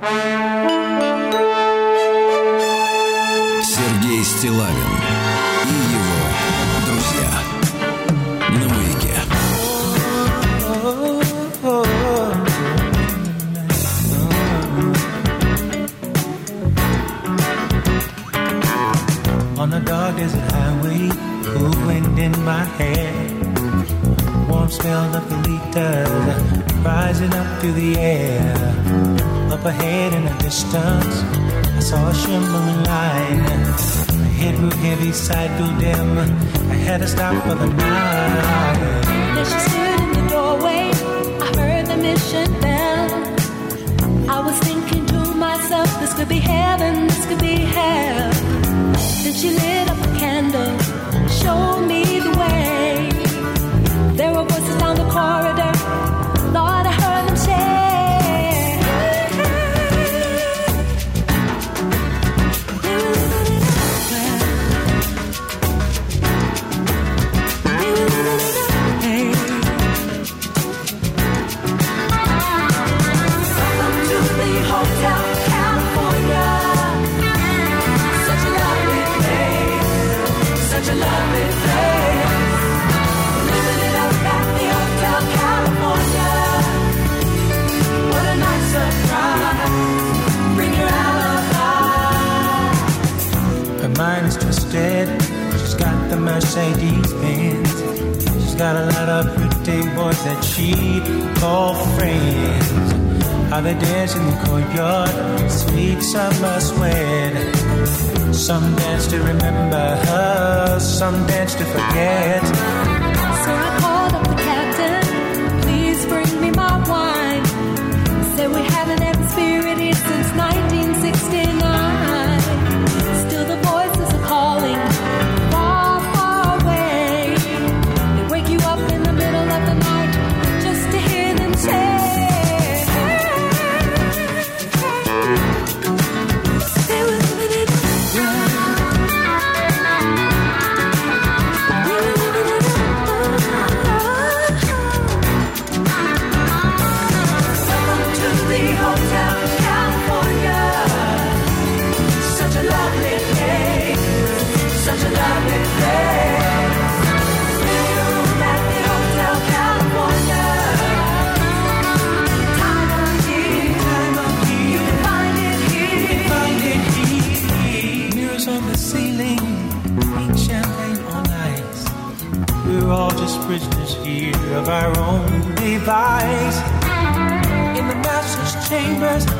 Сергей Стилавин и его друзья на маяке. On the dark desert highway, cool wind in my hair, warm smell of the leader rising up through the air. ahead in the distance, I saw a shimmering line. My head grew heavy, sight grew dim. I had to stop for the night. Then she stood in the doorway, I heard the mission bell. I was thinking to myself, this could be heaven, this could be hell. Then she lit up a candle, showed me the Mercedes Benz. She's got a lot of pretty boys that she call friends. How they dance in the courtyard, sweet summer sweat. Some dance to remember her, some dance to forget. in the master's chambers.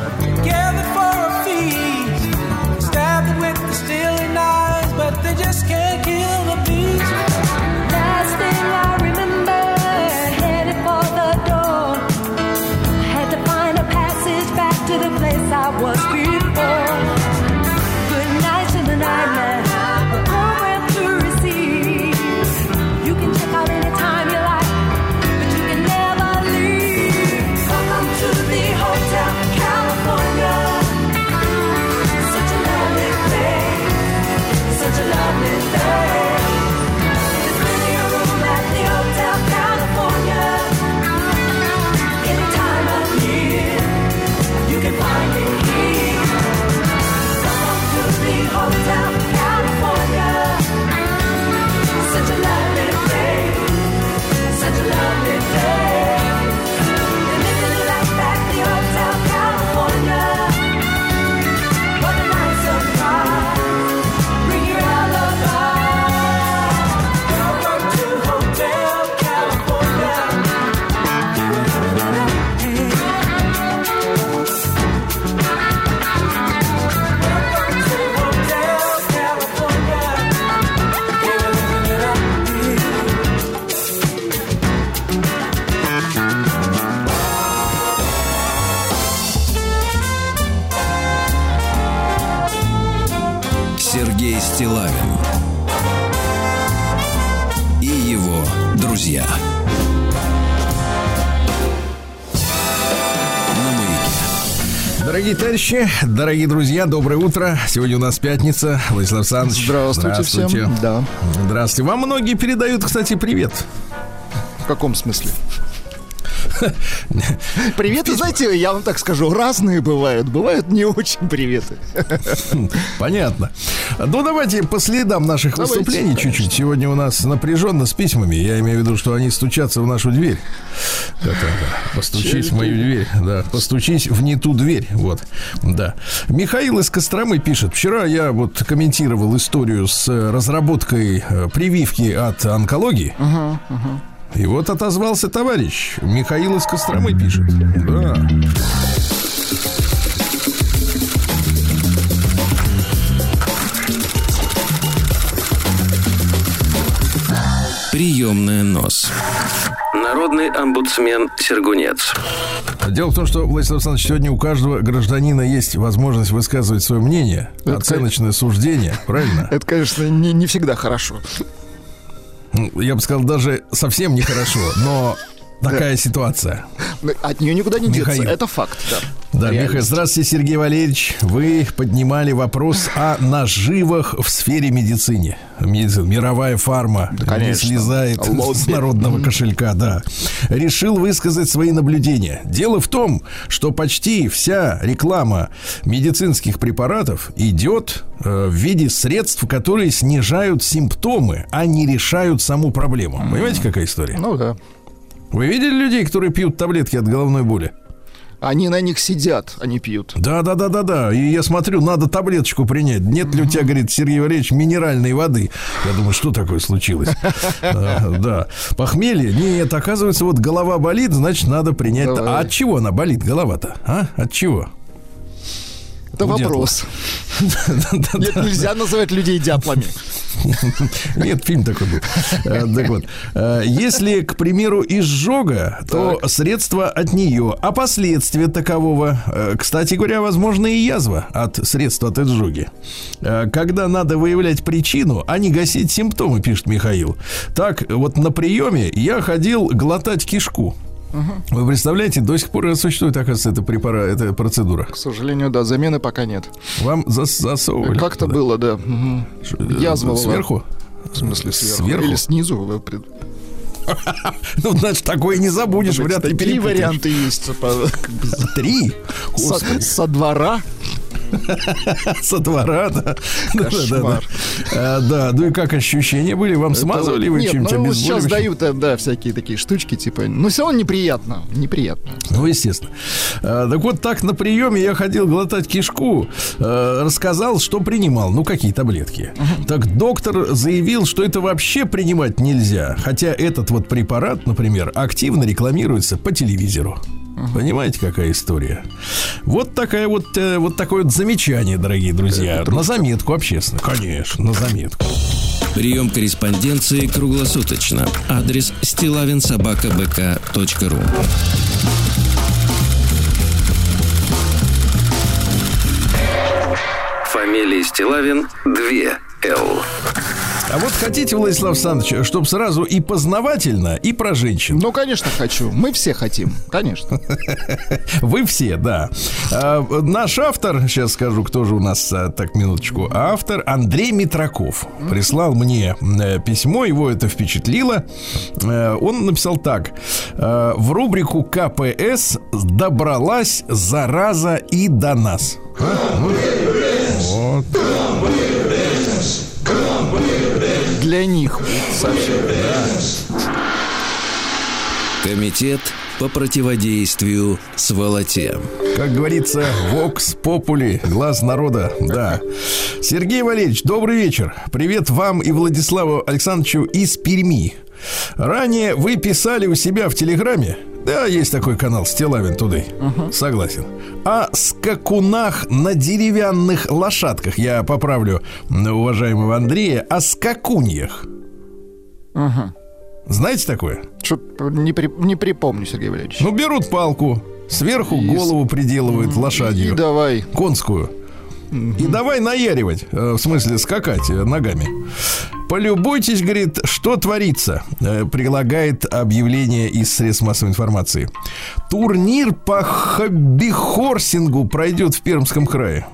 Дорогие товарищи, дорогие друзья, доброе утро. Сегодня у нас пятница. Владислав Александрович. Здравствуйте, здравствуйте. всем. Да. Здравствуйте. Вам многие передают, кстати, привет. В каком смысле? Приветы, знаете, я вам так скажу, разные бывают. Бывают не очень приветы. Понятно. Ну, давайте по следам наших давайте, выступлений чуть-чуть. Сегодня у нас напряженно с письмами. Я имею в виду, что они стучатся в нашу дверь. Постучись в мою дверь. Да, постучись в не ту дверь. Вот, да. Михаил из Костромы пишет. Вчера я вот комментировал историю с э, разработкой э, прививки от онкологии. И вот отозвался товарищ. Михаил из Костромы пишет. Да. Приемная нос. Народный омбудсмен Сергунец. Дело в том, что, Владислав Александрович, сегодня у каждого гражданина есть возможность высказывать свое мнение, Это, оценочное суждение, правильно? Это, конечно, не, не всегда хорошо. Ну, Я бы сказал, даже совсем нехорошо, но такая ситуация. От нее никуда не деться. Михаил. Это факт, да. Да. Михаил, здравствуйте, Сергей Валерьевич. Вы поднимали вопрос о наживах в сфере медицины. Медицина, мировая фарма не конечно. слезает Лобби. с народного кошелька, да. Решил высказать свои наблюдения. Дело в том, что почти вся реклама медицинских препаратов идет э, в виде средств, которые снижают симптомы, а не решают саму проблему. Понимаете, какая история? Ну да. Вы видели людей, которые пьют таблетки от головной боли? Они на них сидят, они пьют. Да, да, да, да, да. И я смотрю, надо таблеточку принять. Нет ли у тебя, говорит Сергей Валерьевич, минеральной воды? Я думаю, что такое случилось? А, Да. Похмелье? Нет, оказывается, вот голова болит, значит, надо принять. А от чего она болит, голова-то? А? От чего? Это вопрос. Нет, нельзя называть людей дятлами. Нет, фильм такой был. Э, Так вот, э, если, к примеру, изжога, то средства от нее, а последствия такового, э, кстати говоря, возможно и язва от средств от изжоги. Когда надо выявлять причину, а не гасить симптомы, пишет Михаил. Так, вот на приеме я ходил глотать кишку. Вы представляете, до сих пор существует, оказывается, эта, препара- эта процедура. К сожалению, да, замены пока нет. Вам зас- засовывали. Как-то было, да. Мгм. Язва была. Сверху? В смысле, сверху. Сверху? Или снизу. Ну, значит, такое не забудешь, вряд ли перепутаешь. варианты есть. Три? Со двора. Со двора, да. Кошмар. Да, да. А, ну и как ощущения были? Вам смазывали вы чем-то ну сейчас дают, э, да, всякие такие штучки, типа, но все равно неприятно, неприятно. Ну, естественно. А, так вот, так на приеме я ходил глотать кишку, э, рассказал, что принимал, ну, какие таблетки. Так доктор заявил, что это вообще принимать нельзя, хотя этот вот препарат, например, активно рекламируется по телевизору. Понимаете, какая история? Вот такая вот, э, вот такое вот замечание, дорогие друзья. На заметку общественно. Конечно, на заметку. Прием корреспонденции круглосуточно. Адрес стилавинсобакабк.ру Фамилия Стилавин 2 Л. А вот хотите, Владислав Александрович, чтобы сразу и познавательно, и про женщин. Ну, конечно, хочу. Мы все хотим, конечно. Вы все, да. А, наш автор, сейчас скажу, кто же у нас, а, так, минуточку, автор Андрей Митраков прислал мне э, письмо, его это впечатлило. Э, Он написал так. э, В рубрику КПС добралась зараза и до нас. А? Вот. Для них будет сообщение. Комитет по противодействию сволоте. Как говорится, Вокс Попули, глаз народа, да. Сергей Валерьевич, добрый вечер. Привет вам и Владиславу Александровичу из Перми. Ранее вы писали у себя в Телеграме, да, есть такой канал Стилавин Тудей, согласен, о скакунах на деревянных лошадках. Я поправлю уважаемого Андрея, о скакуньях. Знаете такое? Что-то не, при- не припомню, Сергей Валерьевич. Ну, берут палку, сверху И голову приделывают лошадью. И давай. конскую. И давай наяривать, э, в смысле скакать э, ногами. Полюбуйтесь, говорит, что творится. Э, Прилагает объявление из средств массовой информации. Турнир по хобби-хорсингу пройдет в Пермском крае.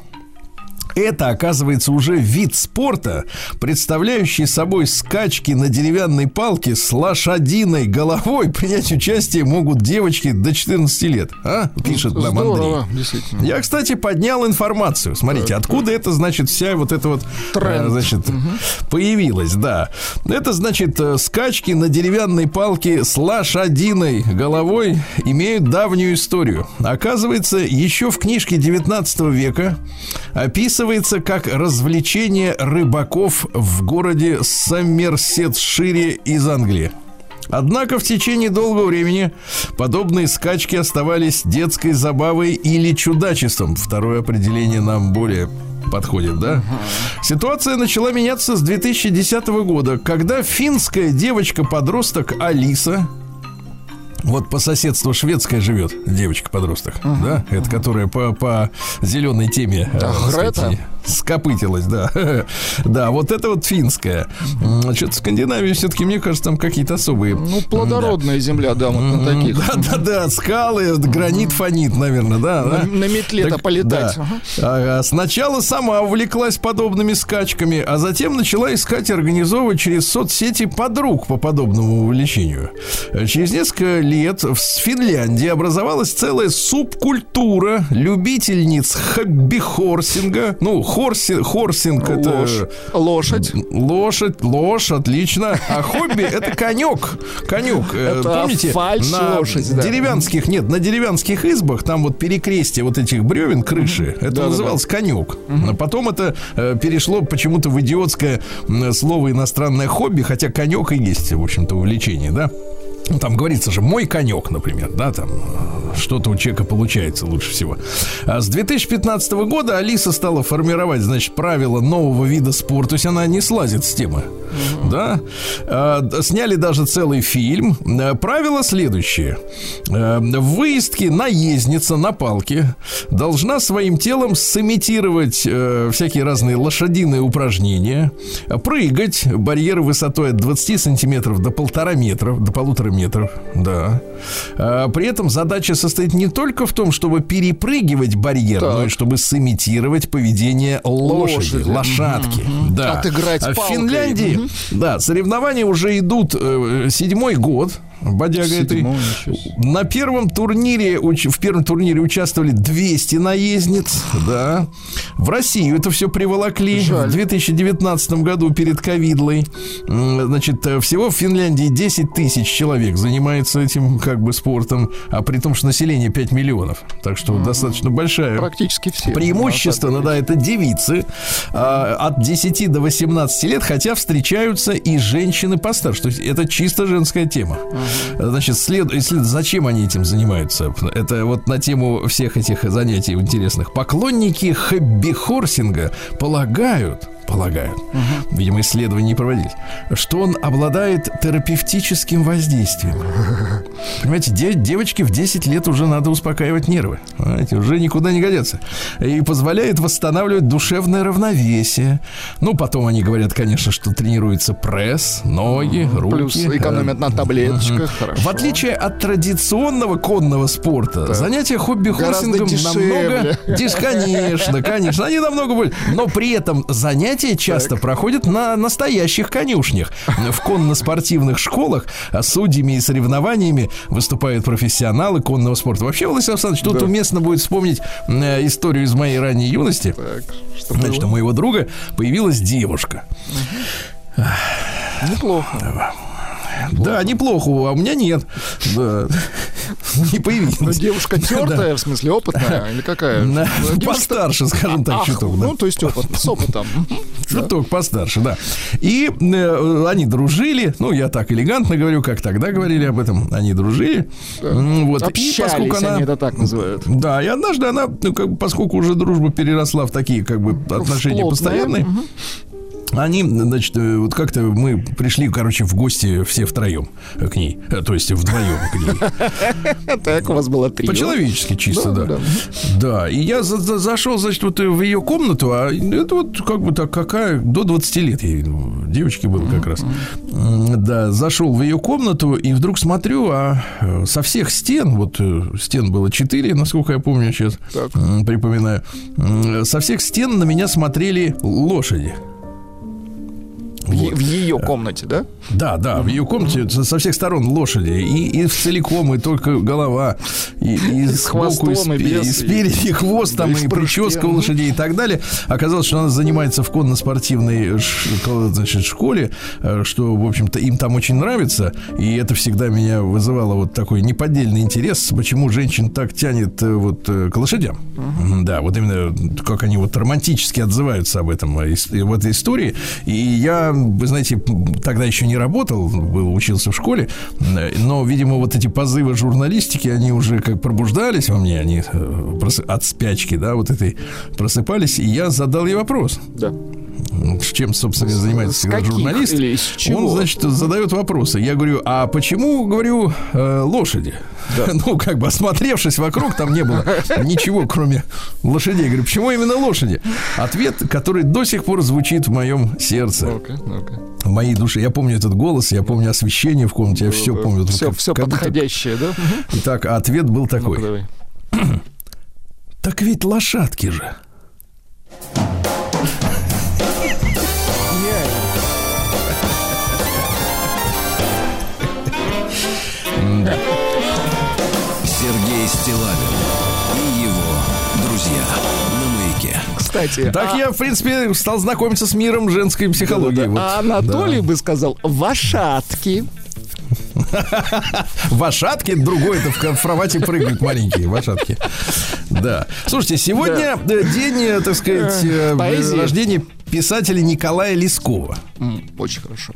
Это, оказывается, уже вид спорта, представляющий собой скачки на деревянной палке с лошадиной головой. Принять участие могут девочки до 14 лет. А? Пишет нам Андрей. Здорово, действительно. Я, кстати, поднял информацию. Смотрите, откуда это, значит, вся вот эта вот, Тренд. э, значит, появилась, да. Это, значит, э, скачки на деревянной палке с лошадиной головой имеют давнюю историю. Оказывается, еще в книжке 19 века описывается, как развлечение рыбаков в городе Сомерсетшире из Англии. Однако в течение долгого времени подобные скачки оставались детской забавой или чудачеством. Второе определение нам более подходит, да? Ситуация начала меняться с 2010 года, когда финская девочка-подросток Алиса вот по соседству шведская живет девочка-подросток, да? Это которая по, по зеленой теме э, так Грета? сказать, скопытилась, да. да, вот это вот финская. Что-то в Скандинавии все-таки, мне кажется, там какие-то особые. Ну, плодородная земля, да, вот на таких. Да, да, да, скалы, гранит фонит, наверное, да. На, да. на метле-то полетать. да. Ага. Ага, Сначала сама увлеклась подобными скачками, а затем начала искать и организовывать через соцсети подруг по подобному увлечению. Через несколько лет в Финляндии образовалась целая субкультура любительниц хобби-хорсинга. Ну, хорси, хорсинг это... Лошадь. Лошадь, ложь, отлично. А хобби это конек. Конек. Э, Это Помните, фальшь на лошадь, да. деревянских, нет, на деревянских избах, там вот перекрестие вот этих бревен, крыши, это Да-да-да. называлось конек. А потом это э, перешло почему-то в идиотское слово иностранное хобби, хотя конек и есть, в общем-то, увлечение, да? Ну, Там говорится же мой конек, например, да, там э, что-то у человека получается лучше всего. А с 2015 года Алиса стала формировать, значит, правила нового вида спорта, то есть она не слазит с темы, да. А, сняли даже целый фильм. Э, Правила следующие: Э, в выездке наездница на палке должна своим телом сымитировать э, всякие разные лошадиные упражнения, прыгать барьеры высотой от 20 сантиметров до полтора метров, до полутора метров, да. А, При этом задача состоит не только в том, чтобы перепрыгивать барьер, Так. но и чтобы сымитировать поведение лошади, Лошади. лошадки. Да. Отыграть А в палкой. Финляндии, да, соревнования уже идут э, седьмой год. Бодяга себе. На первом турнире, уч- в первом турнире участвовали 200 наездниц, да. В Россию это все приволокли Жаль. в 2019 году перед ковидлой. Значит, э, всего в Финляндии 10 тысяч человек занимается этим как бы спортом, а при том, что население 5 миллионов. Так что достаточно большая Практически все. Преимущественно, да, это девицы а, от 10 до 18 лет, хотя встречаются и женщины постарше. То есть это чисто женская тема. Значит, след, след- зачем они этим занимаются? Это вот на тему всех этих занятий интересных. Поклонники хобби-хорсинга полагают, полагают, видимо, исследования не проводились, что он обладает терапевтическим воздействием. Понимаете, де- девочке в 10 лет уже надо успокаивать нервы. Понимаете, уже никуда не годятся. И позволяет восстанавливать душевное равновесие. Ну, потом они говорят, конечно, что тренируется пресс, ноги, руки. Плюс экономят на таблеточках. Хорошо. В отличие от традиционного конного спорта, занятия хобби-хорсингом намного... дешевле. Конечно, конечно, они намного более... Но при этом занятия часто проходят на настоящих конюшнях. В конно-спортивных школах судьями и соревнованиями выступают профессионалы конного спорта. Вообще, Владислав Александрович, тут Да. уместно будет вспомнить э, историю из моей ранней юности. Так, что Значит, у было? моего друга появилась девушка. Неплохо. Да, неплохо, а у меня нет. Да. Не Ну, появилась. девушка тертая, в смысле, опытная или какая? На- Ну, девушка- Постарше, скажем так, Ах, чуток. да. Ну, то есть опыт, с опытом. Чуток постарше, да. И э, они дружили, ну, я так элегантно говорю, как тогда говорили об этом, они дружили. Вот. И Общались, поскольку она... они это так называют. Да, и однажды она, ну, как поскольку уже дружба переросла в такие, как бы, отношения постоянные, Они, значит, э, вот как-то мы пришли, короче, в гости все втроем к ней. Э, То есть вдвоем к ней. Так, у вас было три. По-человечески чисто, да. Да, Да, и я за- за- зашел, значит, вот в ее комнату, а это вот как бы так какая, до 20 лет ей, ну, девочке было как раз. Да, зашел в ее комнату и вдруг смотрю, а э, со всех стен, вот э, стен было 4, насколько я помню сейчас, припоминаю, со всех стен на меня смотрели лошади. В, е- в ее комнате, да? Да, да, в ее комнате со со всех сторон лошади. И, и целиком, и только голова. И, и с сбоку, и, хвостом, и спе- без, и спереди, и хвост, там, да, и и прическа у лошадей и так далее. Оказалось, что она занимается в конно-спортивной значит, школе, э, что, в общем-то, им там очень нравится. И это всегда меня вызывало вот такой неподдельный интерес, почему женщин так тянет э, вот э, к лошадям. Мгм, Да, вот именно как они вот романтически отзываются об этом, в этой истории. И я, вы знаете, тогда еще не работал, был, учился в школе, но, видимо, вот эти позывы журналистики, они уже как пробуждались во мне, они э, от спячки, да, вот этой просыпались, и я задал ей вопрос. Да. Ну, Чем, собственно, занимается всегда журналист? или? Он, значит, задает вопросы. Я говорю, а почему, говорю, э, лошади? Ну, как бы осмотревшись вокруг, там не было ничего, кроме лошадей. Я говорю, почему именно лошади? Ответ, который до сих пор звучит в моем сердце, в моей душе. Я помню этот голос, я помню освещение в комнате, я все помню. Все, как- все как будто- подходящее, да? Итак, ответ был такой. Так ведь лошадки же. Сергей Стилавин и его друзья на маяке. Кстати, Так а- я, в принципе, стал знакомиться с миром женской психологии. Вот. а Анатолий бы сказал «вашатки». Вошатки, другой это в кровати прыгают маленькие вошатки. Да. Слушайте, сегодня э, день, э, так сказать, э, рождения писателя Николая Лескова. Очень хорошо.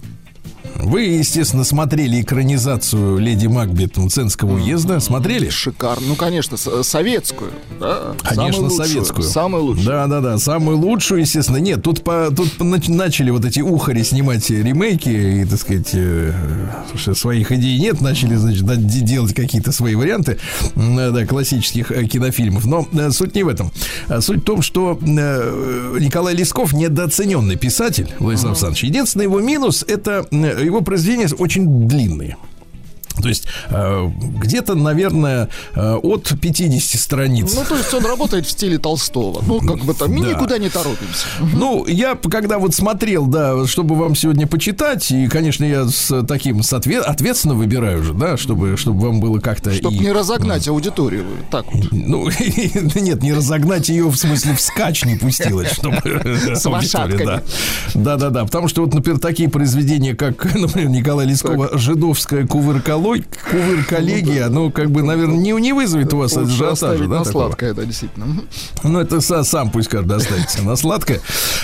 Вы, естественно, смотрели экранизацию «Леди Макбет» Мценского уезда. Смотрели? Шикарно. Ну, конечно, советскую. Да? Конечно, Самую лучшую. советскую. Самую лучшую. Да, да, да. Самую лучшую, естественно. Нет, тут, по, тут начали вот эти ухари снимать ремейки и, так сказать, э, слушай, своих идей нет. Начали, значит, делать какие-то свои варианты э, да, классических э, кинофильмов. Но э, суть не в этом. А Суть в том, что э, Николай Лесков недооцененный писатель, Владислав Александрович. Единственный его минус – это э, его произведения очень длинные. То есть э, где-то, наверное, э, от 50 страниц. Ну, то есть он работает в стиле Толстого. Ну, как бы там, мы Да. никуда не торопимся. Ну, я когда вот смотрел, да, чтобы вам сегодня почитать, и, конечно, я с таким с отве- ответственно выбираю же, да, чтобы, чтобы вам было как-то Чтобы и- не разогнать аудиторию. Так вот. Ну, нет, не разогнать ее, в смысле, вскачь не пустилась, чтобы... С лошадками. да. Да-да-да, потому что вот, например, такие произведения, как, например, Николая Лескова «Жидовская кувырколой», «Кувырколегия», ну, как бы, наверное, не, не вызовет у вас ажиотажа, да, на сладкое, да, действительно. Ну, это са- сам пусть каждый останется на сладкое.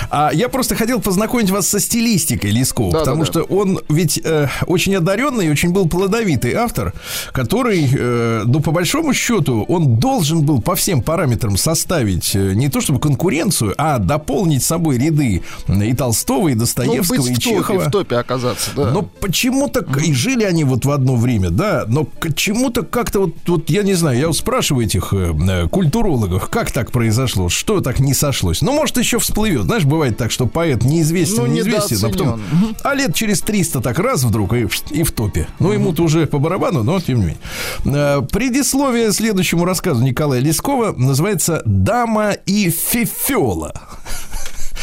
А я просто хотел познакомить вас со стилистикой Лескова, Да, потому да, да. что он ведь э, очень одаренный очень был плодовитый автор, который, э, ну, по большому счету, он должен был по всем параметрам составить э, не то чтобы конкуренцию, а дополнить собой ряды и Толстого, и Ну, Достоевского, быть и в топе, Чехова. в топе оказаться, да. Но почему-то, к- и жили они вот в одно время, да, но почему-то как-то вот, вот, я не знаю, я вот спрашиваю этих э, э, культурологов, как так произошло, что так не сошлось. Ну, может, еще всплывет. Знаешь, бывает так, что поэт неизвестен, Ну, неизвестен, а потом, а лет через 300 так раз вдруг и, и в топе. Ну, ему-то уже по барабану, но тем не менее. Э, Предисловие следующему рассказу Николая Лескова называется «Дама и фифела».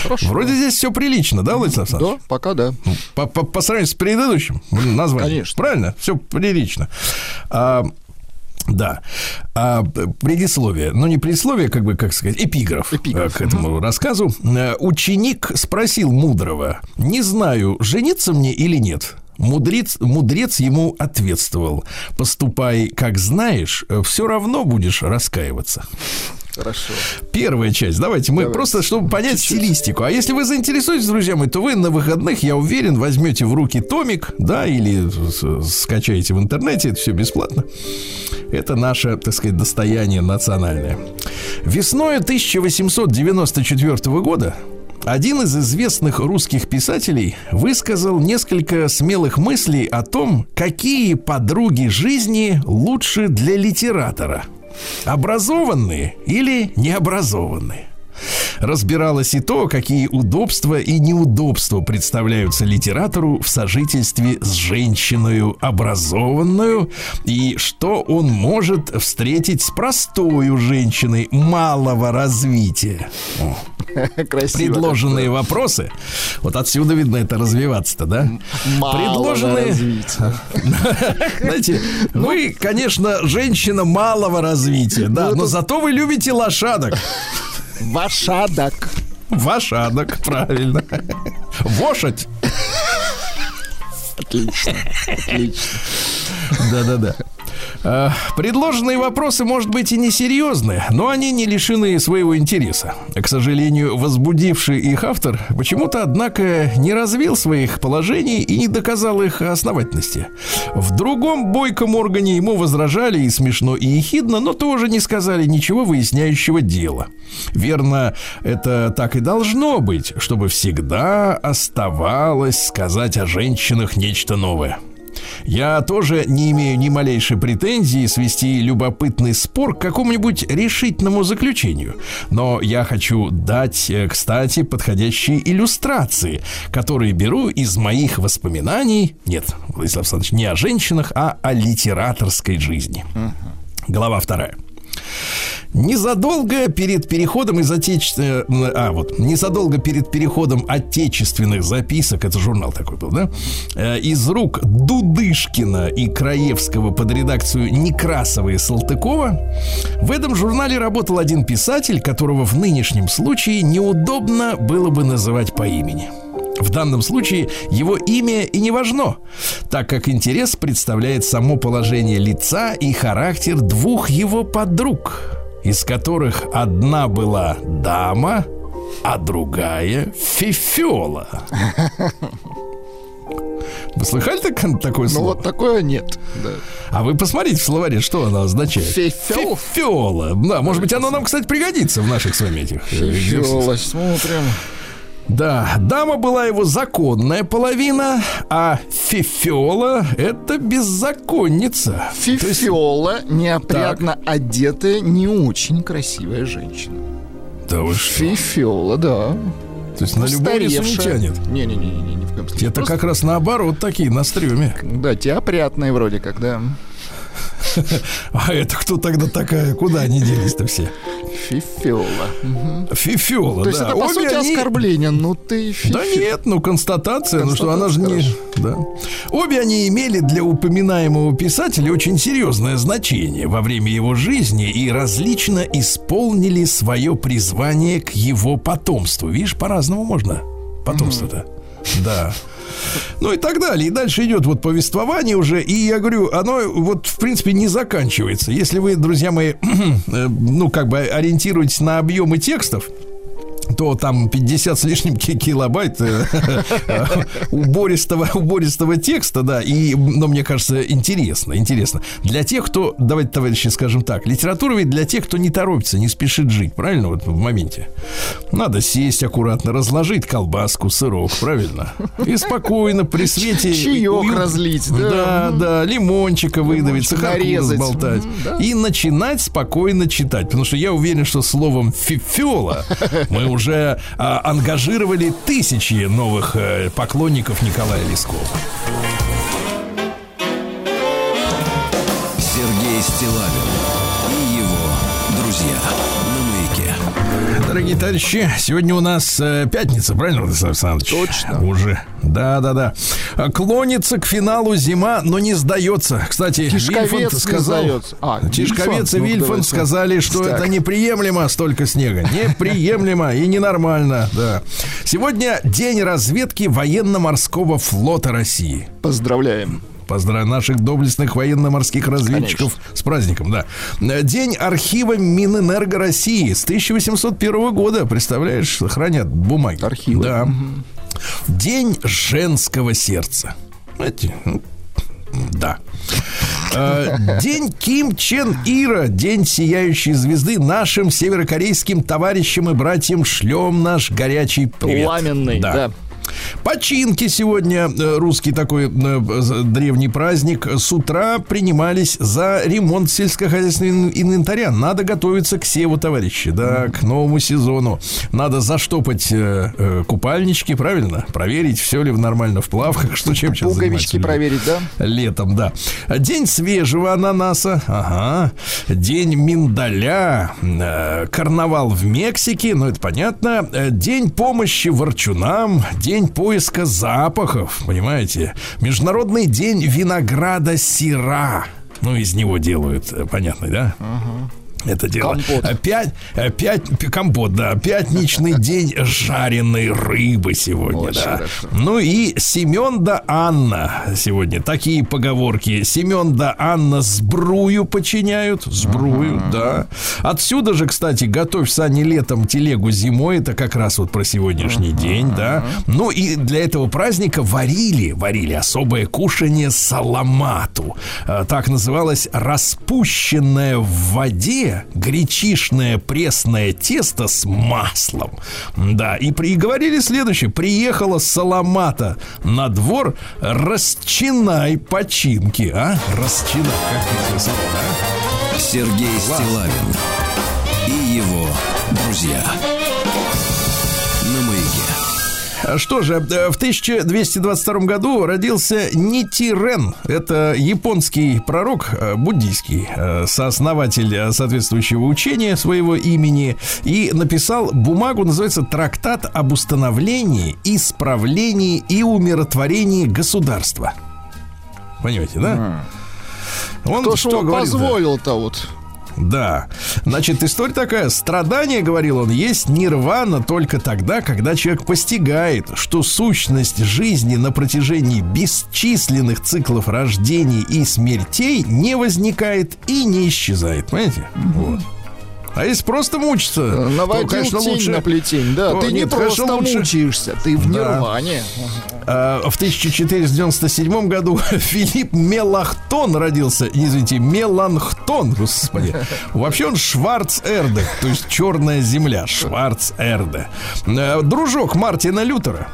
Хорошо. Вроде здесь все прилично, да, Владислав Александрович? Да, пока да. По, по- по сравнению с предыдущим названием. Конечно. Правильно? Все прилично. А, да. А, предисловие. Ну, не предисловие, как бы, как сказать, эпиграф, Эпиграф. э, к этому рассказу. Э, Ученик спросил мудрого, не знаю, жениться мне или нет. Мудрец, мудрец ему ответствовал, поступай, как знаешь, все равно будешь раскаиваться. Хорошо. Первая часть. Давайте мы Давайте. просто, чтобы понять Чуть-чуть. стилистику. А если вы заинтересуетесь, друзья мои, то вы на выходных, я уверен, возьмете в руки томик, да, или скачаете в интернете, это все бесплатно. Это наше, так сказать, достояние национальное. Весной 1894 года Один из известных русских писателей высказал несколько смелых мыслей о том, какие подруги жизни лучше для литератора. Образованные или необразованные разбиралось и то, какие удобства и неудобства представляются литератору в сожительстве с женщиной образованную и что он может встретить с простою женщиной малого развития. О. Красиво. Предложенные вопросы, вот отсюда видно это развиваться-то, да? Малого Предложенные, знаете, вы, конечно, женщина малого развития, да, Ну, но зато вы любите лошадок. Вашадок. Вашадок, правильно. Вошать. Отлично. Отлично. Да-да-да. Э, Предложенные вопросы, может быть, и несерьезны, но они не лишены своего интереса. К сожалению, возбудивший их автор почему-то, однако, не развил своих положений и не доказал их основательности. В другом бойком органе ему возражали и смешно, и ехидно, но тоже не сказали ничего выясняющего дела. Верно, это так и должно быть, чтобы всегда оставалось сказать о женщинах нечто новое. Я тоже не имею ни малейшей претензии свести любопытный спор к какому-нибудь решительному заключению. Но я хочу дать, э, кстати, подходящие иллюстрации, которые беру из моих воспоминаний, нет, Владислав Александрович, не о женщинах, а о литераторской жизни. Глава вторая. Незадолго перед переходом из отечественных... А, вот. Незадолго перед переходом отечественных записок, это журнал такой был, да? Э, Из рук Дудышкина и Краевского под редакцию Некрасова и Салтыкова в этом журнале работал один писатель, которого в нынешнем случае неудобно было бы называть по имени. В данном случае его имя и не важно, так как интерес представляет само положение лица и характер двух его подруг, из которых одна была дама, а другая фифела. Вы слыхали так- такое Ну слово? вот такое нет. Да. А вы посмотрите в словаре, что оно означает. Фифел? Фифела. Да, может быть, оно нам, кстати, пригодится в наших с вами этих э. Фифела, смотрим. Да, дама была его законная половина, а фифела – это беззаконница. То есть- неопрятно одетая, не очень красивая женщина. да вы что? Фифела, да. То есть на любовницу не тянет. Не-не-не, ни в коем случае. Это Просто- как раз наоборот такие на стреме. Да, те опрятные вроде как, да. А это кто тогда такая? Куда они делись-то все? Фифела. Фифела, То есть да. это, по Обе сути, они- оскорбление. Ну ты фифи. Да нет, ну констатация, ну что она же не... Констатация, Да. Обе они имели для упоминаемого писателя очень серьезное значение во время его жизни и различно исполнили свое призвание к его потомству. Видишь, по-разному можно потомство-то. Да. Ну и так далее. И дальше идет вот повествование уже. И я говорю, оно вот в принципе не заканчивается. Если вы, друзья мои, э, ну как бы ориентируетесь на объемы текстов, то там 50 с лишним ки- килобайт э, убористого, убористого текста, да, и, но мне кажется, интересно, интересно. Для тех, кто, давайте, товарищи, скажем так, литература ведь для тех, кто не торопится, не спешит жить, правильно, вот в моменте. Надо сесть аккуратно, разложить колбаску, сырок, правильно? И спокойно при свете... Чаек уют- разлить, да. Да, да, лимончика выдавить, сахарку разболтать. Да. И начинать спокойно читать. Потому что я уверен, что словом фифела мы уже а, ангажировали тысячи новых э, поклонников Николая Лескова. Сергей Стилавин Дорогие товарищи, сегодня у нас э, пятница, правильно, Владислав Александрович? Точно. Уже. Да, да, да. Клонится к финалу зима, но не сдается. Кстати, Вильфанд сказал... сдается. А, Тишковец и Вильфанд, ну, Вильфанд давайте. сказали, что Так. это неприемлемо столько снега. Неприемлемо и ненормально, да. Сегодня день разведки военно-морского флота России. Поздравляем. Поздравляю наших доблестных военно-морских разведчиков с праздником, да. День архива Минэнерго России с 1801 года, представляешь, хранят бумаги. Архивы. Да. День женского сердца. Знаете, ну, да. Э, День Ким Чен Ира, день сияющей звезды. Нашим северокорейским товарищам и братьям шлем наш горячий привет. Пламенный, да. Починки сегодня, э, русский такой э, древний праздник, с утра принимались за ремонт сельскохозяйственного инвентаря. Надо готовиться к севу, товарищи, да, к новому сезону. Надо заштопать э, купальнички, правильно? Проверить, все ли в- нормально в плавках, что чем сейчас Пуговички проверить, да? Летом, да. День свежего ананаса. Ага. День миндаля. Карнавал в Мексике. Ну, это понятно. День помощи ворчунам. День поиска запахов. Понимаете? Международный день винограда сира. Ну, из него делают, э, понятно, да? Это дело. Компот. Опять, опять компот, да. Пятничный день жареной рыбы сегодня, Очень да. хорошо. Ну и Семен да Анна сегодня. Такие поговорки. Семен да Анна сбрую починяют. Сбрую, да. Отсюда же, кстати, готовь сани летом, телегу зимой. Это как раз вот про сегодняшний день, да. Ну и для этого праздника варили, варили особое кушание саламату. Э, Так называлось распущенное в воде гречишное пресное тесто с маслом. Да, и, при, и говорили следующее. Приехала саламата на двор, расчинай починки, а? Расчинай, как красиво, да? Сергей Стилавин и его друзья. Что же, э, в 1222 году родился Нитирен. Это японский пророк, э, буддийский, э, сооснователь соответствующего учения своего имени. И написал бумагу, называется «Трактат об установлении, исправлении и умиротворении государства». Понимаете, да? Он То, что что позволил-то вот. Да. Значит, история такая. Страдание, говорил он, есть нирвана только тогда, когда человек постигает, что сущность жизни на протяжении бесчисленных циклов рождений и смертей не возникает и не исчезает. Понимаете? Вот. А если просто мучиться, то, Наводил конечно, тень лучше... на плетень, да. то ты не нет, просто конечно, лучше- мучаешься, ты в Да. нирване. А, В 1497 году Филипп Мелахтон родился. Извините, Меланхтон, господи. Вообще он Шварцерде, то есть черная земля. Шварцерде. Э, Дружок Мартина Лютера.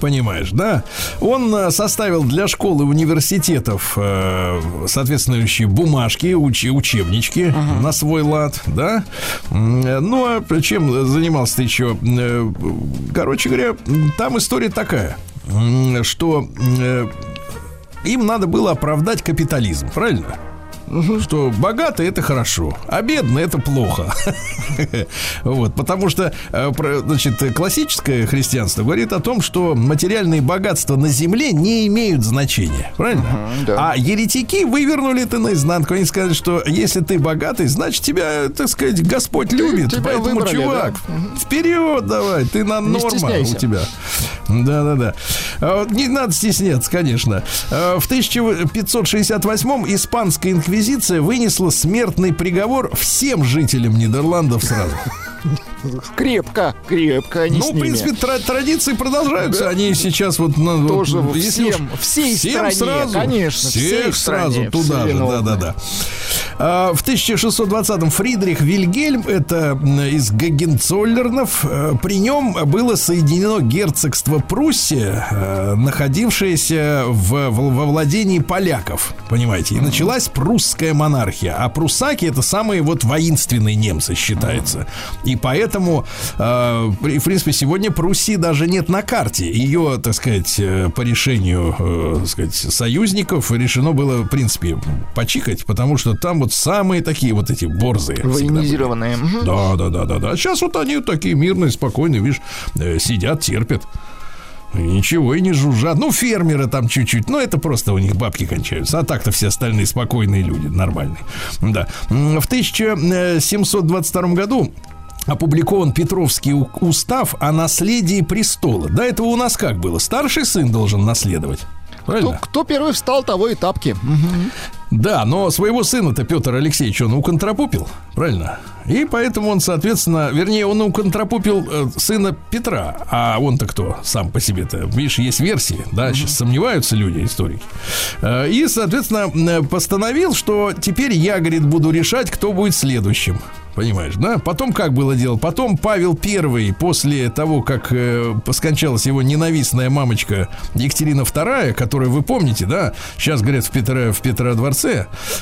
Понимаешь, да? Он э, составил для школ и университетов э, соответствующие бумажки, учи- учебнички на свой лад, да? Э, Ну, а чем занимался ты еще? Э, Короче говоря, там история такая, что э, им надо было оправдать капитализм, правильно? Что богатый это хорошо, а бедный это плохо. Вот, потому что, э, значит, классическое христианство говорит о том, что материальные богатства на земле не имеют значения, правильно? да. А еретики вывернули это наизнанку. Они сказали, что если ты богатый, значит тебя, так сказать, Господь любит. тебя Поэтому, выбрали, чувак, вперед давай, ты на норма у тебя. Да-да-да. А Не надо стесняться, конечно. А, В 1568-м испанская инквизиция вынесла смертный приговор всем жителям Нидерландов сразу. Крепко, крепко они ну, с в принципе, тра- традиции продолжаются. Они сейчас вот... ну, вот, Тоже вот если всем- уж всей всем стране, сразу, конечно, всей Всех сразу стране, туда же, да-да-да. А, В 1620-м Фридрих Вильгельм, это из Гагенцоллернов, э, при нем было соединено герцогство Пруссия, э, находившееся в, в- во владении поляков, понимаете, и началась прусская монархия, а пруссаки это самые вот воинственные немцы считается, и поэтому, э, при- в принципе, сегодня Пруссии даже нет на карте, ее, так сказать, э, по решению, э, так сказать, союзников решено было, в принципе, почикать, потому что там вот самые такие вот эти борзые. Военизированные. Да, да, да, да, да. Сейчас вот они такие мирные, спокойные, видишь, э, сидят, терпят. Ничего и не жужжат. Ну, фермеры там чуть-чуть. Но это просто у них бабки кончаются. А так-то все остальные спокойные люди, нормальные. Да. В 1722 году опубликован Петровский устав о наследии престола. До этого у нас как было? Старший сын должен наследовать. Кто, Правильно? кто первый встал, того и тапки. Мгм. Да, но своего сына-то Петр Алексеевич он уконтропупил, правильно? И поэтому он, соответственно, вернее, он уконтропупил э, сына Петра. А он-то кто сам по себе-то? Видишь, есть версии, да, сейчас сомневаются люди, историки. Э, и, соответственно, э, постановил, что теперь я, говорит, буду решать, кто будет следующим. Понимаешь, да? Потом как было дело? Потом Павел Первый, после того, как э, скончалась его ненавистная мамочка Екатерина Вторая, которую вы помните, да? Сейчас, говорят, в, Петро, в Петродворце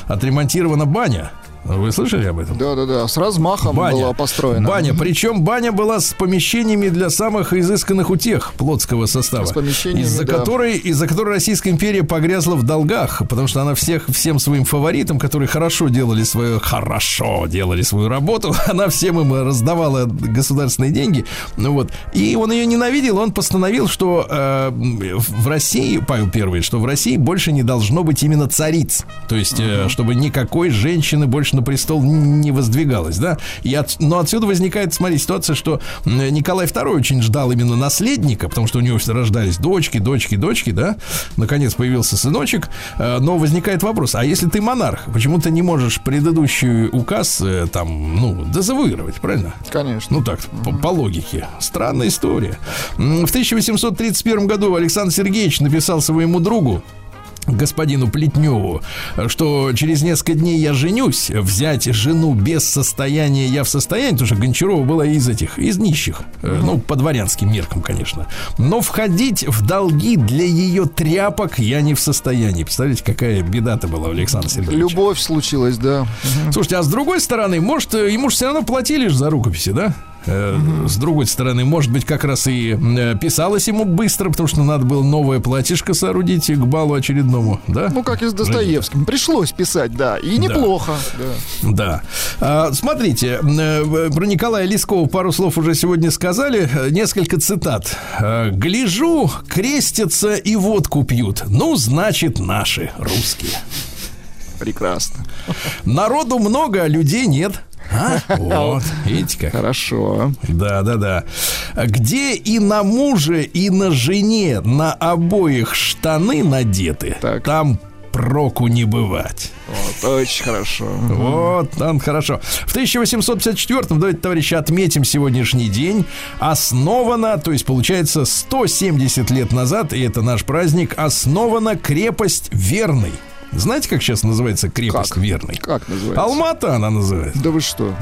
отремонтирована баня. Вы слышали об этом? Да, да, да. С размахом Баня. была построена. Баня. Причем баня была с помещениями для самых изысканных утех плотского состава. С помещениями, из-за да. которой, из-за которой Российская империя погрязла в долгах, потому что она всех, всем своим фаворитам, которые хорошо делали свою, хорошо делали свою работу, она всем им раздавала государственные деньги. Ну вот. И он ее ненавидел, он постановил, что э, в России, Павел Первый, что в России больше не должно быть именно цариц. То есть, э, чтобы никакой женщины больше на престол не воздвигалось, да. И от- но отсюда возникает, смотри, ситуация, что Николай II очень ждал именно наследника, потому что у него рождались дочки, дочки, дочки, да. Наконец появился сыночек. Э, Но возникает вопрос, а если ты монарх, почему ты не можешь предыдущий указ э, там, ну, дезавуировать, правильно? Конечно. Ну так, по, по логике. Странная история. В 1831 году Александр Сергеевич написал своему другу, господину Плетневу, что через несколько дней я женюсь, взять жену без состояния я в состоянии, потому что Гончарова была из этих, из нищих, э, ну, по дворянским меркам, конечно. Но входить в долги для ее тряпок я не в состоянии. Представляете, какая беда-то была у Александра Сергеевича. Любовь случилась, да. Слушайте, а с другой стороны, может, э, ему же все равно платили ж за рукописи, да? Э, С другой стороны, может быть, как раз и э, писалось ему быстро, потому что надо было новое платьишко соорудить к балу очередному, да? Ну, как и с Достоевским. Пришлось писать, да. И неплохо. Да. Да. А, смотрите, э, про Николая Лескова пару слов уже сегодня сказали. Несколько цитат. «Гляжу, крестятся и водку пьют. Ну, значит, наши, русские. Прекрасно. Народу много, а людей нет». А? Вот, видите как. Хорошо. Да, да, да. Где и на муже, и на жене на обоих штаны надеты, Так. там проку не бывать. Вот, очень хорошо. Вот, он хорошо. В 1854-м, давайте, товарищи, отметим сегодняшний день. Основана, то есть, получается, 170 лет назад, и это наш праздник, основана крепость Верный. Знаете, как сейчас называется крепость Как? Верный? Как называется? Алмата она называется. Да вы что?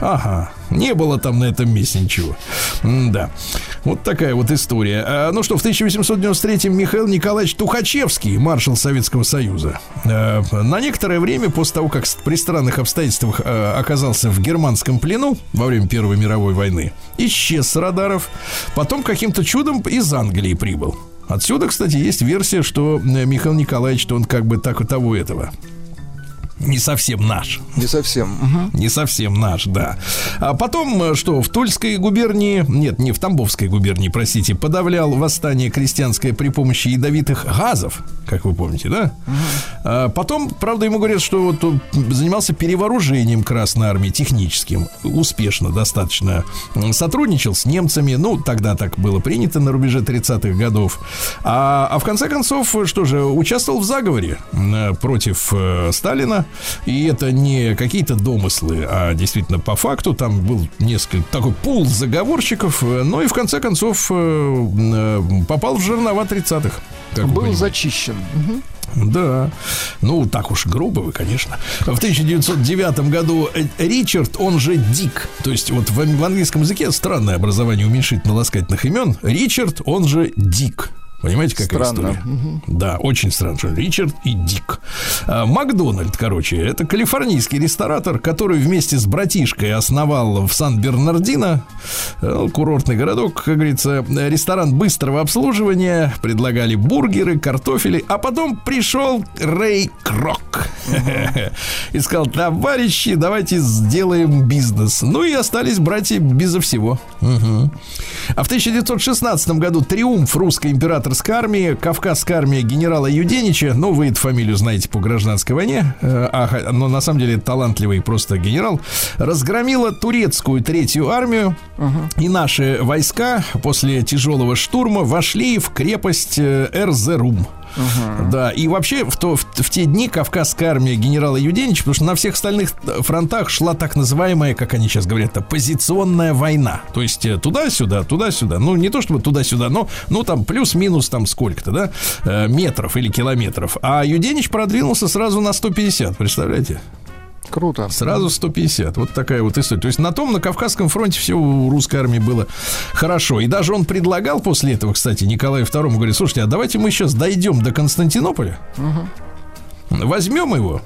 Ага, не было там на этом месте ничего. Да, вот такая вот история. А, ну что, в 1893-м Михаил Николаевич Тухачевский, маршал Советского Союза, э, на некоторое время после того, как при странных обстоятельствах э, оказался в германском плену во время Первой мировой войны, исчез с радаров, потом каким-то чудом из Англии прибыл. Отсюда, кстати, есть версия, что э, Михаил Николаевич, он как бы так и того этого. Не совсем наш. Не совсем. Мгм. Не совсем наш, да. А потом, э, что в Тульской губернии, нет, не в Тамбовской губернии, простите, подавлял восстание крестьянское при помощи ядовитых газов, как вы помните, да? А потом, правда, ему говорят, что вот он занимался перевооружением Красной Армии техническим, успешно достаточно сотрудничал с немцами, ну, тогда так было принято на рубеже 30-х годов. А, а в конце концов, э, что же, участвовал в заговоре против э, Сталина, и это не какие-то домыслы, а действительно по факту там был несколько такой пул заговорщиков, э, ну и в конце концов э, э, попал в жернова 30-х. как вы Был зачищен. Да. Ну, так уж грубо вы, конечно. В 1909 году Ричард, он же Дик. То есть вот в, в английском языке странное образование уменьшительно-ласкательных имен. Ричард, он же Дик. Понимаете, какая Странно. история? Да, очень странно. что Ричард и Дик. А, Макдональд, короче, это калифорнийский ресторатор, который вместе с братишкой основал в Сан-Бернардино, э, курортный городок, как говорится, ресторан быстрого обслуживания, предлагали бургеры, картофели, а потом пришел Рэй Крок и сказал, товарищи, давайте сделаем бизнес. Ну и остались братья безо всего. А в 1916 году триумф русской императорской армии, Кавказская армия генерала Юденича, ну, вы эту фамилию знаете по гражданской войне, э, а, но на самом деле талантливый просто генерал, разгромила турецкую третью армию, и наши войска после тяжелого штурма вошли в крепость э, Да, и вообще в, то, в, в те дни Кавказская армия генерала Юденича, потому что на всех остальных фронтах шла так называемая, как они сейчас говорят, позиционная война. То есть э, туда-сюда, туда-сюда. Ну, не то чтобы туда-сюда, но ну там плюс-минус там сколько-то, да, э, метров или километров. А Юденич продвинулся сразу на 150, представляете? Круто. Сразу 150. Вот такая вот история. То есть на том, на Кавказском фронте все у русской армии было хорошо. И даже он предлагал после этого, кстати, Николаю II, говорит, слушайте, а давайте мы сейчас дойдем до Константинополя, угу. возьмем его,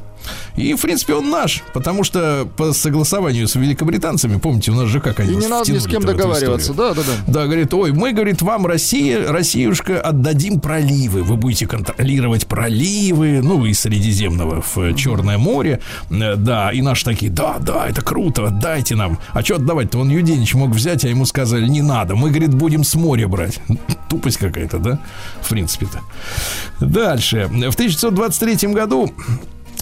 и, в принципе, он наш, потому что по согласованию с великобританцами, помните, у нас же как они И не надо ни с кем договариваться, да, да, да. Да, говорит, ой, мы, говорит, вам, Россия, Россиюшка, отдадим проливы, вы будете контролировать проливы, ну, из Средиземного в Черное море, э, да, и наши такие, да, да, это круто, отдайте нам. А что отдавать-то? Он Юденич мог взять, а ему сказали, не надо, мы, говорит, будем с моря брать. Тупость какая-то, да, в принципе-то. Дальше. В 1923 году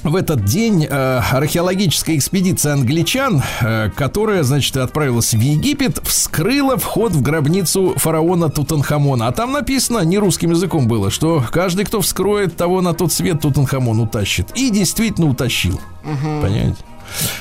в этот день э, археологическая экспедиция англичан, э, которая, значит, отправилась в Египет, вскрыла вход в гробницу фараона Тутанхамона. А там написано, не русским языком было, что каждый, кто вскроет того на тот свет, Тутанхамон утащит. И действительно утащил. Угу. Понимаете?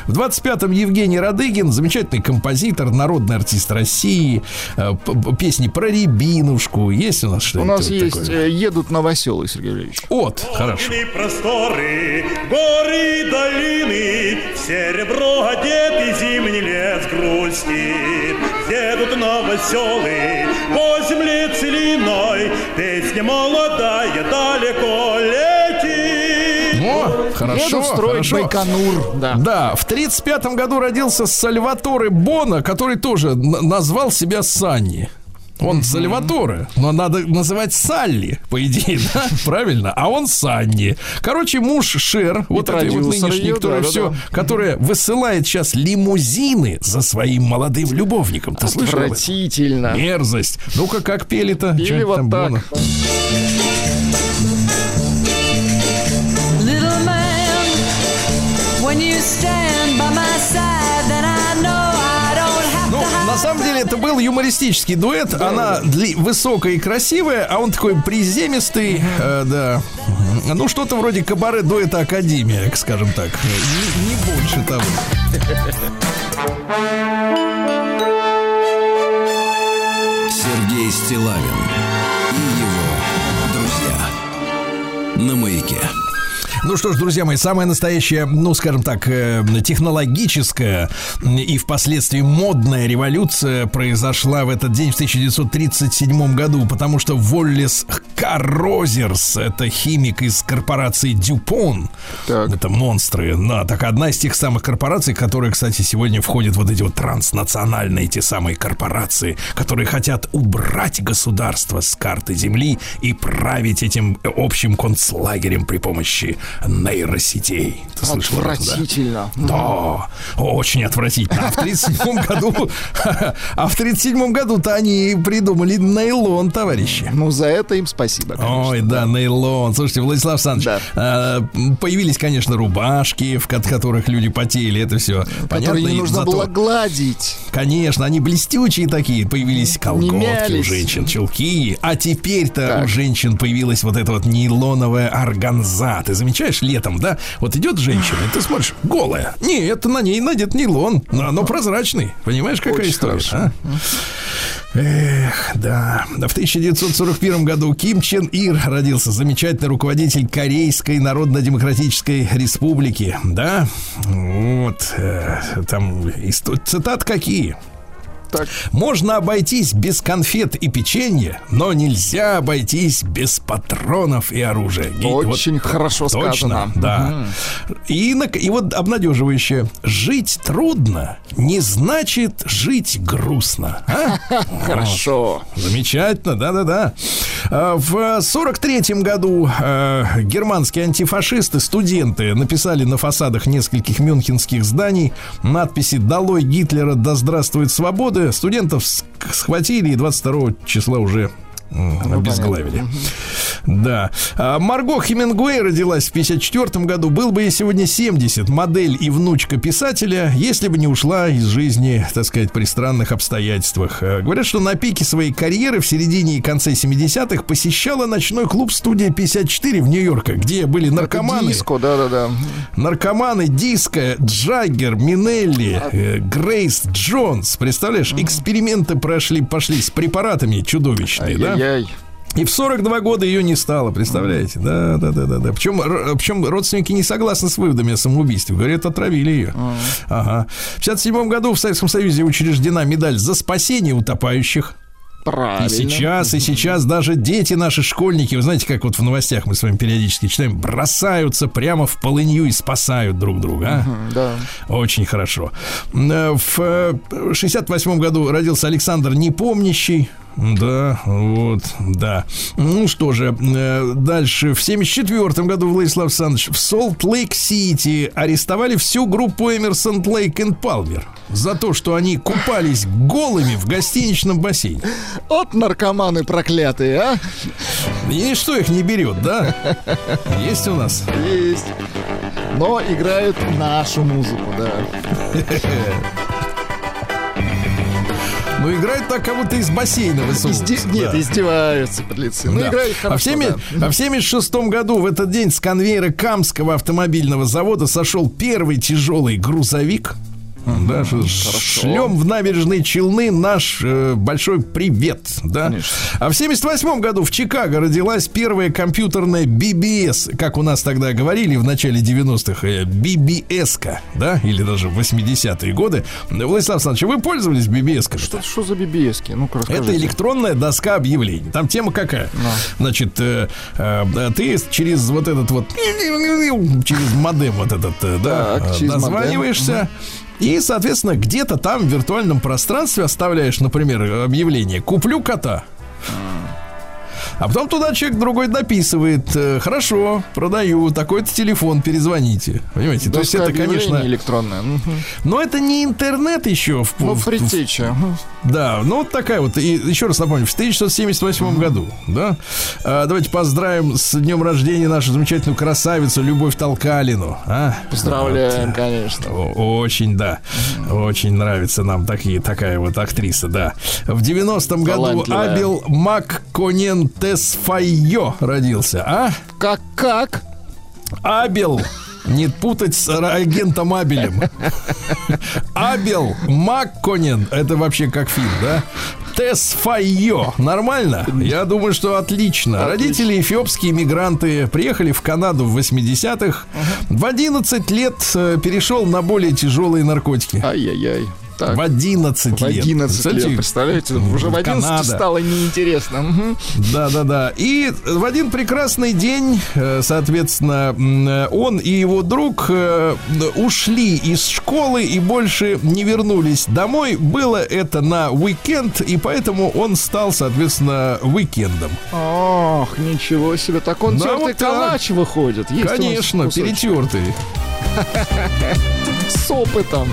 В 25-м Евгений Радыгин, замечательный композитор, народный артист России, э, песни про Рябинушку. Есть у нас что-то У нас есть такое? Э, «Едут новоселы», Сергей Валерьевич. Вот, хорошо. просторы, горы и долины, в серебро одет и зимний лес грустит. Едут новоселы по земле целиной, песня молодая далеко хорошо, Едут строить хорошо. Байконур. Да. да, в 35 году родился Сальваторе Бона, который тоже назвал себя Санни. Он mm-hmm. Сальваторе, но надо называть Салли, по идее, да? Правильно? А он Санни. Короче, муж Шер, вот этой вот нынешний, ее, который да, все, да, которая высылает сейчас лимузины за своим молодым любовником. Ты слышал? Отвратительно. Мерзость. Ну-ка, как пели-то? Пели вот там так. Бона? Это был юмористический дуэт. Да, Она да. Высокая и красивая, а он такой приземистый, э, да. Ну, что-то вроде кабаре дуэта Академия, скажем так. Не, не больше того. Сергей Стилавин и его друзья на маяке. Ну что ж, друзья мои, самая настоящая, ну, скажем так, э, технологическая и впоследствии модная революция произошла в этот день, в 1937 году, потому что Воллес Каррозерс, это химик из корпорации Дюпон, так. это монстры, да, так одна из тех самых корпораций, которые, кстати, сегодня входят вот эти вот транснациональные, те самые корпорации, которые хотят убрать государство с карты земли и править этим общим концлагерем при помощи нейросетей. Ты слышал Отвратительно. Это, да? да, очень отвратительно. А в 37 году, а в 37 году-то они придумали нейлон, товарищи. Ну, за это им спасибо. Конечно. Ой, да, нейлон. Слушайте, Владислав Александрович, да. а, появились, конечно, рубашки, в которых люди потели, это все. Понятно. не нужно зато, было гладить. Конечно, они блестючие такие. Появились колготки у женщин, чулки. А теперь-то у женщин появилась вот эта вот нейлоновая органза. Ты замечаешь? Замечаешь, летом, да, вот идет женщина, и ты смотришь, голая. Не, это на ней надет нейлон, но оно прозрачный. Понимаешь, какая Очень история? А? Эх, да. В 1941 году Ким Чен Ир родился, замечательный руководитель Корейской Народно-Демократической Республики, да. Вот, э, там цитат какие? Так. Можно обойтись без конфет и печенья, но нельзя обойтись без патронов и оружия. Очень вот, хорошо точно, сказано. Да. Угу. И, и вот обнадеживающее. Жить трудно не значит жить грустно. А? Хорошо. Замечательно, да-да-да. А, в сорок третьем году э, германские антифашисты, студенты написали на фасадах нескольких мюнхенских зданий надписи «Долой Гитлера, да здравствует свобода!» Студентов схватили и 22 числа уже М, Обезглавили. Да. А, Марго Хемингуэй родилась в 54 году. Был бы ей сегодня 70. Модель и внучка писателя, если бы не ушла из жизни, так сказать, при странных обстоятельствах. А, Говорят, что на пике своей карьеры в середине и конце 70-х посещала ночной клуб «Студия 54» в Нью-Йорке, где были наркоманы. Диско, да-да-да. Наркоманы, Диско, Джаггер, Минелли, э, Грейс Джонс. Представляешь, эксперименты прошли, пошли с препаратами чудовищные, да? Ай-яй-яй. И в 42 года ее не стало, представляете? Да, да, да, да, да. Причем, причем родственники не согласны с выводами о самоубийстве. Говорят, отравили ее. Ага. В 57 году в Советском Союзе учреждена медаль за спасение утопающих. Правильно. И сейчас, и сейчас даже дети наши школьники, вы знаете, как вот в новостях мы с вами периодически читаем, бросаются прямо в полынью и спасают друг друга. а? М, Да. Очень хорошо. Э, В э, 68 году родился Александр Непомнящий. Да, вот, да. Ну что же, э, дальше. В 74 году Владислав Александрович в Солт-Лейк-Сити арестовали всю группу Эмерсон Лейк и Палмер за то, что они купались голыми в гостиничном бассейне. Вот наркоманы проклятые, а? И ничто их не берет, да? Есть у нас? Есть. Но играют нашу музыку, да. Ну, играют так, как будто из бассейна высовываются. Изде- Нет, да. издеваются подлецы. Ну, Да. играют а, в хорошо, 70 да. а в 76 году в этот день с конвейера Камского автомобильного завода сошел первый тяжелый грузовик. Да, ш- шлем в набережные Челны наш э, большой привет, да. А в 78 году в Чикаго родилась первая компьютерная BBS, как у нас тогда говорили в начале 90-х, э, BBS-ка, да, или даже в 80-е годы. Владислав Александрович, вы пользовались BBS-кой? Что, что за бибески? Ну-ка, Это расскажите. электронная доска объявлений. Там тема какая? Значит, э, э, ты через вот этот вот через модем вот этот, э, да, Так, через модем. И, соответственно, где-то там в виртуальном пространстве оставляешь, например, объявление «Куплю кота». А потом туда человек другой дописывает э, Хорошо, продаю, такой-то телефон, перезвоните Понимаете, то есть Доска это, конечно электронная. Но это не интернет еще в, Ну, предтеча. да, ну вот такая вот. И еще раз напомню, в 1978 году, да. А, давайте поздравим с днем рождения нашу замечательную красавицу Любовь Толкалину. А? Поздравляем, Вот. конечно. О- Очень, да. Очень нравится нам такие, такая вот актриса, да. В 90-м году. Абел Макконен Тесфайо родился, а? Как, как? Абел. Не путать с агентом Абелем. Абел Макконен. Это вообще как фильм, да? Тесфайо. Нормально? Я думаю, что отлично. Родители эфиопские мигранты приехали в Канаду в 80-х. В 11 лет э, перешел на более тяжелые наркотики. Ай-яй-яй. Так. В 11 В лет. 11 лет, Представляете? представляете? Уже в 11 Канада. стало неинтересно. Мгм. Да, да, да. И в один прекрасный день, э, соответственно, э, он и его друг э, ушли из школы и больше не вернулись домой. Было это на уикенд, и поэтому он стал, соответственно, уикендом. Ох, ничего себе. Так он Да, тертый вот так. калач выходит. Есть Конечно, перетертый. С опытом.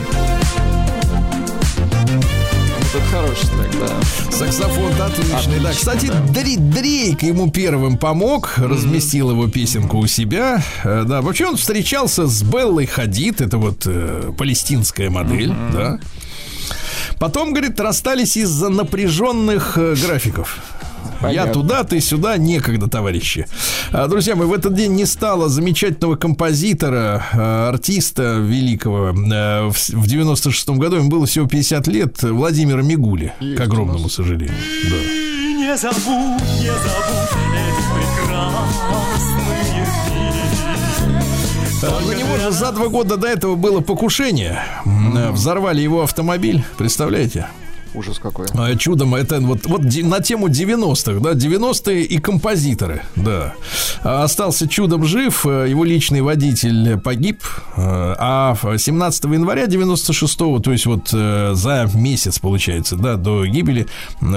Это хороший трек, да. Саксофон отличный, да. Отлично, Кстати, да. Дри- Дрейк ему первым помог, разместил его песенку у себя. Э, Да, вообще он встречался с Беллой Хадид, это вот э, палестинская модель, да. Потом, говорит, расстались из-за напряженных э, Я туда, ты сюда, некогда, товарищи. А, Друзья мои, в этот день не стало замечательного композитора, э, артиста великого. Э, В с- в 96 году ему было всего 50 лет, Владимира Мигули, Есть к огромному сожалению. Да. Не забудь, не забудь эти прекрасные. А, На него же за два года до этого было покушение. Взорвали его автомобиль, представляете? Ужас какой. А, Чудом это вот, вот на тему 90-х, да, 90-е и композиторы, да. А Остался чудом жив, э, его личный водитель погиб, э, а в 17 января 96-го, то есть вот э, за месяц, получается, да, до гибели,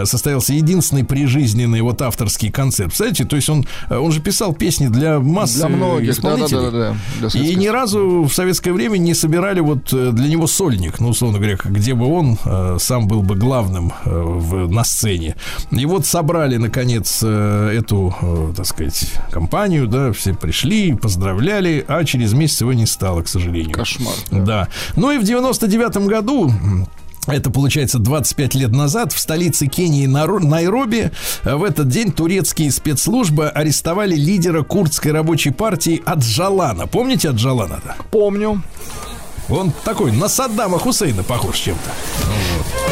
состоялся единственный прижизненный вот авторский концерт. Представляете, то есть он, он же писал песни для массы Для многих, исполнителей. да-да-да. для И советских. ни разу в советское время не собирали вот для него сольник, ну, условно говоря, где бы он сам был бы главным э, в, на сцене. И вот собрали, наконец, э, эту, э, так сказать, компанию, да, все пришли, поздравляли, а через месяц его не стало, к сожалению. Кошмар. Да. Ну и в 99 году это получается 25 лет назад в столице Кении Найроби в этот день турецкие спецслужбы арестовали лидера курдской рабочей партии Аджалана. Помните Аджалана? -то? Помню. Он такой на Саддама Хусейна похож чем-то.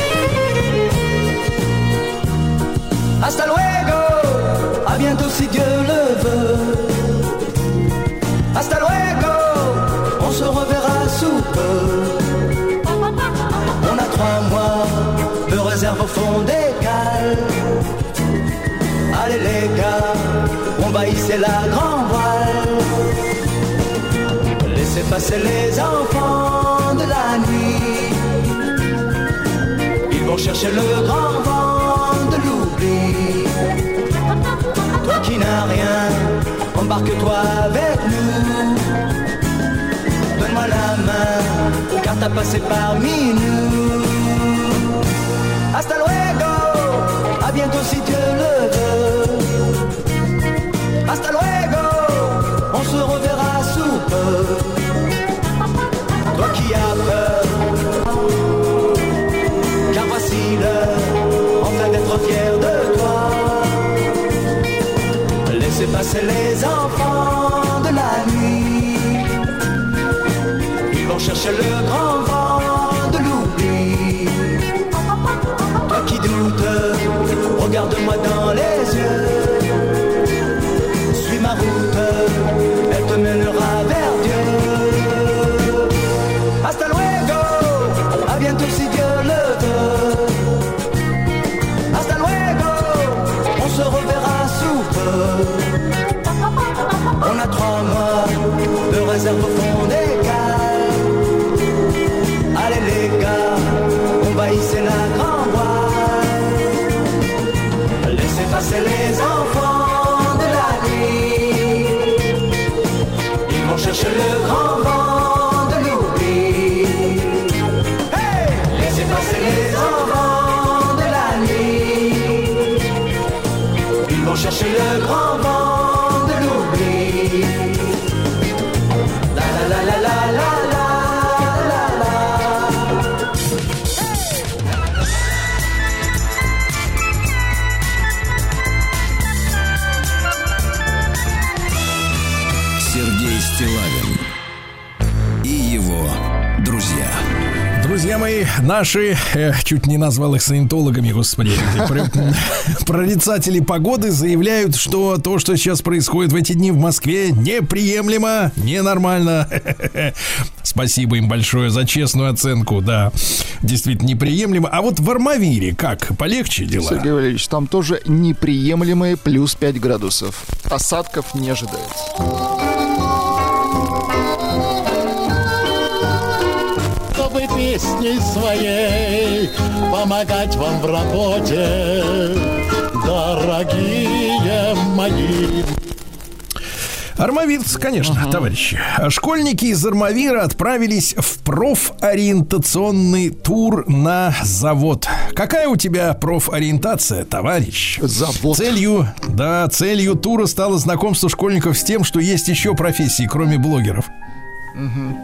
Hasta luego, à bientôt si Dieu le veut. Hasta luego, on se reverra sous peu. On a trois mois de réserve au fond des cales. Allez les gars, on va la grand voile. Laissez passer les enfants de la nuit. Ils vont chercher le grand vent embarque-toi avec nous. Donne-moi la main, car t'as passé parmi nous. chaleur. Наши, э, чуть не назвал их саентологами, господи, пр- прорицатели погоды заявляют, что то, что сейчас происходит в эти дни в Москве, неприемлемо, ненормально. Спасибо им большое за честную оценку, да, действительно неприемлемо. А вот в Армавире как, полегче дела? Сергей Валерьевич, там тоже неприемлемые плюс 5 градусов. Осадков не ожидается. Песней своей помогать вам в работе, дорогие мои. Армавирцы, конечно, товарищи. Школьники из Армавира отправились в профориентационный тур на завод. Какая у тебя профориентация, товарищ? Завод. Целью, да, целью тура стало знакомство школьников с тем, что есть еще профессии, кроме блогеров.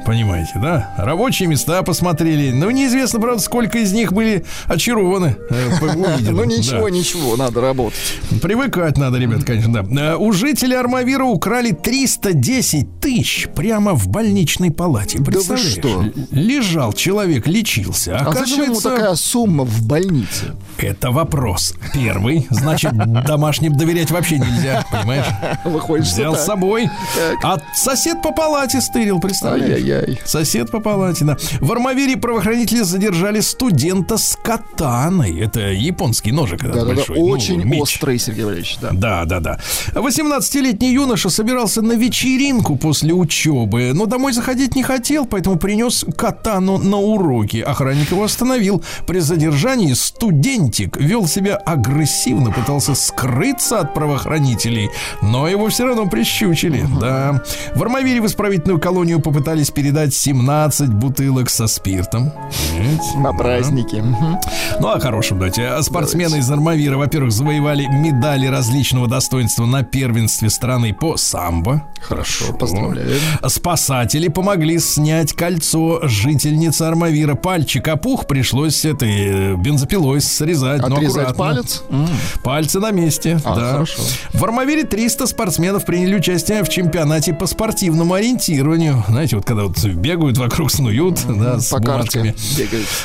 Понимаете, да? Рабочие места посмотрели. Ну, неизвестно, правда, сколько из них были очарованы. э. Ну ничего, ничего, надо работать. Привыкать надо, ребят, конечно, да. Э, У жителей Армавира украли 310 тысяч прямо в больничной палате. Представляешь? что? Лежал человек, лечился. А зачем ему такая сумма в больнице? это вопрос. Первый. Значит, домашним доверять вообще нельзя, понимаешь? Выходит, Взял с собой. А сосед по палате стырил, представляешь? Ай-яй-яй. Сосед по палате, да. В Армавире правоохранители задержали студента с катаной. Это японский ножик Да-да-да, большой. ну, очень меч. острый, Сергей Валерьевич, да. Да, да, да. 18-летний юноша собирался на вечеринку после учебы, но домой заходить не хотел, поэтому принес катану на уроки. Охранник его остановил. При задержании студентик вел себя агрессивно, пытался скрыться от правоохранителей, но его все равно прищучили. Да. В Армавире в исправительную колонию попытались передать 17 бутылок со спиртом. На празднике. Ну, о хорошем давайте. А Спортсмены из Армавира, во-первых, завоевали медали различного достоинства на первенстве страны по самбо. Хорошо, поздравляю. Спасатели помогли снять кольцо жительницы Армавира. Пальчик опух, пришлось этой э, бензопилой срезать. Отрезать палец? Пальцы на месте, А, да. хорошо. В Армавире 300 спортсменов приняли участие в чемпионате по спортивному ориентированию. Знаете, вот когда вот бегают вокруг, снуют, да, с По бумажками.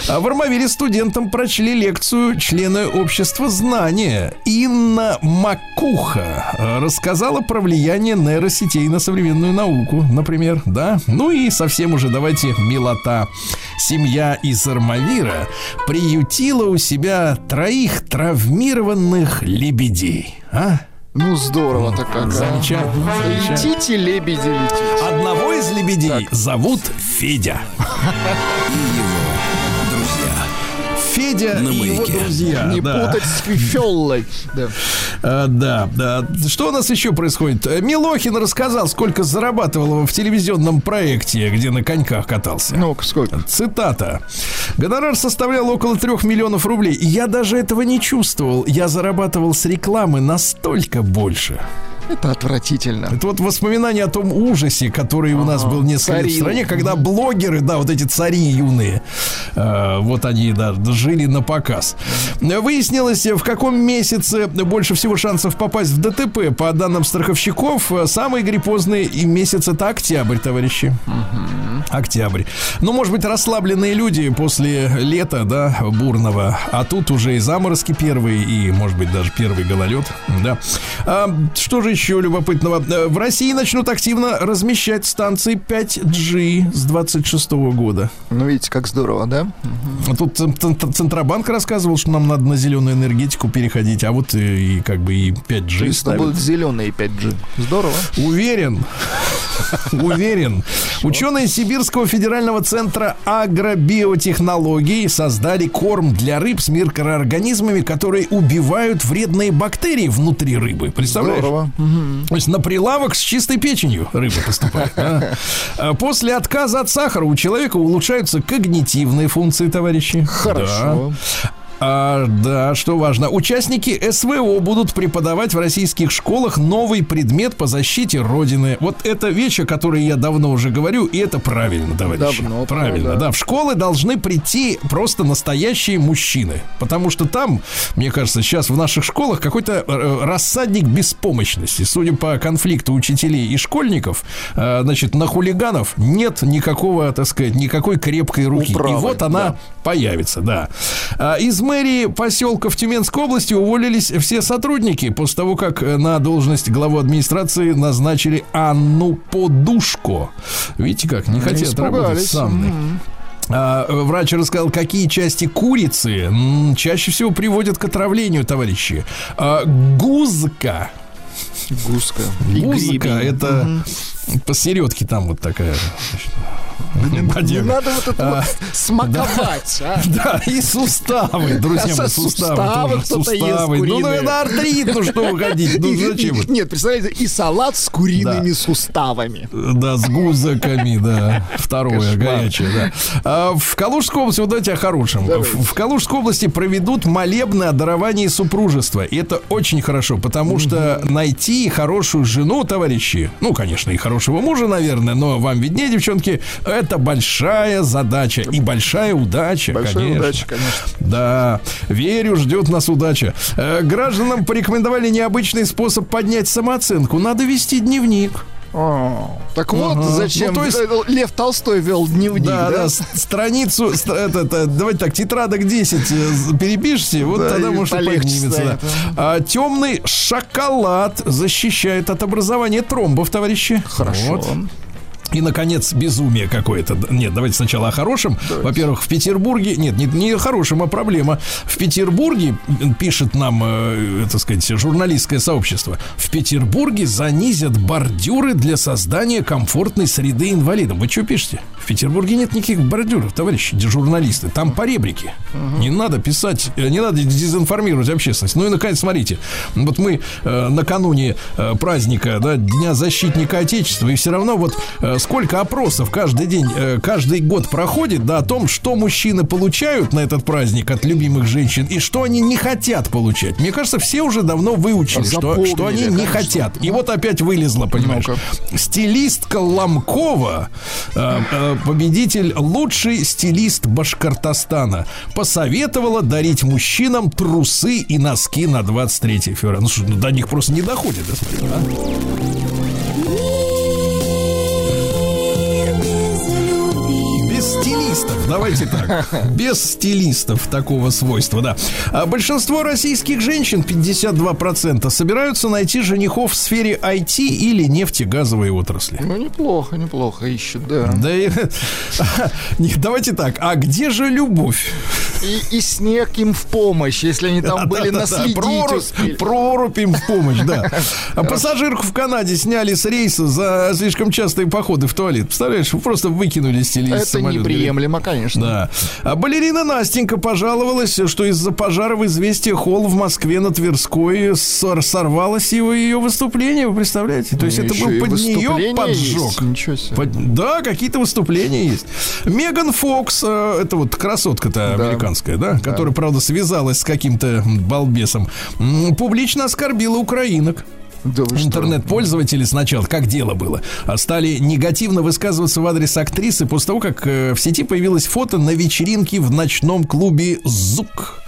А в Армавире студентам прочли лекцию члены общества знания. Инна Макуха э, рассказала про влияние нейросетей на современную науку, например, да? Ну и совсем уже давайте милота. Семья из Армавира приютила у себя троих травмированных лебедей. А? Ну, здорово-то как. а. Замечательно. замечательно. Летите, лебеди, летите. Одного из лебедей зовут Федя. Федя На и его маяке. друзья. Не да. путать с фифеллой. Да. А, да, да. Что у нас еще происходит? Э, Милохин рассказал, сколько зарабатывал в телевизионном проекте, где на коньках катался. Ну, сколько? Цитата. Гонорар составлял около трех миллионов рублей. Я даже этого не чувствовал. Я зарабатывал с рекламы настолько больше. Это отвратительно. Это вот воспоминание о том ужасе, который у нас был несколько лет в стране, когда блогеры, да, вот эти цари юные, э, вот они, да, жили на показ. Выяснилось, в каком месяце больше всего шансов попасть в ДТП. По данным страховщиков, э, самый гриппозный и месяц это октябрь, товарищи. Октябрь. Ну, может быть, расслабленные люди после лета, да, бурного. А тут уже и заморозки первые, и, может быть, даже первый гололед. Да. А, что же еще любопытного? Э, В России начнут активно размещать станции 5G с 26 года. Ну, видите, как здорово, да? А Тут Цен- Цен- Центробанк рассказывал, что нам надо на зеленую энергетику переходить, а вот и, и как бы и 5G То есть ставят. будут зеленые 5G. Здорово. Уверен. Уверен. Ученые Сибирского федерального центра агробиотехнологий создали корм для рыб с микроорганизмами, которые убивают вредные бактерии внутри рыбы. Представляешь? Здорово. То есть на прилавок с чистой печенью рыба поступает. да. А После отказа от сахара у человека улучшаются когнитивные функции, товарищи. Хорошо. Да. А, да, что важно. Участники СВО будут преподавать в российских школах новый предмет по защите Родины. Вот это вещь, о которой я давно уже говорю, и это правильно, товарищи. Давно, правильно, да. да. В школы должны прийти просто настоящие мужчины. Потому что там, мне кажется, сейчас в наших школах какой-то э, рассадник беспомощности. Судя по конфликту учителей и школьников, э, значит, на хулиганов нет никакого, так сказать, никакой крепкой руки. Управы, и вот она да. появится, да. А, Из мэрии поселка в Тюменской области уволились все сотрудники после того, как э, на должность главу администрации назначили Анну Подушко. Видите как, не хотят работать испугались. с Анной. А, э, врач рассказал, какие части курицы чаще всего приводят к отравлению, товарищи. А, гузка. Гуска. Гузка это посередке там вот такая. Не бодяга. надо вот это А, вот смаковать, а. Да, и суставы, друзья мои, суставы. Суставы суставы. Ну, ну, артрит, ну что выходить, ну И- зачем? и- Нет, представляете, и салат с куриными Да. суставами. Да, с гузаками, да. Второе, Кошмар. горячее, да. А в Калужской области, вот давайте о хорошем. Давайте. В, в Калужской области проведут молебны о даровании супружества. И это очень хорошо, потому что найти хорошую жену, товарищи, ну, конечно, и хорошего мужа, наверное, но вам виднее, девчонки, это большая задача и большая удача, Большая конечно. удача, конечно. Да, верю, ждет нас удача. Э, гражданам порекомендовали необычный способ поднять самооценку. Надо вести дневник. О, Так вот, зачем Ну, то есть- э, Лев Толстой вел дневник, Да, да? да, страницу, это, это, давайте так, тетрадок 10 э, перепишите, вот Да, тогда, может, поднимется. да. А, темный шоколад защищает от образования тромбов, товарищи. Хорошо. Вот. И, наконец, безумие какое-то. Нет, давайте сначала о хорошем. Во-первых, в Петербурге... Нет, не, не о хорошем, а проблема. В Петербурге, пишет нам, э, так сказать, журналистское сообщество, в Петербурге занизят бордюры для создания комфортной среды инвалидам. Вы что пишете? В Петербурге нет никаких бордюров, товарищи журналисты. Там поребрики. Не надо писать, э, не надо дезинформировать общественность. Ну и, наконец, смотрите. Вот мы э, накануне э, праздника, да, Дня защитника Отечества, и все равно вот э, сколько опросов каждый день, э, каждый год проходит, да, о том, что мужчины получают на этот праздник от любимых женщин и что они не хотят получать. Мне кажется, все уже давно выучили, что, Запомнили, что они не конечно. хотят. И вот опять вылезла, понимаешь. Ну-ка. Стилистка Ломкова, э, э, победитель, лучший стилист Башкортостана, посоветовала дарить мужчинам трусы и носки на 23 февраля. Ну что, ну, до них просто не доходит, да, смотри, а? Стилистов, давайте так. Без стилистов такого свойства, да. А большинство российских женщин, 52%, собираются найти женихов в сфере IT или нефтегазовой отрасли. Ну, неплохо, неплохо ищут, да. Да и... Давайте так, а где же любовь? И, и снег им в помощь, если они там были Да-да-да, наследить прорубь- успели. Прорубь им в помощь, да. А пассажирку в Канаде сняли с рейса за слишком частые походы в туалет. Представляешь, просто выкинули с теле- из Это самолета. неприемлемо, конечно. Да. А балерина Настенька пожаловалась, что из-за пожара в известия холл в Москве на Тверской сор- сорвалось его ее выступление. Вы представляете? То есть это Еще был под нее поджог. есть. Ничего себе. Под- Да, какие-то выступления есть. Меган Фокс, э, это вот красотка-то Да. американская, да, которая, правда, связалась с каким-то балбесом, публично оскорбила украинок. Да? Интернет-пользователи сначала, как дело было, а, стали негативно высказываться в адрес актрисы после того, как э, в сети появилось фото на вечеринке в ночном клубе «Зук».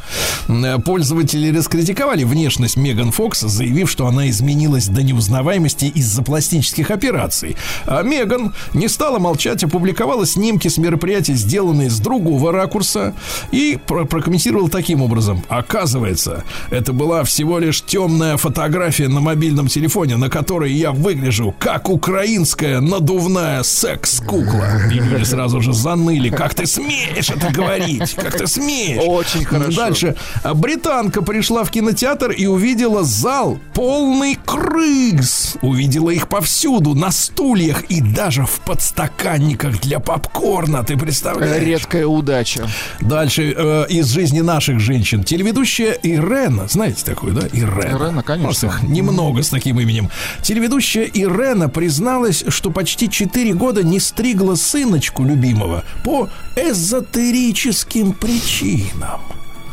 Э, Пользователи раскритиковали внешность Меган Фокс, заявив, что она изменилась до неузнаваемости из-за пластических операций. А Меган не стала молчать, опубликовала снимки с мероприятий, сделанные с другого ракурса, и про- прокомментировала таким образом. Оказывается, это была всего лишь темная фотография на мобильном телефоне, на которой я выгляжу как украинская надувная секс-кукла. И люди сразу же заныли. Как ты смеешь это говорить? Как ты смеешь? Очень хорошо. Дальше. А, Британка пришла в кинотеатр и увидела зал полный крыс. Увидела их повсюду, на стульях и даже в подстаканниках для попкорна. Ты представляешь? Редкая удача. Дальше э, из жизни наших женщин. Телеведущая Ирена. Знаете такую, да? Ирена. Ирена, конечно. Может, их немного с таким именем. Телеведущая Ирена призналась, что почти 4 года не стригла сыночку любимого по эзотерическим причинам.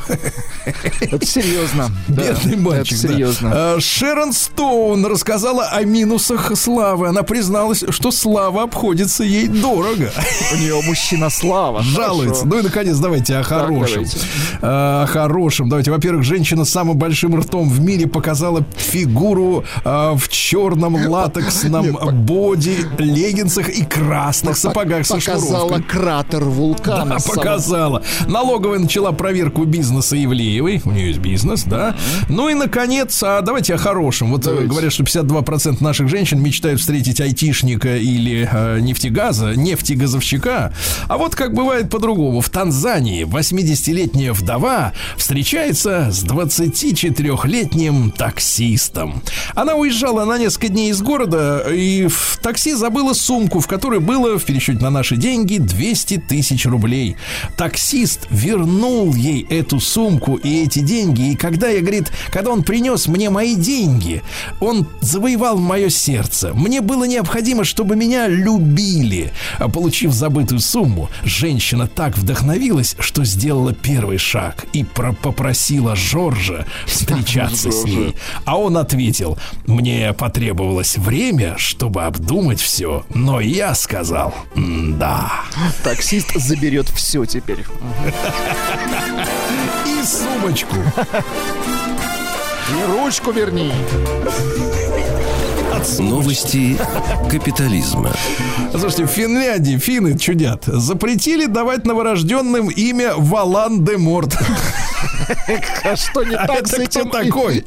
Это серьезно. Да, Бедный мальчик. Это да. серьезно. А, Шерон Стоун рассказала о минусах славы. Она призналась, что слава обходится ей дорого. У нее мужчина слава. Жалуется. Хорошо. Ну и наконец, давайте о хорошем. давайте. А, О хорошем. Давайте. Во-первых, женщина с самым большим ртом в мире показала фигуру а, в черном латексном боди, леггинсах и красных сапогах со Показала кратер вулкана. Да, показала. Налоговая начала проверку бизнеса Ивлеевой. У нее есть бизнес, да. Ну и, наконец, а давайте о хорошем. Вот э, Давайте. говорят, что 52% наших женщин мечтают встретить айтишника или э, нефтегаза, нефтегазовщика. А вот как бывает по-другому. В Танзании 80-летняя вдова встречается с 24-летним таксистом. Она уезжала на несколько дней из города и в такси забыла сумку, в которой было в пересчете на наши деньги 200 тысяч рублей. Таксист вернул ей эту сумку и эти деньги. И когда я, говорит, когда он принес мне мои деньги, он завоевал мое сердце. Мне было необходимо, чтобы меня любили. А получив забытую сумму, женщина так вдохновилась, что сделала первый шаг и про- попросила Жоржа встречаться с ней. А он ответил, мне потребовалось время, чтобы обдумать все, но я сказал, да. Таксист заберет все теперь. Сумочку. И ручку верни. Новости капитализма. Слушайте, в Финляндии финны чудят. Запретили давать новорожденным имя Валан де Морт. А что не так с Это кто этим такой?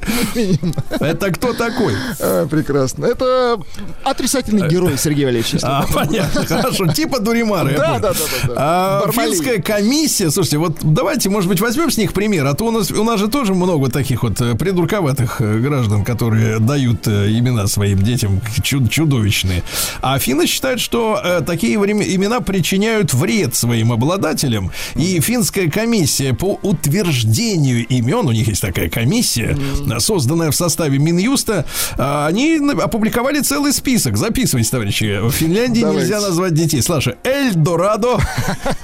Это кто такой? А, Прекрасно. Это отрицательный герой Сергей Валерьевич. А, понятно, хорошо. Типа Дуримара. я Да, да, да. А, финская комиссия, слушайте, вот давайте, может быть, возьмем с них пример, а то у нас, у нас же тоже много таких вот э, придурковатых э, граждан, которые дают э, имена своим детям чуд- чудовищные. А финны считают, что э, такие имена причиняют вред своим обладателям, и финская комиссия по утверждению имен, у них есть такая комиссия, э, созданная в составе Минюста, а, они опубликовали целый список. Записывайте, товарищи. В Финляндии Давайте. нельзя назвать детей. Слушай, Эльдорадо,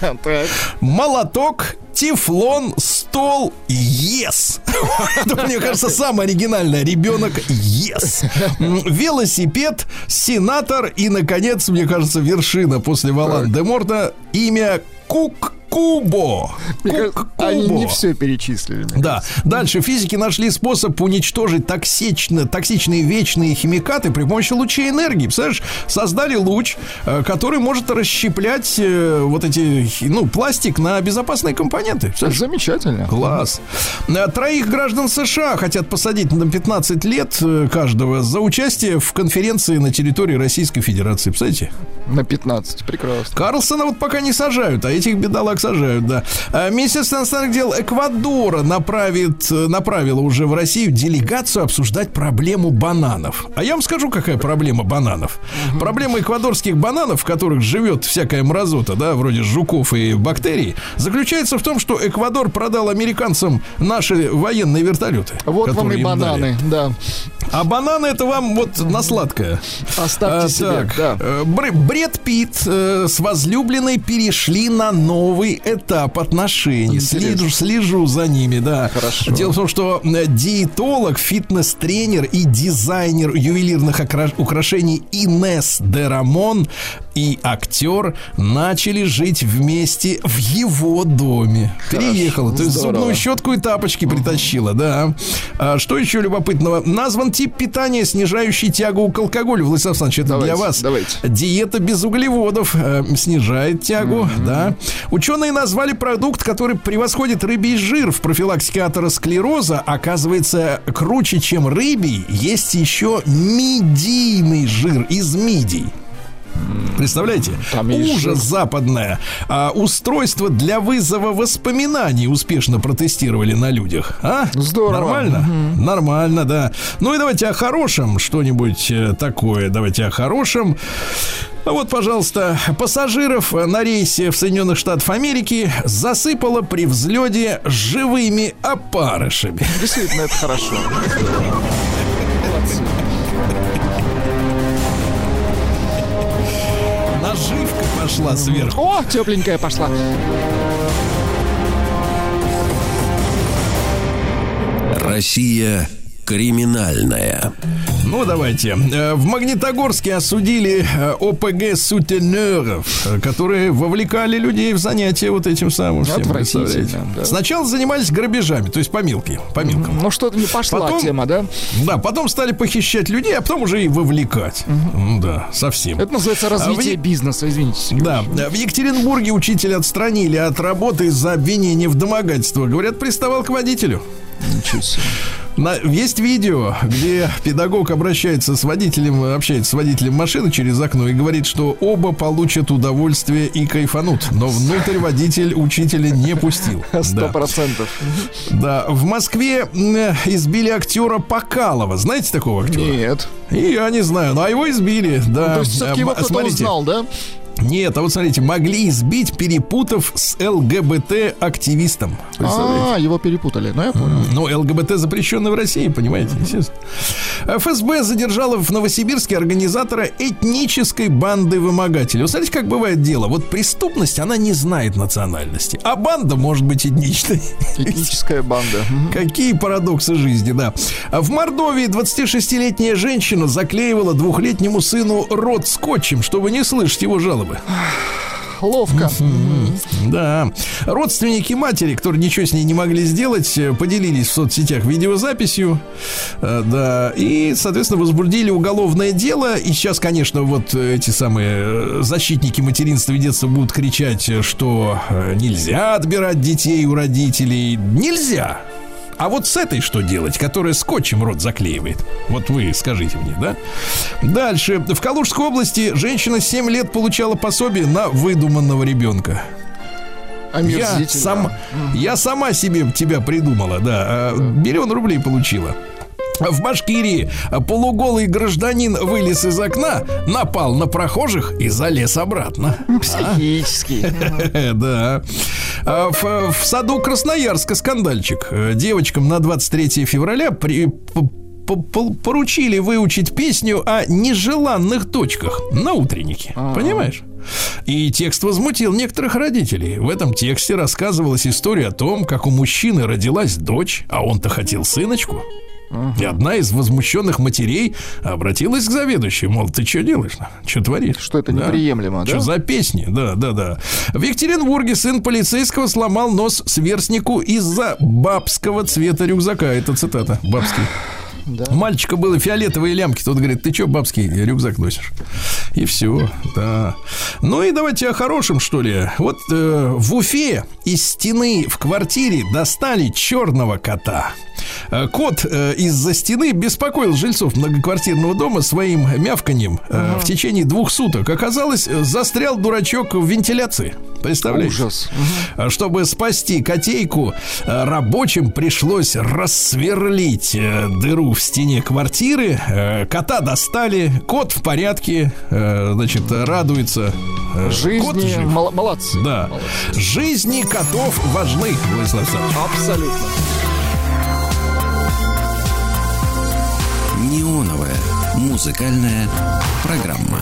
молоток, тефлон, стол, ес. Это, мне кажется, самое оригинальное. Ребенок, ес. Велосипед, сенатор и, наконец, мне кажется, вершина после Валан де Морта имя Кук Кубо. Кажется, Они не все перечислили. Да. Дальше физики нашли способ уничтожить токсично, токсичные вечные химикаты при помощи лучей энергии. Представляешь, создали луч, э, который может расщеплять э, вот эти, ну, пластик на безопасные компоненты. Замечательно. Класс. Э, Троих граждан США хотят посадить на 15 лет каждого за участие в конференции на территории Российской Федерации. Представляете? На 15. Прекрасно. Карлсона вот пока не сажают, а этих бедолаг сажают, да. А Министерство иностранных дел Эквадора направит, э, направило уже в Россию делегацию обсуждать проблему бананов. А я вам скажу, какая проблема бананов. Проблема эквадорских бананов, в которых живет всякая мразота, да, вроде жуков и бактерий, заключается в том, что Эквадор продал американцам наши военные вертолеты. Вот вам и дали. бананы, да. А бананы это вам вот на сладкое. Оставьте А, себе, так, да. э, Бр- Бред Питт э, с возлюбленной перешли на новый этап отношений. Интересно. Слежу, слежу за ними, да. Хорошо. Дело в том, что э, диетолог, фитнес-тренер и дизайнер ювелирных украшений Инес Дерамон и актер начали жить вместе в его доме. Переехала. То есть здорово. зубную щетку и тапочки притащила, да. А, что еще любопытного? Назван тип питания, снижающий тягу к алкоголю. Владислав Александрович, это Давайте, для вас. давайте. Диета без углеводов э, снижает тягу, да. Ученые назвали продукт, который превосходит рыбий жир в профилактике атеросклероза. Оказывается, круче, чем рыбий, есть еще мидийный жир из мидий. Представляете? Там Ужас жир. западное. А, устройство для вызова воспоминаний успешно протестировали на людях. А? Здорово. Нормально? Нормально, да. Ну и давайте о хорошем что-нибудь э, такое. Давайте о хорошем. А Вот, пожалуйста, пассажиров на рейсе в Соединенных Штатах Америки засыпало при взлете живыми опарышами. Действительно, это хорошо. Пошла сверху. О, тепленькая пошла. Россия криминальная. Ну, давайте. Э, В Магнитогорске осудили э, ОПГ сутенеров, э, которые вовлекали людей в занятия вот этим самым всем. Представляете? да. Сначала занимались грабежами, то есть по мелким, по мелкам. Ну, что-то не пошла Потом- тема, да? Да, потом стали похищать людей, а потом уже и вовлекать. М, Да, совсем. Это называется развитие А вы- бизнеса, извините. Сергей Да, в Екатеринбурге учителя отстранили от работы из-за обвинения в домогательство. Говорят, приставал к водителю. Ничего себе. На- есть видео, где педагог обращается с водителем, общается с водителем машины через окно и говорит, что оба получат удовольствие и кайфанут. Но внутрь водитель учителя не пустил. Сто Да. процентов. Да, в Москве избили актера Покалова. Знаете такого актера? Нет. И я не знаю, но его избили, да. Ну, То есть все-таки его кто-то узнал, да? Нет, а вот смотрите, могли избить, перепутав с ЛГБТ-активистом. А, его перепутали. Ну, я понял. Ну, ЛГБТ запрещенный в России, понимаете, естественно. ФСБ задержала в Новосибирске организатора этнической банды вымогателей. Вы знаете, как бывает дело? Вот преступность, она не знает национальности, а банда может быть этничной. Этническая банда. Какие парадоксы жизни, да. В Мордовии 26-летняя женщина заклеивала двухлетнему сыну рот скотчем, чтобы не слышать его жалобы. Ловко. Да. Родственники матери, которые ничего с ней не могли сделать, э, поделились в соцсетях видеозаписью. Э, Да. И, соответственно, возбудили уголовное дело. И сейчас, конечно, вот эти самые э, защитники материнства и детства будут кричать, э, что э, нельзя отбирать детей у родителей. Нельзя. А вот с этой что делать, которая скотчем рот заклеивает? Вот вы скажите мне, да? Дальше. В Калужской области женщина 7 лет получала пособие на выдуманного ребенка. Я, сам, я сама себе тебя придумала, да. А, Миллион рублей получила. В Башкирии полуголый гражданин вылез из окна, напал на прохожих и залез обратно. Психический. Да. А В, в саду Красноярска скандальчик. Девочкам на 23 февраля при- поручили выучить песню о нежеланных дочках на утреннике. Понимаешь? И текст возмутил некоторых родителей. В этом тексте рассказывалась история о том, как у мужчины родилась дочь, а он-то хотел сыночку. И одна из возмущенных матерей обратилась к заведующей, мол, ты что делаешь? Что творишь? Что это Да. неприемлемо, Что да? за песни? Да, да, да. В Екатеринбурге сын полицейского сломал нос сверстнику из-за бабского цвета рюкзака. Это цитата. Бабский. У мальчика было фиолетовые лямки. Тот говорит, ты что, бабский рюкзак носишь? И все, да. Ну и давайте о хорошем, что ли. Вот э, в Уфе из стены в квартире достали черного кота. Э, Кот э, из-за стены беспокоил жильцов многоквартирного дома своим мявканьем э, в течение двух суток. Оказалось, э, застрял дурачок в вентиляции. Представляете? Ужас. А Чтобы спасти котейку, э, рабочим пришлось рассверлить э, дыру в стене квартиры. Э, Кота достали, кот в порядке, э, значит, радуется. Э, Кот Жизни жив. мол- молодцы. Да. Жизни котов важны, Владислав Александрович. Абсолютно. Музыкальная программа.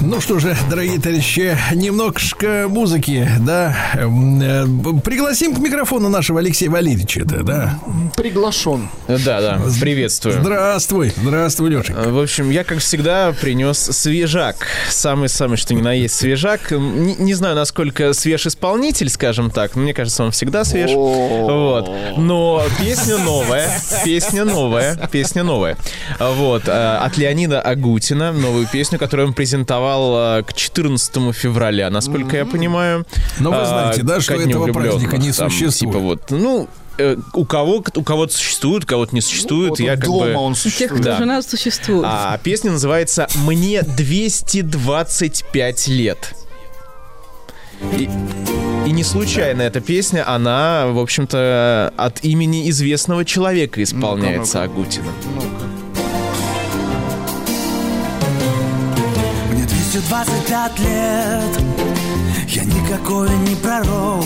Ну что же, дорогие товарищи, немножко музыки, да. М, э, Пригласим к микрофону нашего Алексея Валерьевича, да, да. Приглашен. Да, да, приветствую. Здравствуй, здравствуй, Лешик. В общем, я, как всегда, принес свежак. Самый-самый, что ни на есть свежак. Не, не знаю, насколько свеж исполнитель, скажем так. но Мне кажется, он всегда свеж. Вот. Но песня новая. Песня новая. Песня новая. Вот. э, От Леонида Агутина. Новую песню, которую он презентовал э, к 14 февраля, насколько я понимаю. Но вы А, знаете, да, что этого праздника не там, существует. Типа вот, ну, э, у кого у кого-то существует, у кого-то не существует. Вот я он как дома бы... он Тех, кто существует. Да. жена существует. А песня называется «Мне 225 лет». И, и не случайно эта песня, она, в общем-то, от имени известного человека исполняется Агутина. Мне 225 лет. Я никакой не пророк.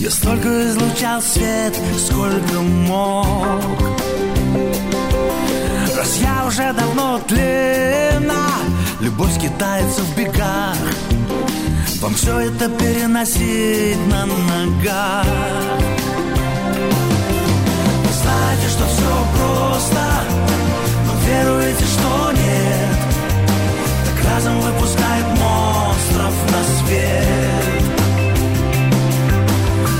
Я столько излучал свет, сколько мог. Раз я уже давно тлена Любовь китается в бегах. Вам все это переносить на ногах. Вы знаете, что все просто Но веруете, что нет разом выпускает монстров на свет.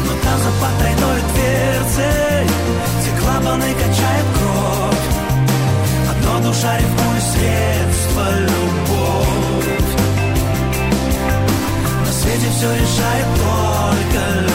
Но там за потайной дверцей Те клапаны качают кровь. Одно душа рифмует средство любовь На свете все решает только любовь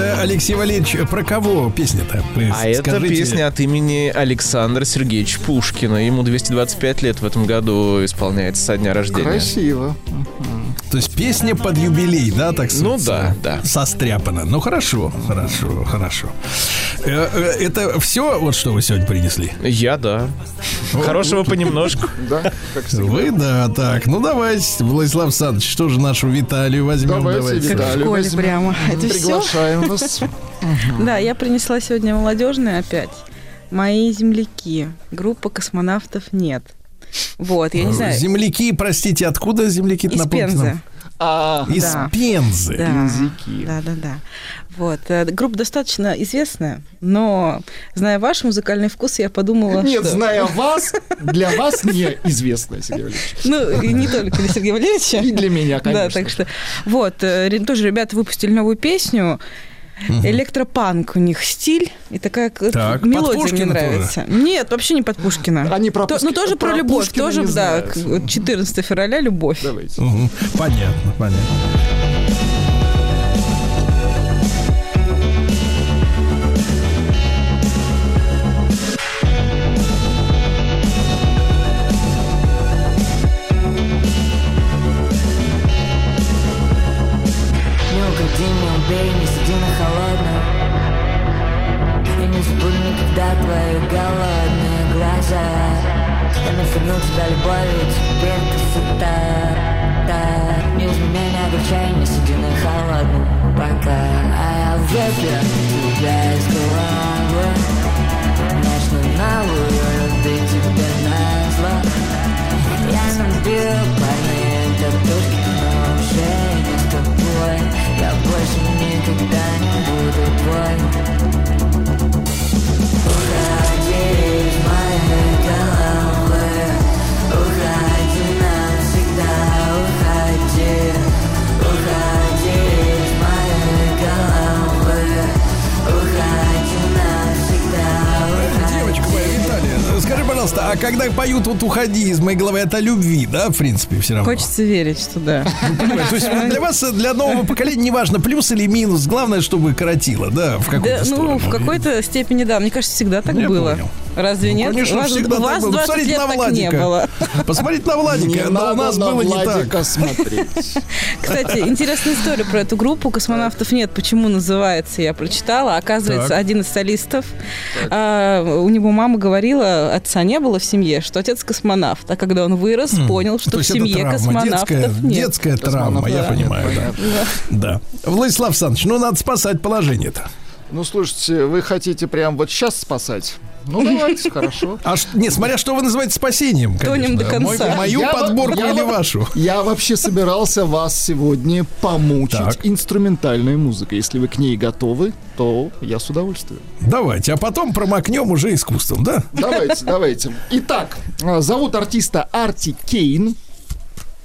Bye. Алексей Валерьевич, про кого песня-то? Вы А это песня от имени Александра Сергеевича Пушкина. Ему 225 лет в этом году исполняется со дня рождения. Красиво. То есть песня под юбилей, да, так Ну сказать? да, да. Состряпана. Ну хорошо, хорошо, хорошо. Э, э, Это все, вот что вы сегодня принесли? Я, да. Хорошего понемножку. Да, как всегда. Вы, да, так. Ну давайте, Владислав Александрович, что же нашу Виталию возьмем? Давайте, Давайте. Как в Виталий, школе возьмем. прямо. Это все? Приглашаем вас. Да, я принесла сегодня молодежные опять. Мои земляки. Группа космонавтов нет. Вот, я не знаю. Земляки, простите, откуда земляки Из? Пензы. А, Из Да. Пензы. Да, да, да, да. Вот. э, Группа достаточно известная, но, зная ваш музыкальный вкус, я подумала, Нет, что... зная вас, для вас неизвестно, Сергей Валерьевич. Ну, и не только для Сергея Валерьевича. И для меня, конечно. Да, так что... Вот, э, тоже ребята выпустили новую песню. Электропанк у них стиль и такая Так, под мелодия мне нравится. Нет, вообще не под Пушкина. Они про То- Пушки- ну тоже про, про любовь, Пушкина тоже, да, знают. к- вот 14 февраля любовь. Давайте. Мгм. Понятно, понятно. Нафигну тебя любовью, теперь ты сыта да. Не изменяй, не сиди на холодном пока А я выпью тебя из головы Начну новую любить тебя назло Я набил парные татушки, но уже не с тобой. Я больше никогда пожалуйста, а когда поют вот «Уходи из моей головы», это о любви, да, в принципе, все равно? Хочется верить, что да. Понимаешь, то есть для вас, для нового поколения, неважно, плюс или минус, главное, чтобы коротило, да, в Да, сторону. ну, в какой-то степени, да. Мне кажется, всегда так Я было. понял. Разве Ну, нет? конечно, у вас, всегда у так вас было. 20 Посмотрите лет на так Владика. не было. Посмотрите на Владика, Не но у нас на было не так. Смотреть. Кстати, интересная история про эту группу. Космонавтов нет. Почему называется, я прочитала. Оказывается, Так. один из солистов, а, у него мама говорила, отца не было в семье, что отец космонавт. А когда он вырос, понял, что То в семье космонавтов детская, нет. детская травма, я понимаю, да. Да. Владислав Александрович, ну надо спасать положение-то. Ну, слушайте, вы хотите прям вот сейчас спасать? Ну, давайте, хорошо. А не, смотря что вы называете спасением, Тонем конечно. до конца. мою подборку или вашу? Я вообще собирался вас сегодня помучить Так. инструментальной музыкой. Если вы к ней готовы, то я с удовольствием. Давайте, а потом промокнем уже искусством, да? Давайте, давайте. Итак, а, зовут артиста Арти Кейн.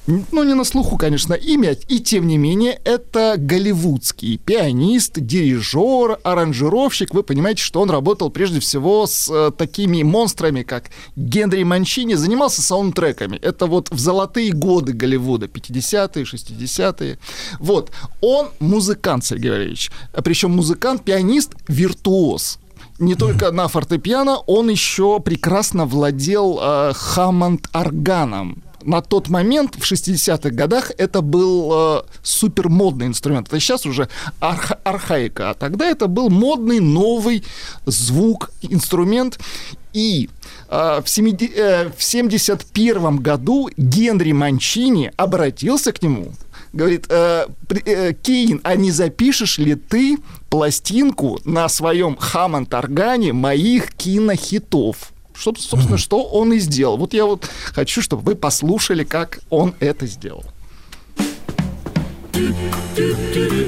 Ну, не на слуху, конечно, имя, и тем не менее, это голливудский пианист, дирижер, аранжировщик. Вы понимаете, что он работал прежде всего с э, такими монстрами, как Генри Манчини, занимался саундтреками. Это вот в золотые годы Голливуда, 50-е, 60-е. Вот, он музыкант, Сергей Валерьевич. Причем музыкант, пианист, виртуоз не только на фортепиано, он еще прекрасно владел э, хаммонд-органом. На тот момент, в 60-х годах, это был э, супер модный инструмент. Это сейчас уже арха- архаика, а тогда это был модный новый звук, инструмент. И э, в, 70, э, в 71 году Генри Манчини обратился к нему говорит, э, э, Кейн, а не запишешь ли ты пластинку на своем Хаммонд-органе моих кинохитов? Что, собственно, что он и сделал. Вот я вот хочу, чтобы вы послушали, как он это сделал. Кстати,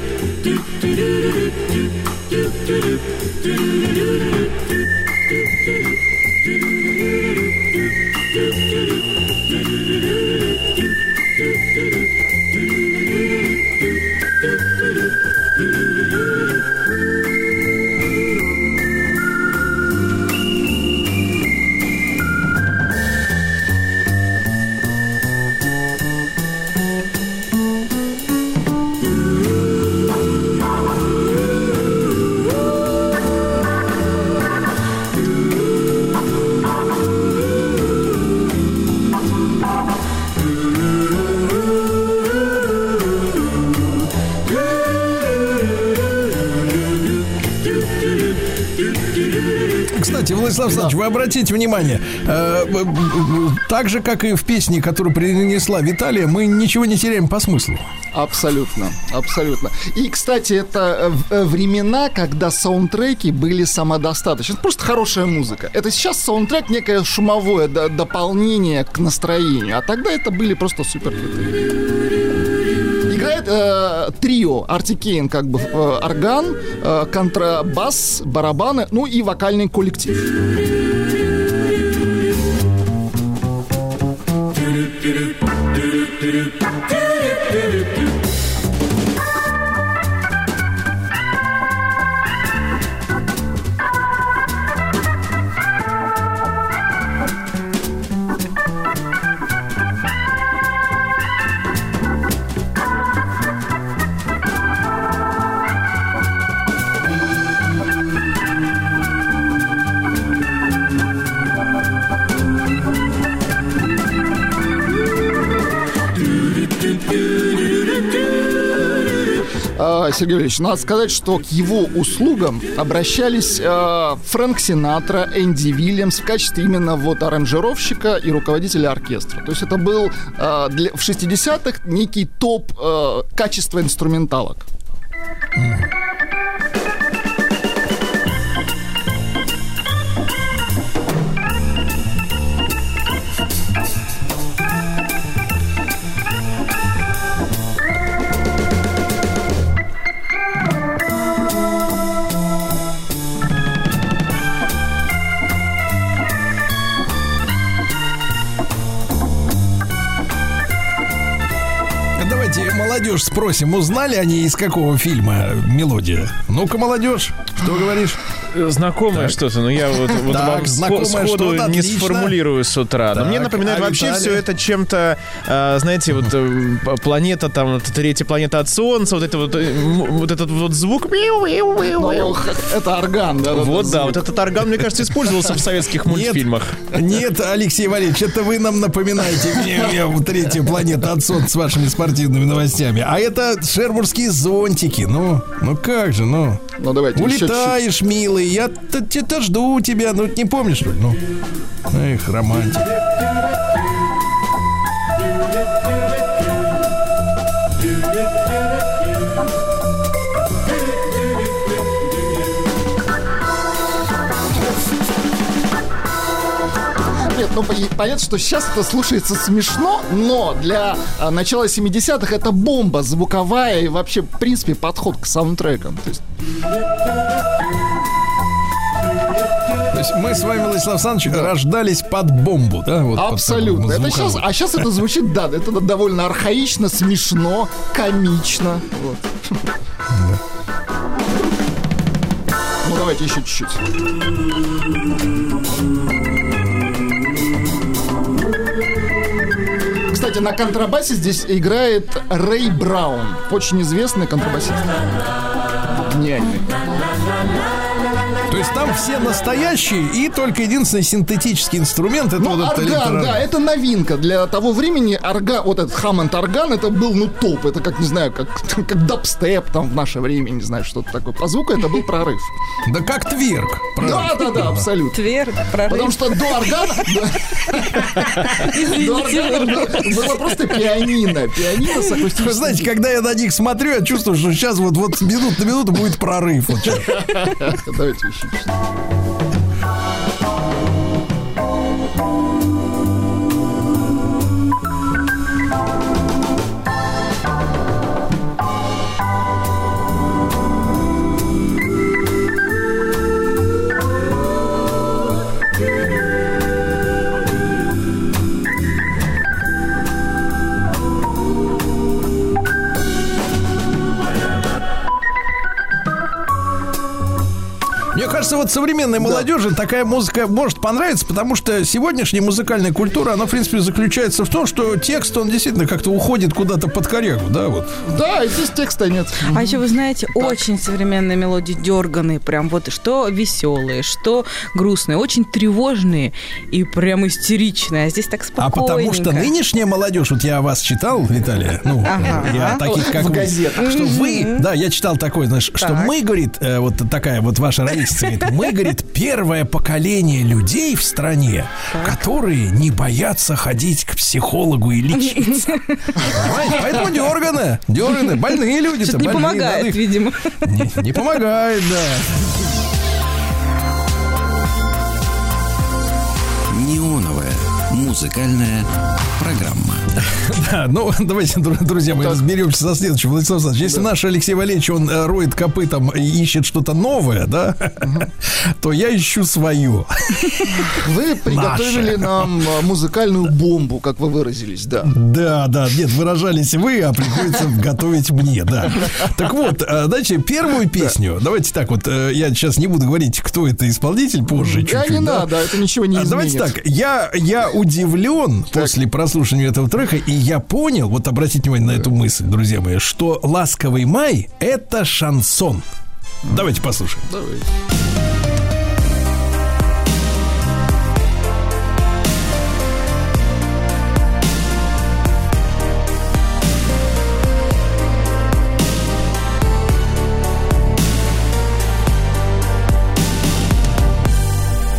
Владислав Александрович, вы обратите внимание, э, б- б- так же, как и в песне, которую принесла Виталия, мы ничего не теряем по смыслу. Абсолютно, абсолютно. И, кстати, это э, э, времена, когда саундтреки были самодостаточны. Это просто хорошая музыка. Это сейчас саундтрек некое шумовое до- дополнение к настроению, а тогда это были просто супер. Играет э, трио Арти Кейн, как бы э, орган, э, контрабас, барабаны, ну и вокальный коллектив. А, Сергей Валерьевич, надо сказать, что к его услугам обращались э, Фрэнк Синатра, Энди Вильямс в качестве именно вот аранжировщика и руководителя оркестра. То есть это был э, для- в 60-х некий топ э, качества инструменталок. Давайте молодежь спросим, узнали они из какого фильма мелодия? Ну-ка, молодежь, что говоришь? Знакомое что-то, но я вот, вот Так, вам сходу не отлично. сформулирую с утра. Но Так, мне напоминает а вообще Виталий? все это чем-то, а, знаете, вот э, планета там, вот третья планета от Солнца, вот это вот, э, вот этот вот звук. Ну, это орган, да? Вот да, вот этот орган, мне кажется, использовался в советских мультфильмах. Нет, Алексей Валерьевич, это вы нам напоминаете третья планета от Солнца с вашими спортивными новостями. А это шербургские зонтики. Ну, ну как же, ну. Ну, давайте еще Улетаешь, милый, я т- т- жду тебя. Ну, не помнишь, что ли? Ну, эх, романтик. Ну пон- понятно, что сейчас это слушается смешно, но для а, начала 70-х это бомба звуковая и вообще, в принципе, подход к саундтрекам. То есть, То есть мы с вами, Владислав Александрович, рождались под бомбу, да? Вот абсолютно. Это сейчас, а сейчас это звучит, да, это довольно архаично, смешно, комично. Вот. Ну, давайте еще чуть-чуть. Кстати, на контрабасе здесь играет Рэй Браун, очень известный контрабасист. Гениальный. То есть там все настоящие и только единственный синтетический инструмент это Ну, вот этот орган, электро- да, это новинка. Для того времени орган, вот этот Хаммонд орган, это был, ну, топ. Это как, не знаю, как, как дабстеп там в наше время, не знаю, что-то такое. По звуку это был прорыв. Да как тверк. Да, да, да, абсолютно. Тверд, прорыв. Потому что до органа... Было- просто пианино. Пианино с Вы знаете, когда я на них смотрю, я чувствую, что сейчас вот, вот с минут на минуту будет прорыв. Давайте еще чуть-чуть. Мне кажется, вот современной молодежи такая музыка может понравиться, потому что сегодняшняя музыкальная культура, она, в принципе, заключается в том, что текст, он действительно как-то уходит куда-то под корягу, да, вот. Да, и здесь текста нет. А еще, вы знаете, очень современные мелодии дерганые, прям вот что веселые, что грустные, очень тревожные и прям истеричные. А здесь так А спокойненько. потому что нынешняя молодежь, вот я о вас читал, Виталия, ну, Ага. я таких, как В вы, газетах. что вы, да, я читал такое, знаешь, что Так. мы, говорит, э, вот такая вот ваша ровесница, говорит, мы, говорит, первое поколение людей в стране, которые не боятся ходить к психологу и лечиться. Поэтому дерганы, дерганы, больные люди-то, Что-то не помогает, их- видимо. Не, не помогает, да. Неоновая Музыкальная программа. Да, ну давайте, дру- друзья мои, разберемся со следующим. Владислав Александрович, если наш Алексей Валерьевич, он э, роет копытом и ищет что-то новое, да, то я ищу свое. Вы приготовили нам а, музыкальную бомбу, как вы выразились, да. Да, да, нет, выражались вы, а приходится готовить мне, да. Так вот, э, знаете, первую песню, давайте так вот, э, я сейчас не буду говорить, кто это исполнитель, позже Да, чуть-чуть. не да. надо, это ничего не А Давайте изменит. так, я, я удивлен после прослушивания этого трека, и я понял, вот обратите внимание на эту мысль, друзья мои, что «Ласковый май» — это шансон. Давайте послушаем.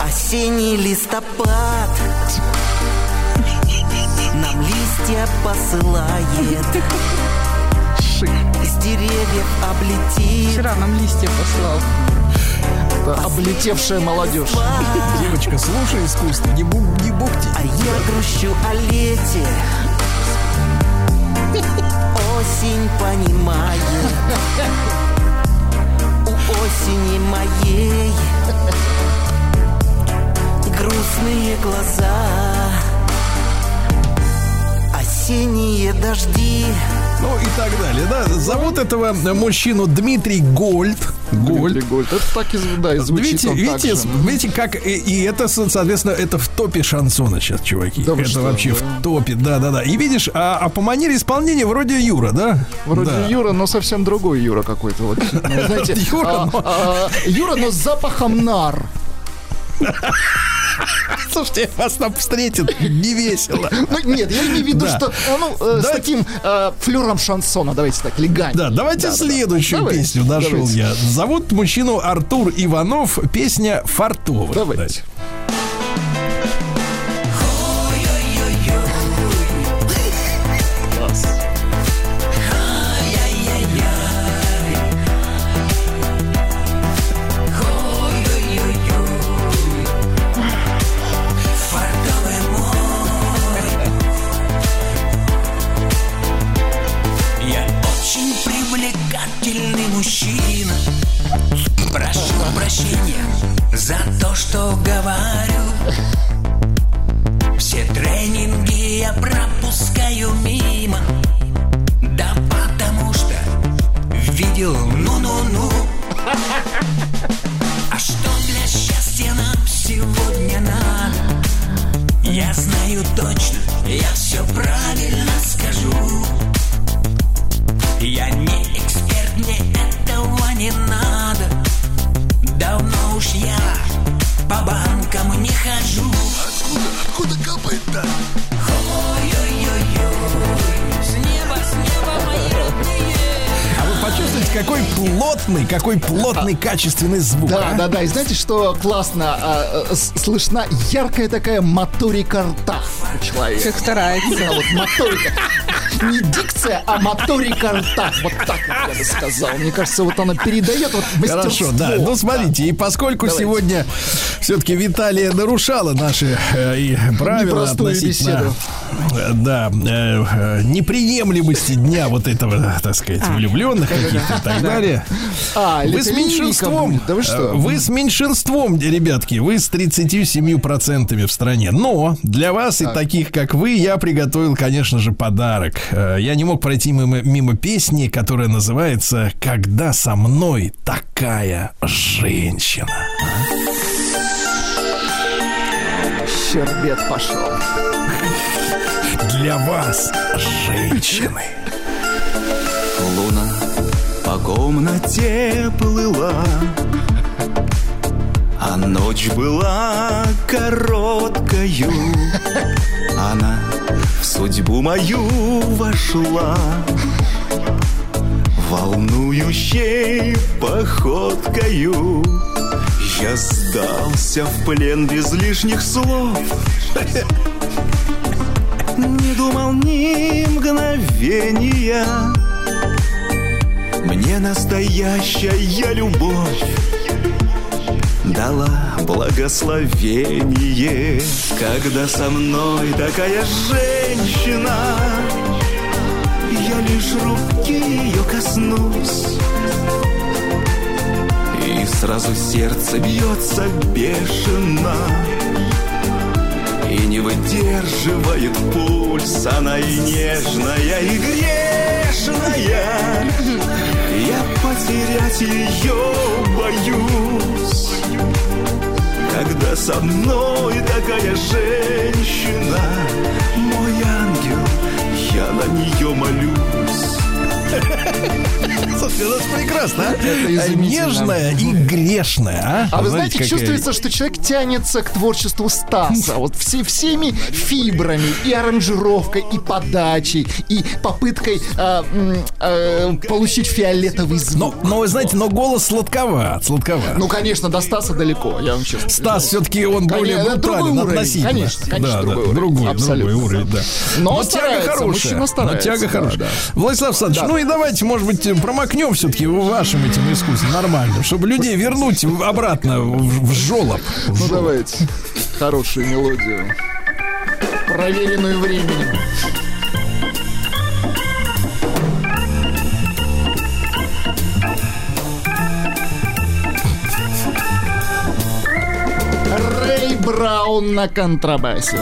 Осенний листопад листья посылает Из деревьев облетит Вчера нам листья послал. Да, облетевшая молодежь. Девочка, слушай искусство, не, бу, не бухти. А я грущу о лете Осень понимает У осени моей Грустные глаза Осенние дожди Ну и так далее, да. Зовут этого мужчину Дмитрий Гольд. Гольд. Дмитрий Гольд. Это так и, да, и звучит Видите, он так видите, же. видите, как и, и это, со- соответственно, это в топе шансона сейчас, чуваки. Да это что, вообще да? в топе, да, да, да. И видишь, а, а по манере исполнения вроде Юра, да? Вроде Да. Юра, но совсем другой Юра какой-то. Вот, Ну, знаете, Юра, а, но- а, Юра, но с запахом нар. Слушайте, вас там встретят не весело. Ну, нет, я имею в виду, Да. что а, ну, э, с Давайте- таким э, флюром шансона, давайте так, легально. Да, давайте следующую Давайте, песню нашел давайте. я. Зовут мужчину Артур Иванов, песня Фартовый. Давайте. Я качественный звук. Да, а? да, да. И знаете, что классно? А, э, слышна яркая такая моторика рта у человека. Как старается. Да, вот моторика. Не дикция, а моторика рта. Вот так вот я бы сказал. Мне кажется, вот она передает вот мастерство. Хорошо, да. Ну, смотрите, и поскольку Давайте. сегодня все-таки Виталия нарушала наши э, и правила Непростую относительно беседу. Да, э, э, неприемлемости дня вот этого, так сказать, влюбленных каких-то и так далее. А, Вы с меньшинством. Да вы что? вы с меньшинством, ребятки, вы с 37% в стране. Но для вас и таких, как вы, я приготовил, конечно же, подарок. Э, Я не мог пройти мимо, мимо песни, которая называется «Когда со мной такая женщина». Щербет пошел. Для вас, женщины. Луна по комнате плыла, А ночь была короткою. Она в судьбу мою вошла, Волнующей походкою. Я сдался в плен без лишних слов, Не думал ни мгновения, мне настоящая любовь дала благословение. Когда со мной такая женщина Я лишь руки ее коснусь. И сразу сердце бьется бешено И не выдерживает пульс. Она и нежная, и грешная. Я потерять ее боюсь. Когда со мной такая женщина Мой ангел, я на нее молюсь Слушай, это ж прекрасно, а? Нежная и грешная, а? А вы знаете, чувствуется, что человек тянется к творчеству Стаса. Вот все, всеми фибрами, и аранжировкой, и подачей, и попыткой а, м, а, получить фиолетовый звук. Но, но вы знаете, но голос сладковат, сладковат. Ну, конечно, до Стаса далеко, я вам честно Стас все-таки он более Конечно, брутален относительно. конечно, конечно, да, другой да, уровень, другой, абсолютно, другой уровень, да. Но тяга старается, хорошая. мужчина старается, Но тяга хорошая. да. Владислав Александрович, ну и давайте, может быть, промокнем все-таки вашим этим искусством нормально, чтобы людей вернуть обратно в, в жолоб. В Ну, жолоб. давайте. Хорошую мелодию. Проверенную временем. Рэй Браун на контрабасе.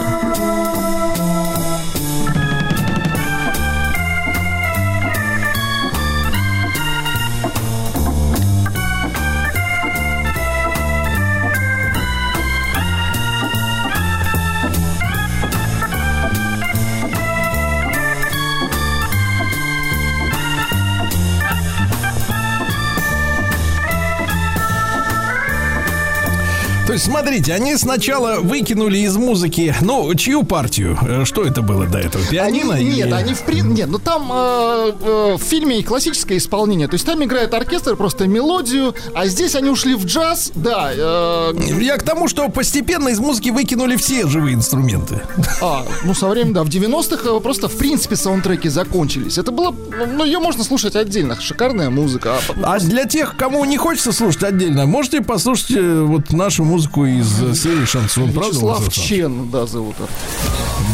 Есть, смотрите, они сначала выкинули из музыки, ну, чью партию? Э, Что это было до этого? Пианино? Они- или- Нет, они в прин... Нет, ну там э, э, в фильме классическое исполнение. То есть там играет оркестр, просто мелодию, а здесь они ушли в джаз, да. э, Я к тому, что постепенно из музыки выкинули все живые инструменты. А, ну со временем, да, в 90-х э, просто в принципе саундтреки закончились. Это было, ну ее можно слушать отдельно, шикарная музыка. А А для тех, кому не хочется слушать отдельно, можете послушать э, вот нашу музыку из э, серии шансон, правда? Вячеслав Александрович? Чен, да, зовут. Да,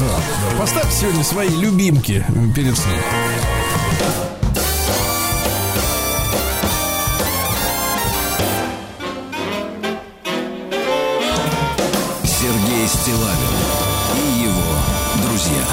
да. Поставьте сегодня свои любимки перед сном. Сергей Стилавин и его друзья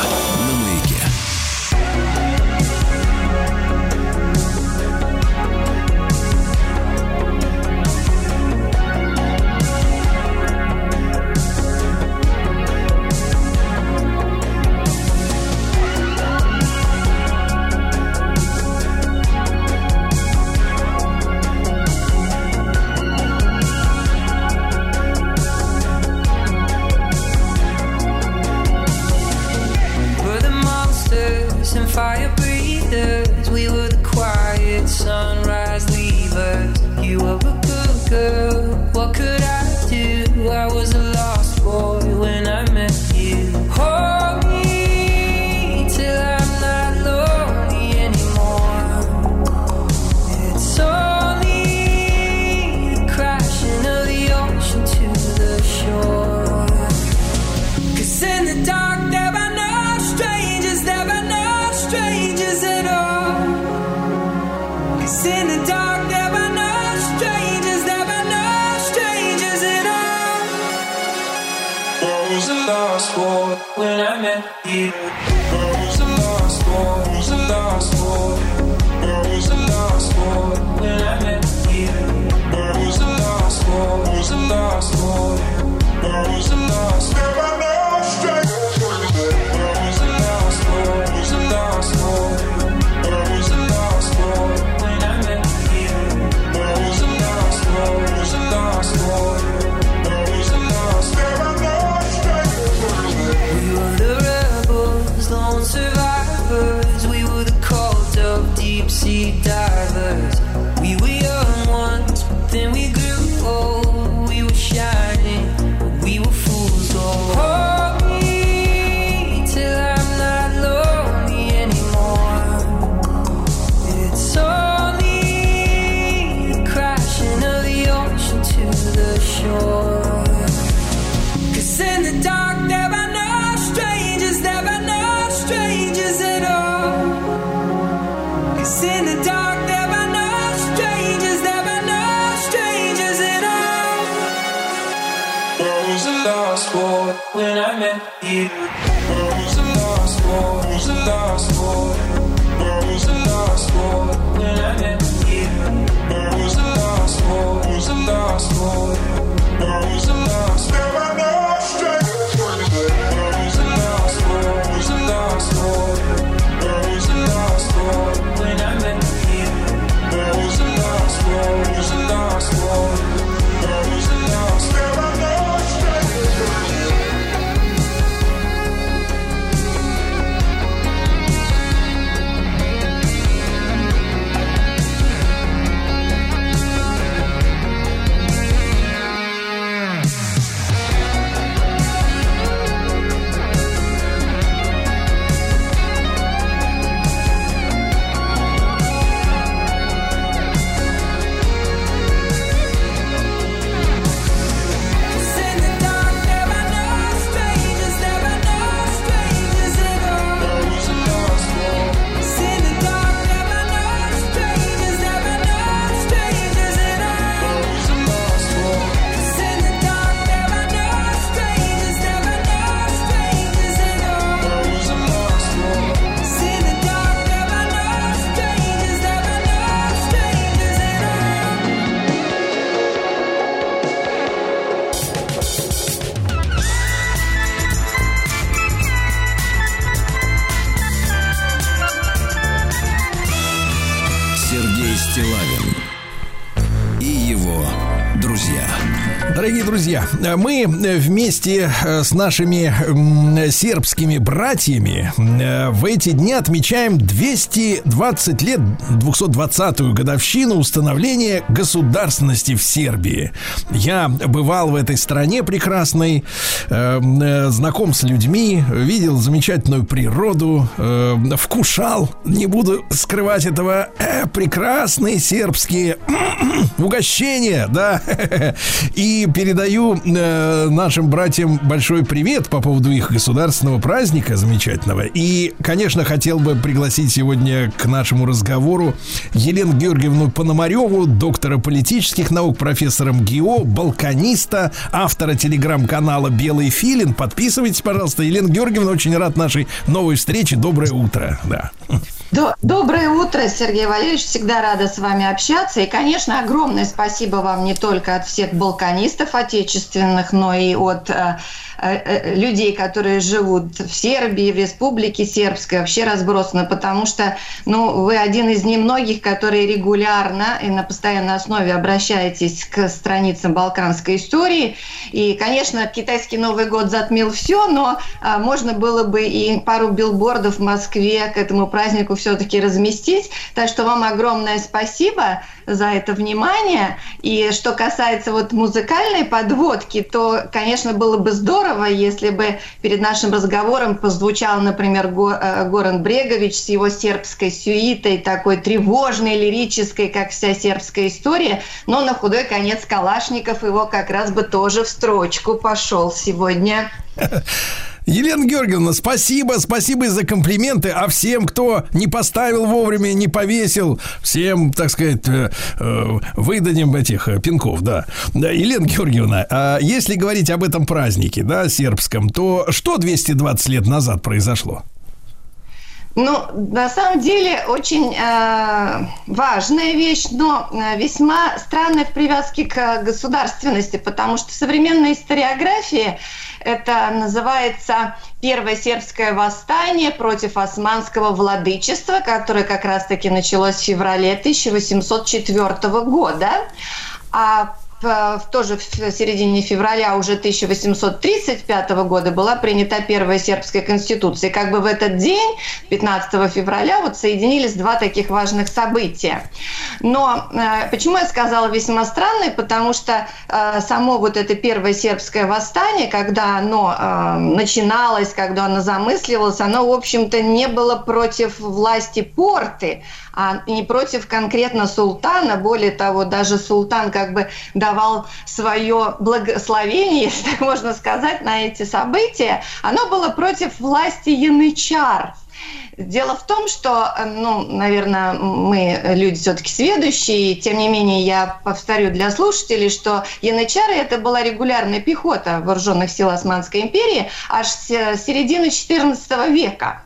мы вместе э, с нашими сербскими братьями э, в эти дни отмечаем 220 лет, 220-ю годовщину установления государственности в Сербии. Я бывал в этой стране прекрасной, э, э, знаком с людьми, видел замечательную природу, э, вкушал, не буду скрывать этого, э, прекрасные сербские угощения, да, и передаю э, нашим братьям большой привет по поводу их государственного праздника замечательного. И, конечно, хотел бы пригласить сегодня к нашему разговору Елену Георгиевну Пономареву, доктора политических наук, профессора МГИО, балканиста, автора телеграм-канала «Белый филин». Подписывайтесь, пожалуйста. Елена Георгиевна, очень рад нашей новой встрече. Доброе утро. Да. До- Доброе утро, Сергей Валерьевич. Всегда рада с вами общаться. И, конечно, огромное спасибо вам не только от всех балканистов отечественных, но и от э, людей, которые живут в Сербии, в Республике Сербской, вообще разбросаны, потому что ну, вы один из немногих, которые регулярно и на постоянной основе обращаетесь к страницам балканской истории. И, конечно, китайский Новый год затмил все, но а, можно было бы и пару билбордов в Москве к этому празднику все-таки разместить. Так что вам огромное спасибо за это внимание. И что касается вот музыкальной подводки, то, конечно, было бы здорово, если бы перед нашим разговором позвучал, например, э, Горан Брегович с его сербской сюитой, такой тревожной, лирической, как вся сербская история. Но на худой конец Калашников его как раз бы тоже в строчку пошел сегодня. Елена Георгиевна, спасибо, спасибо за комплименты. А всем, кто не поставил вовремя, не повесил, всем, так сказать, э, э, выдадим этих э, пинков, да. Елена Георгиевна, а если говорить об этом празднике, да, сербском, то что 220 лет назад произошло? Ну, на самом деле, очень э, важная вещь, но весьма странная в привязке к государственности, потому что в современной историографии это называется Первое сербское восстание против османского владычества, которое как раз-таки началось в феврале 1804 года. А в- тоже в середине февраля уже 1835 года была принята первая сербская конституция. И как бы в этот день, 15 февраля, вот соединились два таких важных события. Но э, почему я сказала весьма странное? Потому что э, само вот это первое сербское восстание, когда оно э, начиналось, когда оно замысливалось, оно, в общем-то, не было против власти порты, а не против конкретно султана. Более того, даже султан как бы давал свое благословение, если так можно сказать, на эти события. Оно было против власти янычар. Дело в том, что, ну, наверное, мы люди все-таки сведущие, тем не менее я повторю для слушателей, что янычары это была регулярная пехота вооруженных сил Османской империи аж с середины XIV века.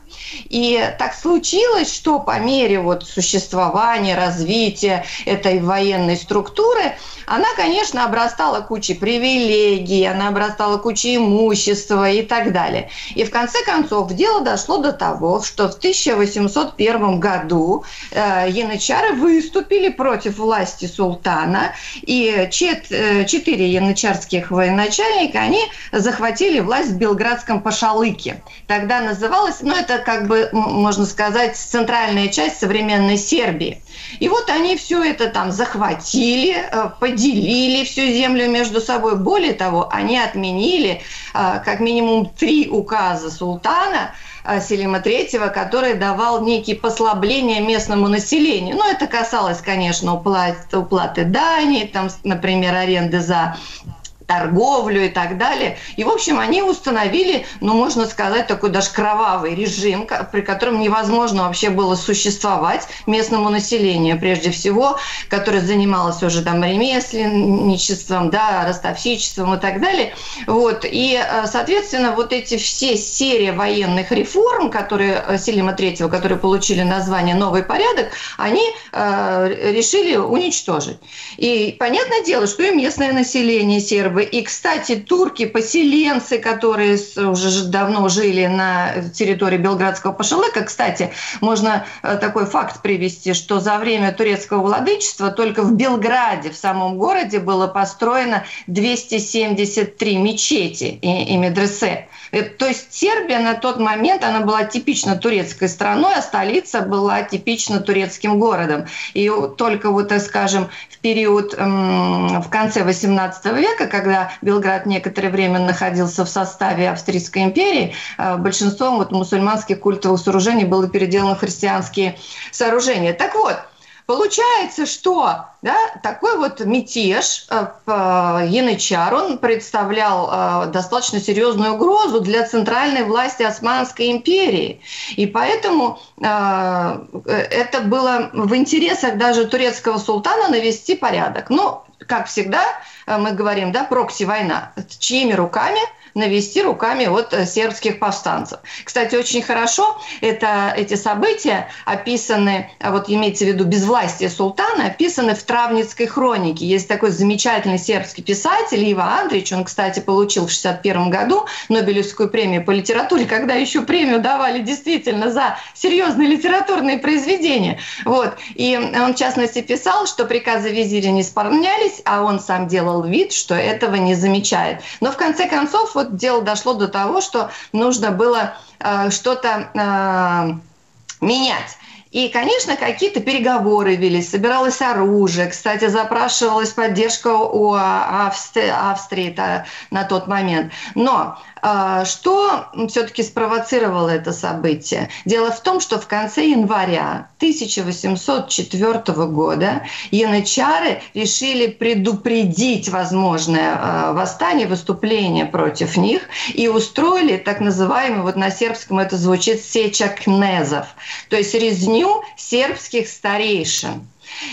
И так случилось, что по мере вот существования, развития этой военной структуры, она, конечно, обрастала кучей привилегий, она обрастала кучей имущества и так далее. И в конце концов дело дошло до того, что в 1801 году э, янычары выступили против власти султана, и чет, э, четыре янычарских военачальника, они захватили власть в Белградском Пашалыке. Тогда называлось, ну это как бы, можно сказать, центральная часть современной Сербии. И вот они все это там захватили, э, поделили всю землю между собой. Более того, они отменили э, как минимум три указа султана, э, Селима III, который давал некие послабления местному населению. Ну, это касалось, конечно, уплаты, уплаты дани, там, например, аренды за торговлю и так далее. И, в общем, они установили, ну, можно сказать, такой даже кровавый режим, при котором невозможно вообще было существовать местному населению, прежде всего, которое занималось уже там ремесленничеством, да, ростовщичеством и так далее. Вот. И, э, соответственно, вот эти все серии военных реформ, которые э, Селима Третьего, которые получили название «Новый порядок», они э, решили уничтожить. И понятное дело, что и местное население сербы сербы. И, кстати, турки, поселенцы, которые уже давно жили на территории Белградского Пашалыка, кстати, можно э, такой факт привести, что за время турецкого владычества только в Белграде, в самом городе, было построено 273 мечети и, и медресе. Э, то есть Сербия на тот момент, она была типично турецкой страной, а столица была типично турецким городом. И только вот, так скажем, в период, в конце 18 века, когда Белград некоторое время находился в составе Австрийской империи, э, большинством вот мусульманских культовых сооружений было переделано христианские сооружения. Так вот, Получается, что да, такой вот мятеж э, Янычар, он представлял э, достаточно серьезную угрозу для центральной власти Османской империи. И поэтому э, это было в интересах даже турецкого султана навести порядок. Но, как всегда, мы говорим, да, прокси-война. Чьими руками – навести руками вот э, сербских повстанцев. Кстати, очень хорошо это, эти события описаны, а вот имеется в виду безвластие султана, описаны в Травницкой хронике. Есть такой замечательный сербский писатель Ива Андреевич, он, кстати, получил в 61 году Нобелевскую премию по литературе, когда еще премию давали действительно за серьезные литературные произведения. Вот. И он, в частности, писал, что приказы визиря не исполнялись, а он сам делал вид, что этого не замечает. Но в конце концов, вот вот дело дошло до того, что нужно было э, что-то э, менять. И, конечно, какие-то переговоры велись, собиралось оружие. Кстати, запрашивалась поддержка у Австрии, Австрии на тот момент. Но что все-таки спровоцировало это событие? Дело в том, что в конце января 1804 года янычары решили предупредить возможное а, восстание, выступление против них и устроили так называемый, вот на сербском это звучит, сеча кнезов, то есть резню сербских старейшин.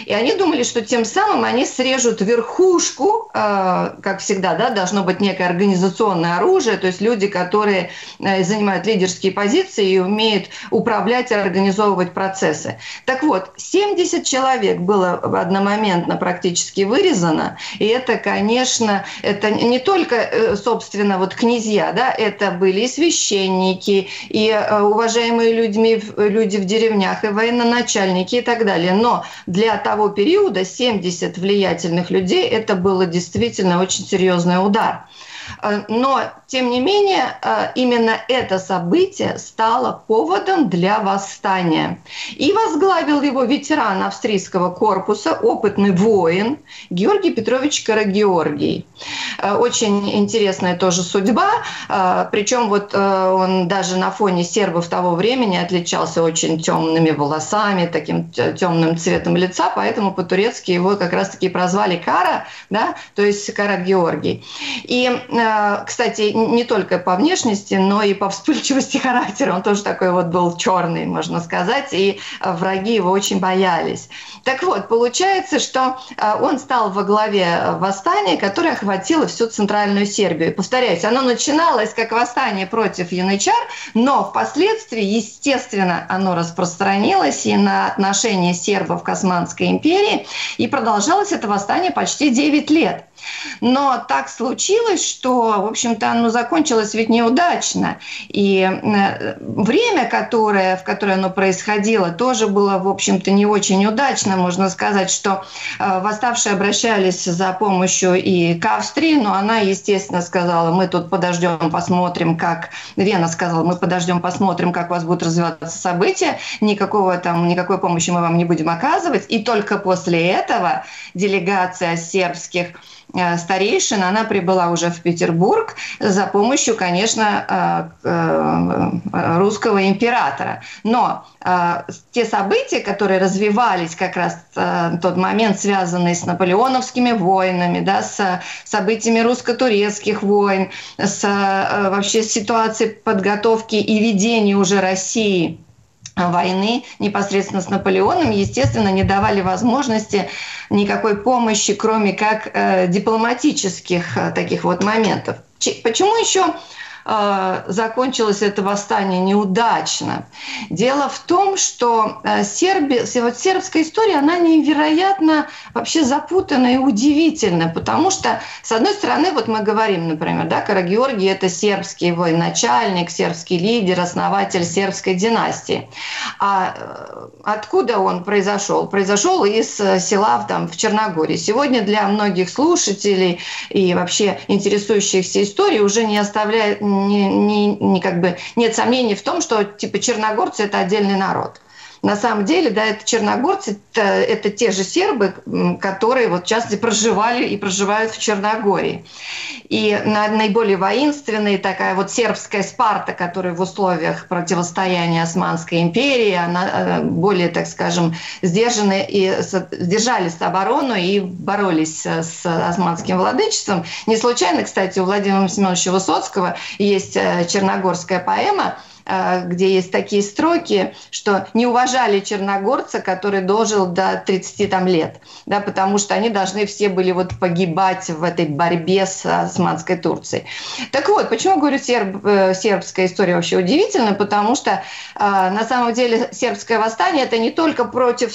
И они думали, что тем самым они срежут верхушку, э, как всегда, да, должно быть некое организационное оружие, то есть люди, которые э, занимают лидерские позиции и умеют управлять и организовывать процессы. Так вот, 70 человек было одномоментно практически вырезано, и это, конечно, это не только, э, собственно, вот князья, да, это были и священники, и уважаемые людьми, люди в деревнях, и военноначальники и так далее. Но для для того периода 70 влиятельных людей это было действительно очень серьезный удар. Э, но, тем не менее, э, именно это событие стало поводом для восстания. И возглавил его ветеран австрийского корпуса, опытный воин Георгий Петрович Карагеоргий. Э, очень интересная тоже судьба, причем вот он даже на фоне сербов того времени отличался очень темными волосами, таким темным цветом лица, поэтому по-турецки его как раз-таки прозвали Кара, да, то есть Кара Георгий. И кстати, не только по внешности, но и по вспыльчивости характера. Он тоже такой вот был черный, можно сказать, и враги его очень боялись. Так вот, получается, что э, он стал во главе восстания, которое охватило всю центральную Сербию. Повторяюсь, оно начиналось как восстание против янычар, но впоследствии, естественно, оно распространилось и на отношения сербов к Османской империи, и продолжалось это восстание почти 9 лет. Но так случилось, что, в общем-то, оно закончилось ведь неудачно. И э, время, которое, в которое оно происходило, тоже было, в общем-то, не очень удачно. Можно сказать, что э, восставшие обращались за помощью и к Австрии, но она, естественно, сказала, мы тут подождем, посмотрим, как... Вена сказала, мы подождем, посмотрим, как у вас будут развиваться события. Никакого там, никакой помощи мы вам не будем оказывать. И только после этого делегация сербских старейшин, она прибыла уже в Петербург за помощью, конечно, э, э, русского императора. Но те события, которые развивались как раз в тот момент, связанные с наполеоновскими войнами, да, с событиями русско-турецких войн, с вообще ситуацией подготовки и ведения уже России – войны непосредственно с Наполеоном, естественно, не давали возможности никакой помощи, кроме как э, дипломатических э, таких вот моментов. Почему еще закончилось это восстание неудачно. Дело в том, что э, Серби, вот сербская история, она невероятно вообще запутанная и удивительная, потому что, с одной стороны, вот мы говорим, например, да, Карагеоргий – это сербский военачальник, сербский лидер, основатель сербской династии. А э, откуда он произошел? Произошел из села там, в Черногории. Сегодня для многих слушателей и вообще интересующихся историей уже не оставляет не, не, не как бы нет сомнений в том, что типа черногорцы это отдельный народ. На самом деле, да, это черногорцы, это, это те же сербы, которые вот часто проживали и проживают в Черногории. И на, наиболее воинственная такая вот сербская Спарта, которая в условиях противостояния Османской империи, она э, более, так скажем, сдержаны и сдержались оборону и боролись с османским владычеством. Не случайно, кстати, у Владимира Семеновича Высоцкого есть э, черногорская поэма – Э, где есть такие строки, что не уважали черногорца, который дожил до 30 там, лет, да, потому что они должны все были вот погибать в этой борьбе с османской Турцией. Так вот, почему говорю, серб, э, сербская история вообще удивительна, потому что э, на самом деле сербское восстание это не только против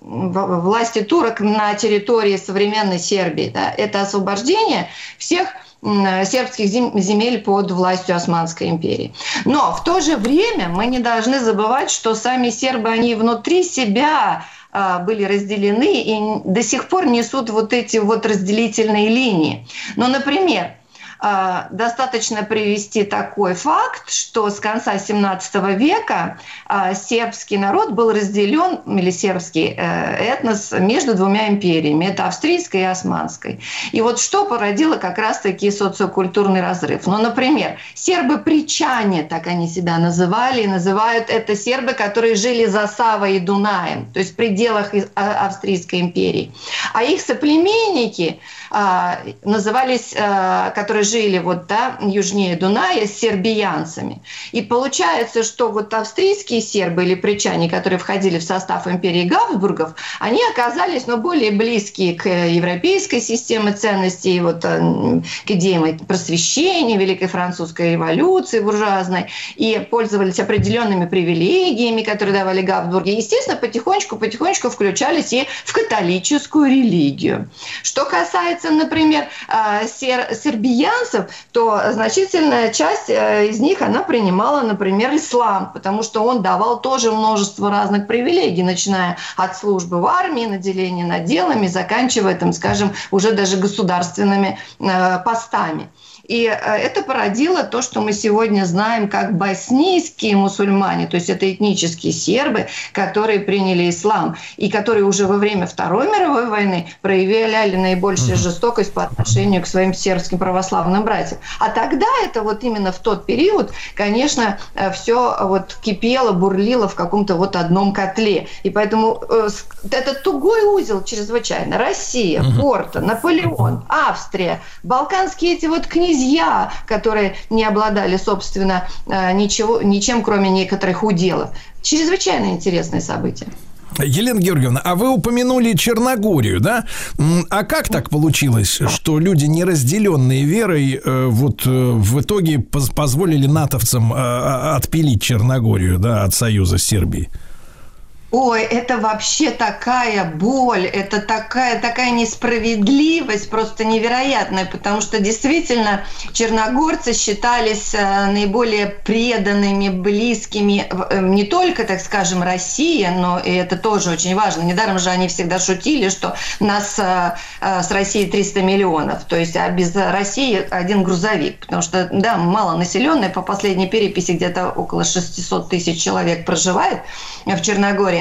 власти турок на территории современной Сербии, да, это освобождение всех сербских земель под властью Османской империи. Но в то же время мы не должны забывать, что сами сербы, они внутри себя а, были разделены и до сих пор несут вот эти вот разделительные линии. Ну, например, достаточно привести такой факт, что с конца 17 века а, сербский народ был разделен, или сербский э, этнос, между двумя империями. Это австрийской и османской. И вот что породило как раз-таки социокультурный разрыв. Ну, например, сербы-причане, так они себя называли, и называют это сербы, которые жили за Савой и Дунаем, то есть в пределах а, Австрийской империи. А их соплеменники назывались, которые жили вот, да, южнее Дуная с сербиянцами. И получается, что вот австрийские сербы или причане, которые входили в состав империи Габсбургов, они оказались ну, более близкие к европейской системе ценностей, вот, э, к идеям просвещения, Великой Французской революции буржуазной, и пользовались определенными привилегиями, которые давали Габсбурги. Естественно, потихонечку-потихонечку включались и в католическую религию. Что касается, например, э, сер- сербиян, американцев, то значительная часть э, из них, она принимала, например, ислам, потому что он давал тоже множество разных привилегий, начиная от службы в армии, наделения наделами, заканчивая, там, скажем, уже даже государственными э, постами. И э, это породило то, что мы сегодня знаем как боснийские мусульмане, то есть это этнические сербы, которые приняли ислам и которые уже во время Второй мировой войны проявляли наибольшую жестокость по отношению к своим сербским православным братьям. А тогда это вот именно в тот период, конечно, все вот кипело, бурлило в каком-то вот одном котле. И поэтому э, с- это тугой узел чрезвычайно. Россия, Порто, Наполеон, Австрия, балканские эти вот князья, которые не обладали, собственно, э, ничего, ничем, кроме некоторых уделов. Чрезвычайно интересное событие. Елена Георгиевна, а вы упомянули Черногорию, да? А как так получилось, что люди, не разделенные верой, э, вот э, в итоге поз- позволили натовцам э, отпилить Черногорию, да, от союза с Сербией? Ой, это вообще такая боль, это такая, такая несправедливость просто невероятная, потому что действительно черногорцы считались э, наиболее преданными, близкими э, не только, так скажем, России, но и это тоже очень важно. Недаром же они всегда шутили, что нас э, с Россией 300 миллионов, то есть а без России один грузовик, потому что, да, малонаселенная, по последней переписи где-то около 600 тысяч человек проживает в Черногории.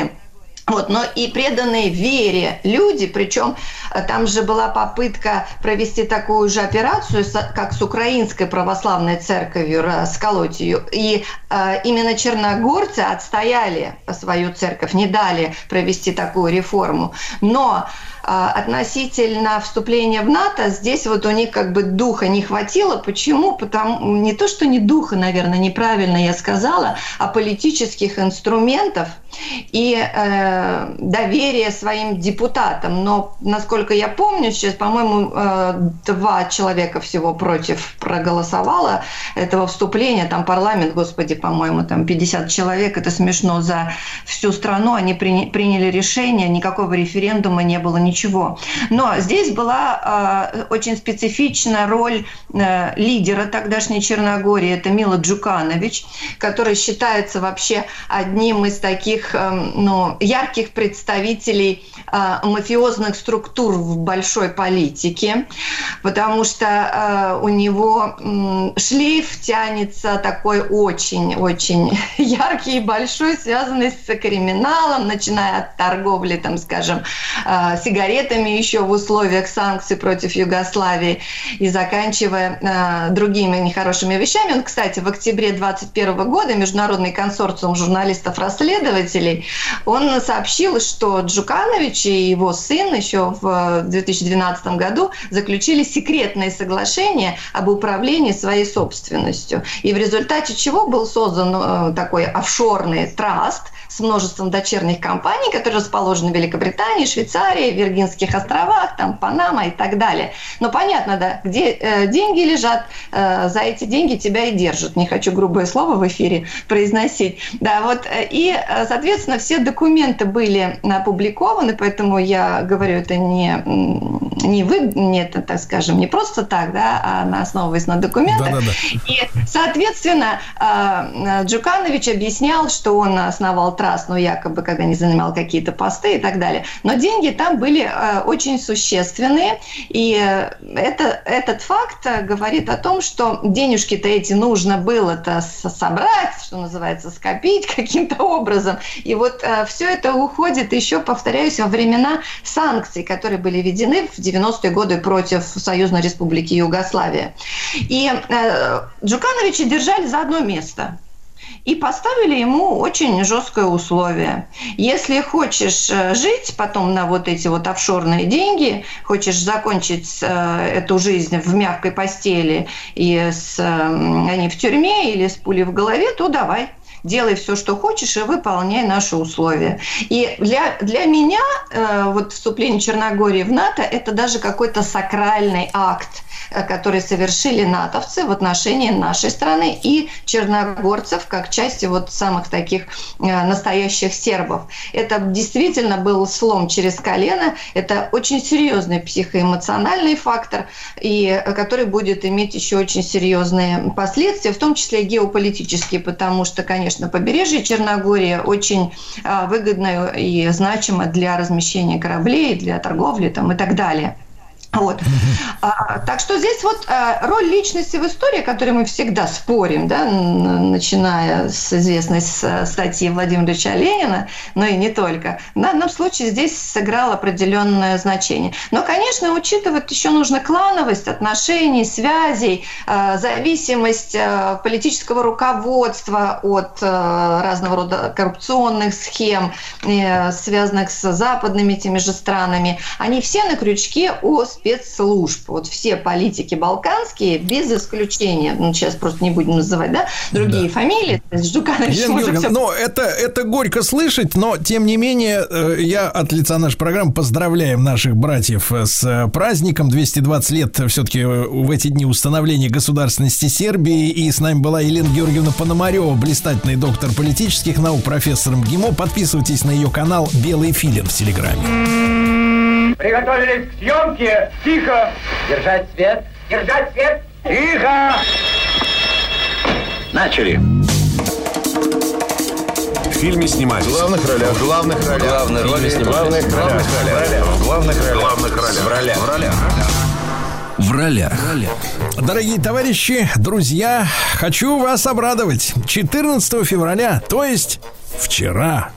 Вот, но и преданные вере люди, причем э, там же была попытка провести такую же операцию, как с Украинской православной церковью, расколоть ее. И э, именно черногорцы отстояли свою церковь, не дали провести такую реформу. Но относительно вступления в НАТО, здесь вот у них как бы духа не хватило. Почему? Потому не то, что не духа, наверное, неправильно я сказала, а политических инструментов и э, доверия своим депутатам. Но, насколько я помню, сейчас, по-моему, э, два человека всего против проголосовало этого вступления. Там парламент, господи, по-моему, там 50 человек. Это смешно за всю страну. Они прини- приняли решение, никакого референдума не было, ничего. Но здесь была э, очень специфичная роль э, лидера тогдашней Черногории. Это Мила Джуканович, который считается вообще одним из таких эм, ну, ярких представителей э, мафиозных структур в большой политике, потому что э, у него м, шлейф тянется такой очень-очень яркий и большой, связанный с криминалом, начиная от торговли, там, скажем, э, сигаретами еще в условиях санкций против Югославии и заканчивая э, другими нехорошими вещами. Он, кстати, в октябре 2021 года Международный консорциум журналистов-расследователей, он сообщил, что Джуканович и его сын еще в 2012 году заключили секретное соглашение об управлении своей собственностью. И в результате чего был создан э, такой офшорный траст с множеством дочерних компаний, которые расположены в Великобритании, Швейцарии, Виргинских островах, там Панама и так далее. Но понятно, да, где э, деньги лежат, э, за эти деньги тебя и держат. Не хочу грубое слово в эфире произносить. Да, вот, э, и, э, соответственно, все документы были опубликованы, поэтому я говорю, это не, не вы, не это, так скажем, не просто так, да, а на основываясь на документах. Да-да-да. И, соответственно, э, Джуканович объяснял, что он основал траст, ну, якобы, когда не занимал какие-то посты и так далее. Но деньги там были э, очень существенные, и э, это, этот факт э, говорит о том, что денежки-то эти нужно было-то собрать, что называется, скопить каким-то образом. И вот все это уходит еще, повторяюсь, во времена санкций, которые были введены в 90-е годы против Союзной Республики Югославия. И Джукановича держали за одно место и поставили ему очень жесткое условие. Если хочешь э, жить потом на вот эти вот офшорные деньги, хочешь закончить э, эту жизнь в мягкой постели и с, а не в тюрьме или с пулей в голове, то давай делай все, что хочешь, и выполняй наши условия. И для, для меня э, вот вступление Черногории в НАТО – это даже какой-то сакральный акт, э, который совершили натовцы в отношении нашей страны и черногорцев как части вот самых таких э, настоящих сербов. Это действительно был слом через колено, это очень серьезный психоэмоциональный фактор, и э, который будет иметь еще очень серьезные последствия, в том числе геополитические, потому что, конечно, побережье Черногории очень выгодно и значимо для размещения кораблей, для торговли там, и так далее. Вот. А, так что здесь вот а, роль личности в истории, о которой мы всегда спорим, да, начиная с известной статьи Владимира Ильича Ленина, но и не только, в данном случае здесь сыграл определенное значение. Но, конечно, учитывать еще нужно клановость отношений, связей, а, зависимость а, политического руководства от разного рода коррупционных схем, э, связанных с западными теми же странами. Они все на крючке у спецслужб. Вот все политики балканские, без исключения, ну, сейчас просто не будем называть, да, другие фамилии, то есть Жуканович Георгиевна, всё- ну, это, это горько слышать, но, тем не менее, э, я от лица нашей программы поздравляем наших братьев э, с э, праздником. 220 лет все-таки в эти дни установления государственности Сербии. И с нами была Елена Георгиевна Пономарева, блистательный доктор политических наук, профессор МГИМО. Подписывайтесь на ее канал «Белый филин» в Телеграме. Приготовились к съемке. Тихо. Держать свет. Держать свет. Тихо. Начали. В фильме снимались. В главных ролях. В главных ролях. Главные роли В главных ролях. В главных ролях. В главных ролях. В ролях. В ролях. В ролях. Дорогие товарищи, друзья, хочу вас обрадовать. 14 февраля, то есть вчера,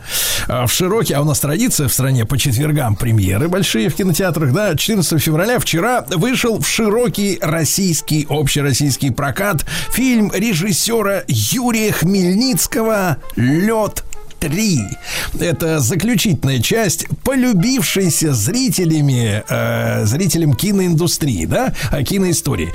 а, в широкий, а у нас традиция в стране по четвергам премьеры большие в кинотеатрах, да, 14 февраля вчера вышел в широкий российский, общероссийский прокат. Фильм режиссера Юрия Хмельницкого «Лед 3. Это заключительная часть, полюбившаяся зрителями, э, зрителям киноиндустрии, да, киноистории.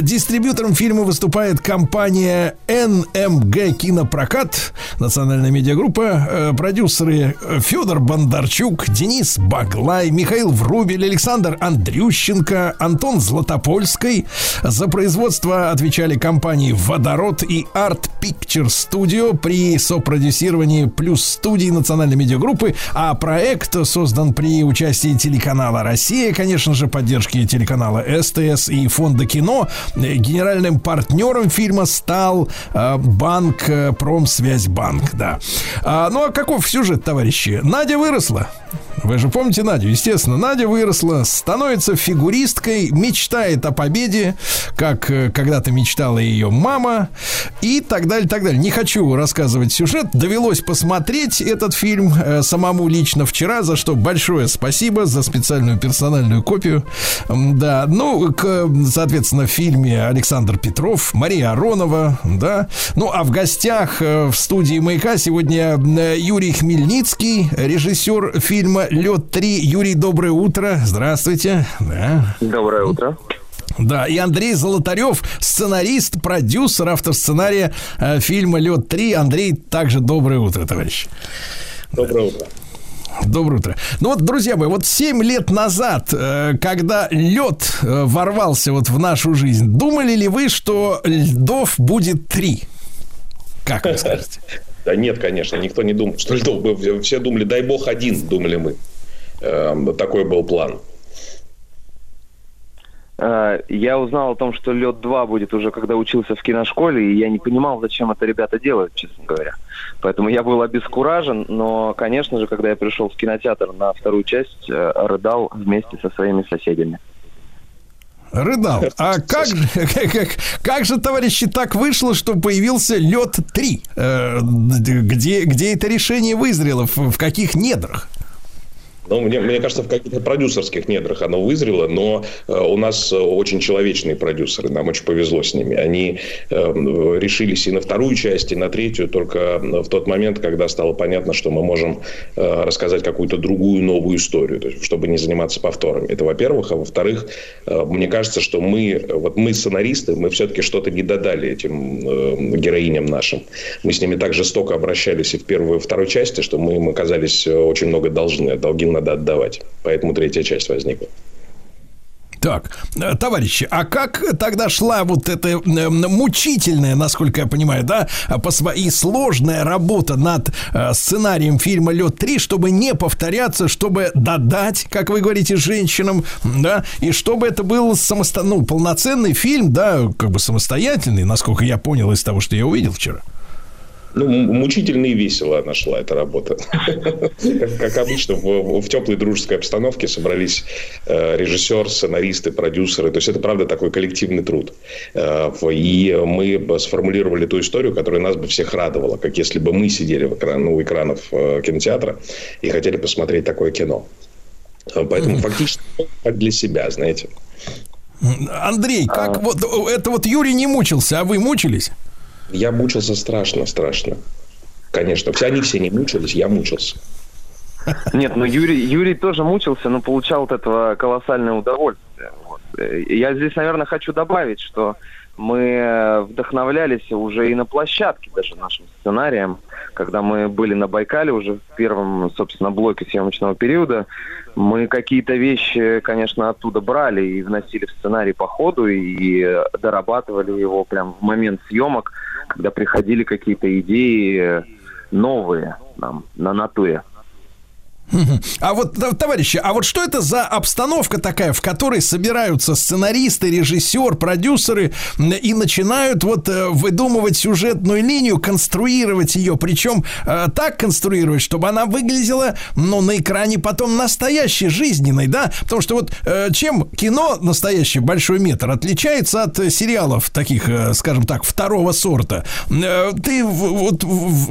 Дистрибьютором фильма выступает компания NMG Кинопрокат, национальная медиагруппа, э, продюсеры Федор Бондарчук, Денис Баглай, Михаил Врубель, Александр Андрющенко, Антон Златопольский. За производство отвечали компании «Водород» и Art Picture Studio при сопродюсировании плюс студии национальной медиагруппы, а проект создан при участии телеканала «Россия», конечно же, поддержки телеканала СТС и фонда кино. Генеральным партнером фильма стал э, банк э, Промсвязьбанк, да. А, ну а каков сюжет, товарищи? Надя выросла. Вы же помните Надю, естественно. Надя выросла, становится фигуристкой, мечтает о победе, как э, когда-то мечтала ее мама, и так далее, так далее. Не хочу рассказывать сюжет. Довелось посмотреть этот фильм э, самому лично вчера, за что большое спасибо за специальную персональную копию. Да, ну, к, соответственно, в фильме Александр Петров, Мария Аронова, да. Ну, а в гостях э, в студии «Маяка» сегодня э, Юрий Хмельницкий, режиссер фильма «Лед 3». Юрий, доброе утро. Здравствуйте. Да. Доброе утро. Да, и Андрей Золотарев, сценарист, продюсер, автор сценария э, фильма «Лед 3». Андрей, также доброе утро, товарищ. Доброе утро. Доброе утро. Ну вот, друзья мои, вот 7 лет назад, э, когда лед э, ворвался вот в нашу жизнь, думали ли вы, что льдов будет три? Как вы скажете? Да нет, конечно, никто не думал, что льдов. Все думали, дай бог один, думали мы. Эм, Такой был план. Э, Я узнал о том, что лед 2 будет уже когда учился в киношколе, и я не понимал, зачем это ребята делают, честно говоря. Поэтому я был обескуражен, но, конечно же, когда я пришел в кинотеатр на вторую часть, э, рыдал вместе со своими соседями. Рыдал. А как же, как, как же, товарищи, так вышло, что появился лед 3? Где, где это решение вызрело? В каких недрах? Ну, мне, мне кажется, в каких-то продюсерских недрах оно вызрело, но э, у нас э, очень человечные продюсеры, нам очень повезло с ними. Они э, решились и на вторую часть, и на третью только в тот момент, когда стало понятно, что мы можем э, рассказать какую-то другую новую историю, то есть, чтобы не заниматься повторами. Это во-первых. А во-вторых, э, мне кажется, что мы, вот мы сценаристы, мы все-таки что-то не додали этим э, героиням нашим. Мы с ними так жестоко обращались и в первой, и второй части, что мы им оказались э, очень много должны. А Надо отдавать. Поэтому третья часть возникла. Так, э, товарищи, а как тогда шла вот эта э, мучительная, насколько я понимаю, да, по сво- и сложная работа над э, сценарием фильма «Лед 3», чтобы не повторяться, чтобы додать, как вы говорите, женщинам, да, и чтобы это был самосто... ну, полноценный фильм, да, как бы самостоятельный, насколько я понял из того, что я увидел вчера. Ну, мучительно и весело она шла, эта работа. Как, как обычно, в, в теплой дружеской обстановке собрались э, режиссер, сценаристы, продюсеры. То есть это, правда, такой коллективный труд. Э, и мы бы сформулировали ту историю, которая нас бы всех радовала, как если бы мы сидели в экран, ну, у экранов э, кинотеатра и хотели посмотреть такое кино. Э, Поэтому фактически как для себя, знаете. Андрей, как вот это вот Юрий не мучился, а вы мучились? Я мучился страшно, страшно. Конечно, все они все не мучились, я мучился. Нет, ну Юрий, Юрий тоже мучился, но получал от этого колоссальное удовольствие. Вот. Я здесь, наверное, хочу добавить, что мы э, вдохновлялись уже и на площадке даже нашим сценарием, когда мы были на Байкале уже в первом, собственно, блоке съемочного периода. Мы какие-то вещи, конечно, оттуда брали и вносили в сценарий по ходу и э, дорабатывали его прям в момент съемок, когда приходили какие-то идеи новые нам на натуре. А вот, товарищи, а вот что это за обстановка такая, в которой собираются сценаристы, режиссер, продюсеры и начинают вот э, выдумывать сюжетную линию, конструировать ее, причем э, так конструировать, чтобы она выглядела, ну, на экране потом настоящей, жизненной, да? Потому что вот э, чем кино настоящий большой метр отличается от сериалов таких, скажем так, второго сорта. Ты вот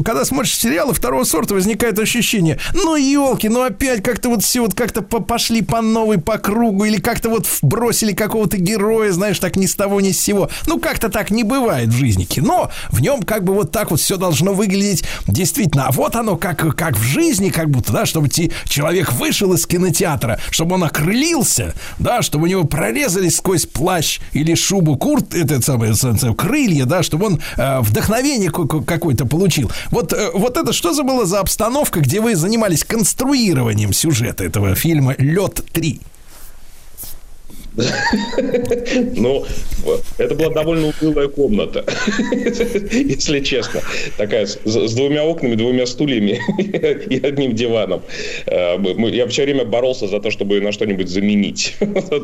когда смотришь сериалы второго сорта, возникает ощущение, ну елки, ну опять как-то вот все вот как-то по- пошли по новой, по кругу, или как-то вот бросили какого-то героя, знаешь, так ни с того, ни с сего. Ну как-то так не бывает в жизни кино. В нем как бы вот так вот все должно выглядеть действительно. А вот оно как, как в жизни, как будто, да, чтобы человек вышел из кинотеатра, чтобы он окрылился, да, чтобы у него прорезались сквозь плащ или шубу курт, это самое, самое, крылья, да, чтобы он э, вдохновение ка- ка- какое-то получил. Вот, э, вот это что за было за обстановка, где вы занимались конструированием сюжета этого фильма «Лед 3»? Ну, это была довольно унылая комната, если честно. Такая с, двумя окнами, двумя стульями и одним диваном. Э, Я все время боролся за то, чтобы на что-нибудь заменить.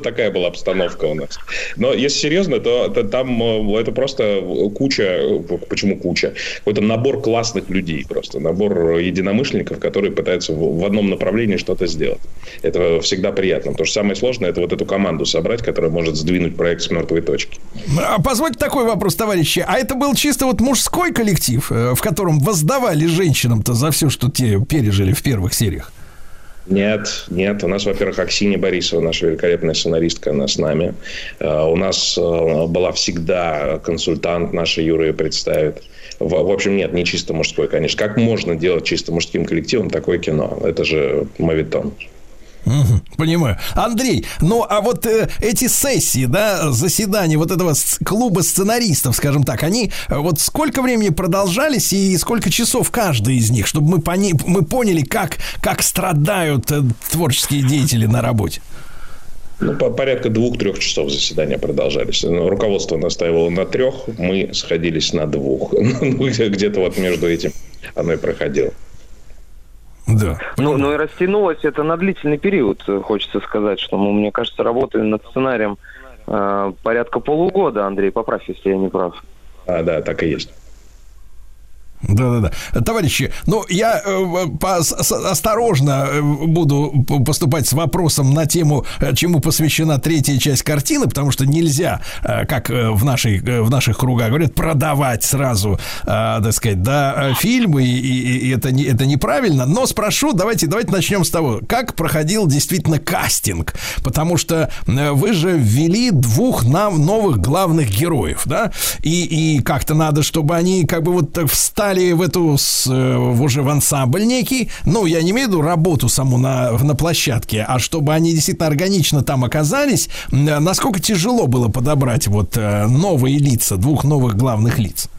Такая была обстановка у нас. Но если серьезно, то, то там э, это просто куча, почему куча? Какой-то набор классных людей просто, набор единомышленников, которые пытаются в одном направлении что-то сделать. Это всегда приятно, потому что самое сложное это вот эту команду собрать, которая может сдвинуть проект с мертвой точки. А позвольте такой вопрос, товарищи. А это был чисто вот мужской коллектив, э, в котором воздавали женщинам-то за все, что те пережили в первых сериях? Нет, нет. У нас, во-первых, Аксинья Борисова, наша великолепная сценаристка, она с нами. Э, У нас э, была всегда консультант, наша Юра ее представит. В, в общем, нет, не чисто мужской, конечно. Как можно делать чисто мужским коллективом такое кино? Это же мавитон. Понимаю. Андрей, ну а вот э, эти сессии, да, заседания вот этого клуба сценаристов, скажем так, они э, вот сколько времени продолжались и сколько часов каждый из них, чтобы мы, пони- мы поняли, как, как страдают э, творческие деятели на работе? Ну, по- порядка двух-трех часов заседания продолжались. Ну, Руководство настаивало на трех, мы сходились на двух. Ну, где- где-то вот между этим оно и проходило. Да. Ну, ну и растянулось это на длительный период, э, хочется сказать, что мы, мне кажется, работали над сценарием э, порядка полугода, Андрей, поправь, если я не прав. А, да, так и есть. Да-да-да. Товарищи, ну, я э, осторожно э, буду поступать с вопросом на тему, э, чему посвящена третья часть картины, потому что нельзя, э, как э, в, нашей, в наших кругах говорят, продавать сразу, э, так сказать, да, фильмы, и, и- и это, не, это неправильно. Но спрошу, давайте, давайте начнем с того, как проходил действительно кастинг, потому что вы же ввели двух нам новых главных героев, да, и, и как-то надо, чтобы они как бы вот так встали в эту, с, э, в уже в ансамбль некий, ну, я не имею в виду работу саму на, на площадке, а чтобы они действительно органично там оказались, м, насколько тяжело было подобрать вот э, новые лица, двух новых главных лиц?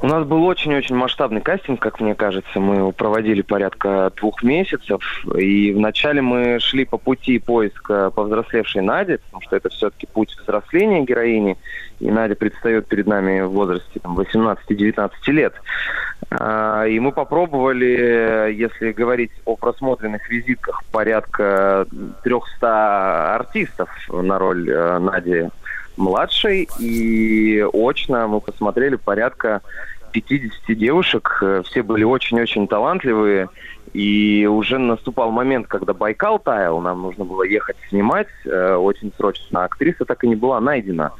У нас был очень-очень масштабный кастинг, как мне кажется. Мы его проводили порядка двух месяцев. И вначале мы шли по пути поиска повзрослевшей Нади, потому что это все-таки путь взросления героини. И Надя предстает перед нами в возрасте там, 18-19 лет. А, И мы попробовали, если говорить о просмотренных визитках, порядка 300 артистов на роль э, Нади младшей, и очно мы посмотрели порядка 50 девушек. Э, Все были очень-очень талантливые. И уже наступал момент, когда Байкал таял, нам нужно было ехать снимать э, очень срочно. Актриса так и не была найдена.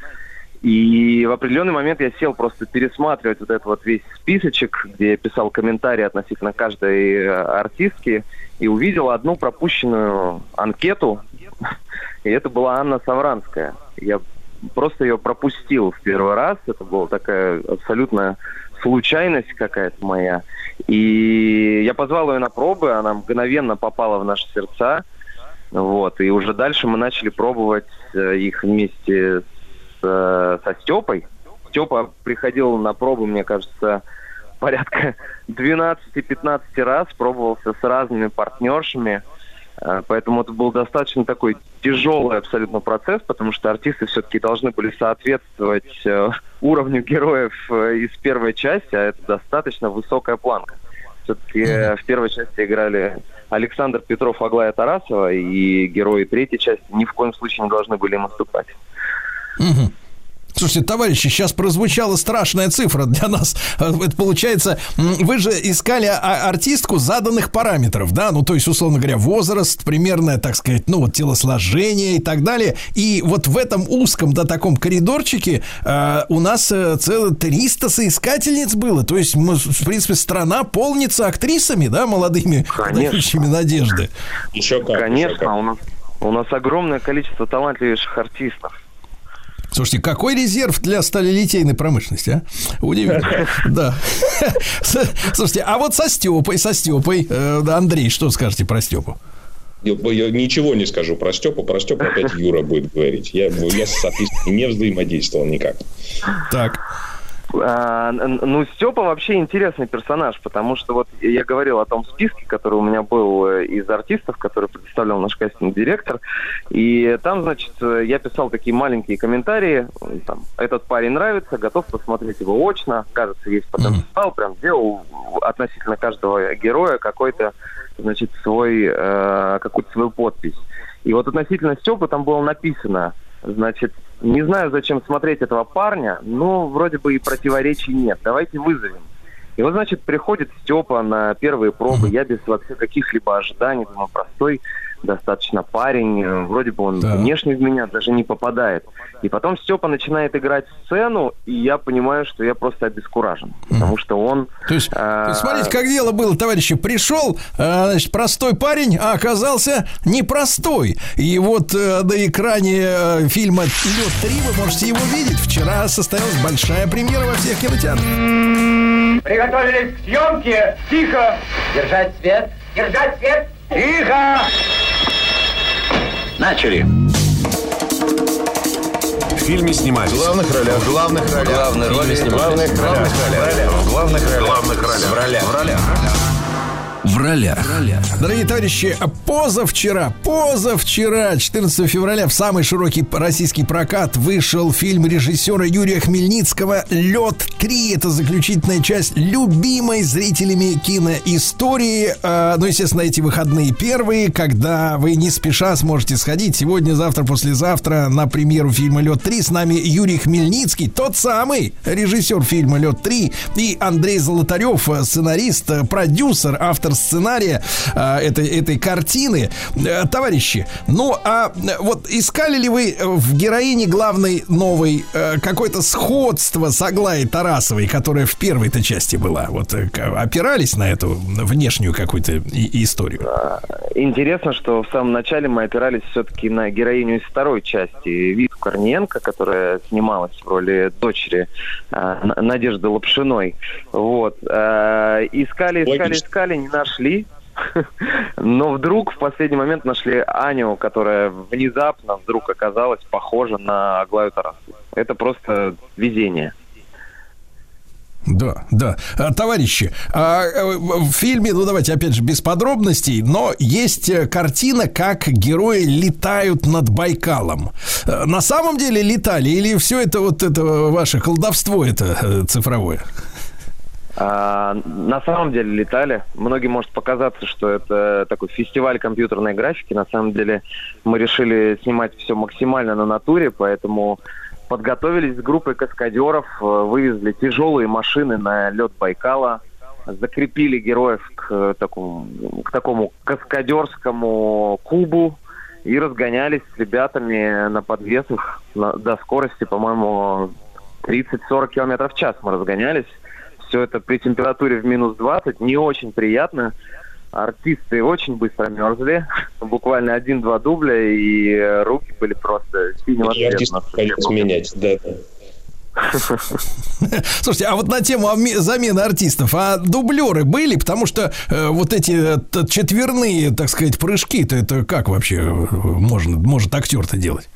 И в определенный момент я сел просто пересматривать вот этот вот весь списочек, где я писал комментарии относительно каждой э, артистки, и увидел одну пропущенную анкету, и это была Анна Савранская. Я просто ее пропустил в первый раз, это была такая абсолютная случайность какая-то моя. И я позвал ее на пробы, она мгновенно попала в наши сердца. Вот, и уже дальше мы начали пробовать э, их вместе с, э, со Степой. Степа приходил на пробы, мне кажется, порядка 12-15 раз, пробовался с разными партнершами. Э, Поэтому это был достаточно такой тяжелый абсолютно процесс, потому что артисты все-таки должны были соответствовать э, уровню героев э, из первой части, а это достаточно высокая планка. Все-таки в первой части играли Александр Петров, Аглая Тарасова, и герои третьей части ни в коем случае не должны были им уступать. Мгм. Слушайте, товарищи, сейчас прозвучала страшная цифра для нас. Э, Это получается, вы же искали а- артистку заданных параметров, да? Ну, то есть, условно говоря, возраст, примерное, так сказать, ну, вот телосложение и так далее. И вот в этом узком, да, таком коридорчике э, у нас э, целых 300 соискательниц было. То есть, мы, в принципе, страна полнится актрисами, да, молодыми, дающими надежды. Еще как. Конечно, у нас, у нас огромное количество талантливейших артистов. Слушайте, какой резерв для сталелитейной промышленности, а? Удивительно. Да. Слушайте, а вот со Степой, со Степой, э, Андрей, что скажете про Степу? Я, ничего не скажу про Степу. Про Степу опять Юра будет говорить. Я, я с артистами не взаимодействовал никак. Так. А, ну, Степа вообще интересный персонаж, потому что вот я говорил о том списке, который у меня был э, из артистов, который представлял наш кастинг-директор, и там, значит, я писал такие маленькие комментарии, там, этот парень нравится, готов посмотреть его очно, кажется, есть потенциал, прям делал относительно каждого героя какой-то, значит, свой, э, какую-то свою подпись. И вот относительно Степы там было написано, значит, не знаю, зачем смотреть этого парня, но вроде бы и противоречий нет. Давайте вызовем. И вот, значит, приходит Степа на первые пробы. Я без вообще каких-либо ожиданий, думаю, простой достаточно парень. э, Вроде бы он внешне в меня даже не попадает. И потом Степа начинает играть сцену, и я понимаю, что я просто обескуражен. Потому что он... То есть, э, то есть, смотрите, как дело было, товарищи. Пришел, э, значит, простой парень, а оказался непростой. И вот э, на экране э, фильма «Лед 3» вы можете его видеть. Вчера состоялась большая премьера во всех кинотеатрах. Приготовились к съемке. Тихо. Держать свет. Держать свет. Тихо. Начали. В фильме снимались. В главных ролях. В главных ролях. Главные роли. В главных ролях. В главных ролях. В главных ролях. В ролях. В ролях. В ролях. Дорогие товарищи, позавчера, позавчера, 14 февраля, в самый широкий российский прокат вышел фильм режиссера Юрия Хмельницкого «Лед 3». Это заключительная часть любимой зрителями киноистории. А, Ну, естественно, эти выходные первые, когда вы не спеша сможете сходить сегодня, завтра, послезавтра на премьеру фильма «Лед 3». С нами Юрий Хмельницкий, тот самый режиссер фильма «Лед 3», и Андрей Золотарев, сценарист, продюсер, автор сценария а, этой, этой картины. Э, Товарищи, ну а э, вот искали ли вы в героине главной новой э, какое-то сходство с Аглаей Тарасовой, которая в первой-то части была? Вот э, опирались на эту внешнюю какую-то и- историю? Интересно, что в самом начале мы опирались все-таки на героиню из второй части, Виту Корниенко, которая снималась в роли дочери э, Надежды Лапшиной. Вот. Э, искали, искали, искали, не нашли. Но вдруг в последний момент нашли Аню, которая внезапно вдруг оказалась похожа на Аглаю Тарасову. Это просто везение. Да, да. А, Товарищи, а, э, в фильме, ну давайте опять же без подробностей, но есть э, картина, как герои летают над Байкалом. Э, На самом деле летали или все это вот это ваше колдовство это цифровое? А, на самом деле летали. Многим может показаться, что это такой фестиваль компьютерной графики. На самом деле мы решили снимать все максимально на натуре, поэтому подготовились с группой каскадеров, э, вывезли тяжелые машины на лед Байкала, закрепили героев к э, такому, к такому каскадерскому кубу и разгонялись с ребятами на подвесах на- до скорости, по-моему, 30-40 километров в час мы разгонялись. Все это при температуре в минус 20, не очень приятно. Артисты очень быстро мерзли, буквально один-два дубля, и э, руки были просто синего И артисты цвета. приходилось менять, да, да. Слушайте, а вот на тему замены артистов, а дублеры были? Потому что э, вот эти э, четверные, так сказать, прыжки-то это как вообще э, можно, может актер-то делать?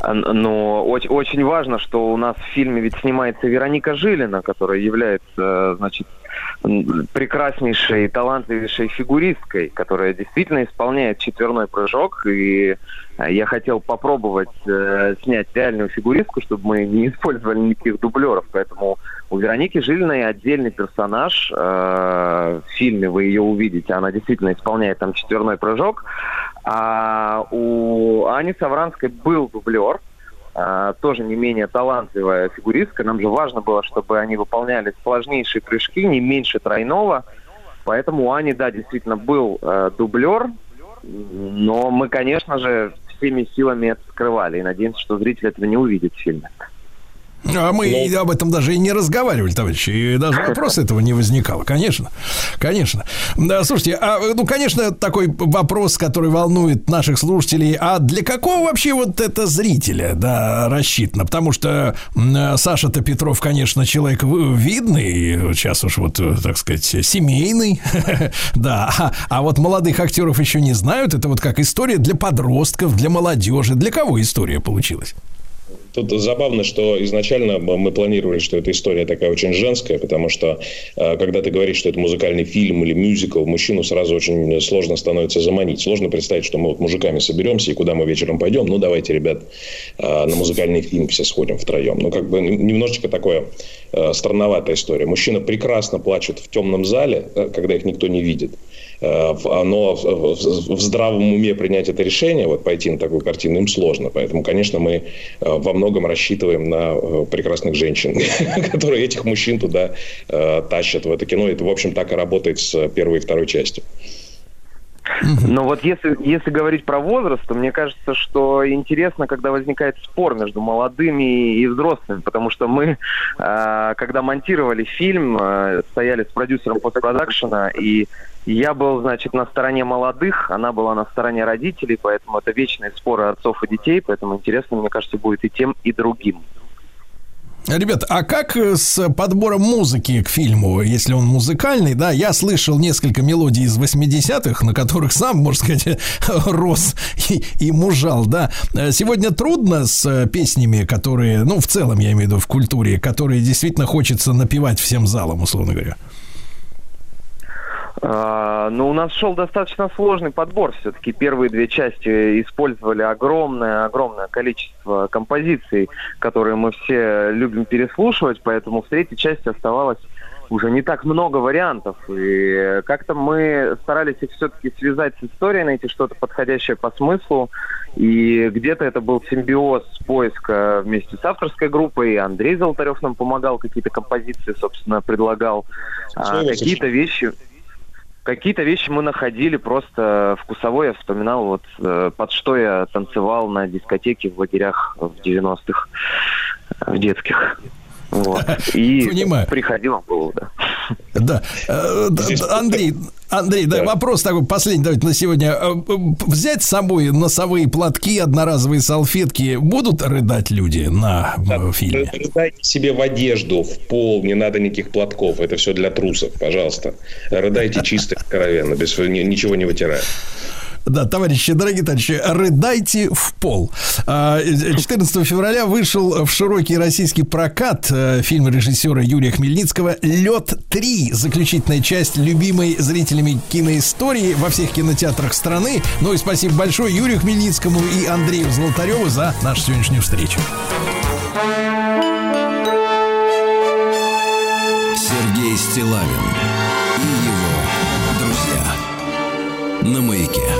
А, Но очень, очень важно, что у нас в фильме ведь снимается Вероника Жилина, которая является, значит, прекраснейшей, талантливейшей фигуристкой, которая действительно исполняет четверной прыжок. И э, я хотел попробовать э, снять реальную фигуристку, чтобы мы не использовали никаких дублеров. Поэтому у Вероники Жилиной отдельный персонаж. э, в фильме вы ее увидите. Она действительно исполняет там четверной прыжок. А у Ани Савранской был дублер, а, тоже не менее талантливая фигуристка. Нам же важно было, чтобы они выполняли сложнейшие прыжки, не меньше тройного. Поэтому у Ани, да, действительно был э, дублер, но мы, конечно же, всеми силами это скрывали и надеемся, что зритель этого не увидит в фильме. А мы и об этом даже и не разговаривали, товарищи. И даже вопроса этого не возникало. Конечно. Конечно. Да, слушайте, а, ну, конечно, такой вопрос, который волнует наших слушателей. А для какого вообще вот это зрителя, да, рассчитано? Потому что Саша-то Петров, конечно, человек видный, сейчас уж вот, так сказать, семейный. Да. А, а вот молодых актеров еще не знают. Это вот как история для подростков, для молодежи. Для кого история получилась? Тут забавно, что изначально мы планировали, что эта история такая очень женская, потому что э, когда ты говоришь, что это музыкальный фильм или мюзикл, мужчину сразу очень сложно становится заманить. Сложно представить, что мы вот мужиками соберемся и куда мы вечером пойдем. Ну, давайте, ребят, э, на музыкальный фильм все сходим втроем. Ну, как бы немножечко такое э, странноватая история. Мужчина прекрасно плачет в темном зале, когда их никто не видит. Э, в- Но в- здравом уме принять это решение, вот пойти на такую картину, им сложно. Поэтому, конечно, мы э, во многом рассчитываем на э, прекрасных женщин, которые этих мужчин туда тащат в это кино. Это, в общем, так и работает с первой и второй частью. Но вот если, если говорить про возраст, то мне кажется, что интересно, когда возникает спор между молодыми и взрослыми, потому что мы, э, когда монтировали фильм, э, стояли с продюсером постпродакшена, и я был, значит, на стороне молодых, она была на стороне родителей, поэтому это вечные споры отцов и детей, поэтому интересно, мне кажется, будет и тем, и другим. Ребят, а как э, с подбором музыки к фильму, если он музыкальный, да, я слышал несколько мелодий из 80-х, на которых сам, можно сказать, рос и, и мужал, да. Э, Сегодня трудно с э, песнями, которые, ну, в целом, я имею в виду, в культуре, которые действительно хочется напевать всем залом, условно говоря. А, Но у нас шел достаточно сложный подбор. Все-таки первые две части использовали огромное-огромное количество композиций, которые мы все любим переслушивать, поэтому в третьей части оставалось уже не так много вариантов. И как-то мы старались их все-таки связать с историей, найти что-то подходящее по смыслу. И где-то это был симбиоз поиска вместе с авторской группой. И Андрей Золотарев нам помогал, какие-то композиции, собственно, предлагал. А, какие-то вещи... Какие-то вещи мы находили просто вкусовой. Я вспоминал, вот э, под что я танцевал на дискотеке в лагерях в 90-х, э, в детских. Вот. И Понимаю. приходило в голову, да. Да. Э, Андрей, Андрей, да, вопрос такой последний, давайте на сегодня. Э, э, Взять с собой носовые платки, одноразовые салфетки. Будут рыдать люди на фильме? Рыдайте себе в одежду, в пол, не надо никаких платков. Это все для трусов, пожалуйста. Рыдайте чисто, откровенно, без ни- ничего не вытирая. Да, товарищи, дорогие товарищи, рыдайте в пол. А, 14 февраля вышел в широкий российский прокат э, фильм режиссера Юрия Хмельницкого «Лед 3». Заключительная часть любимой зрителями киноистории во всех кинотеатрах страны. Ну и спасибо большое Юрию Хмельницкому и Андрею Золотареву за нашу сегодняшнюю встречу. Сергей Стилавин на маяке.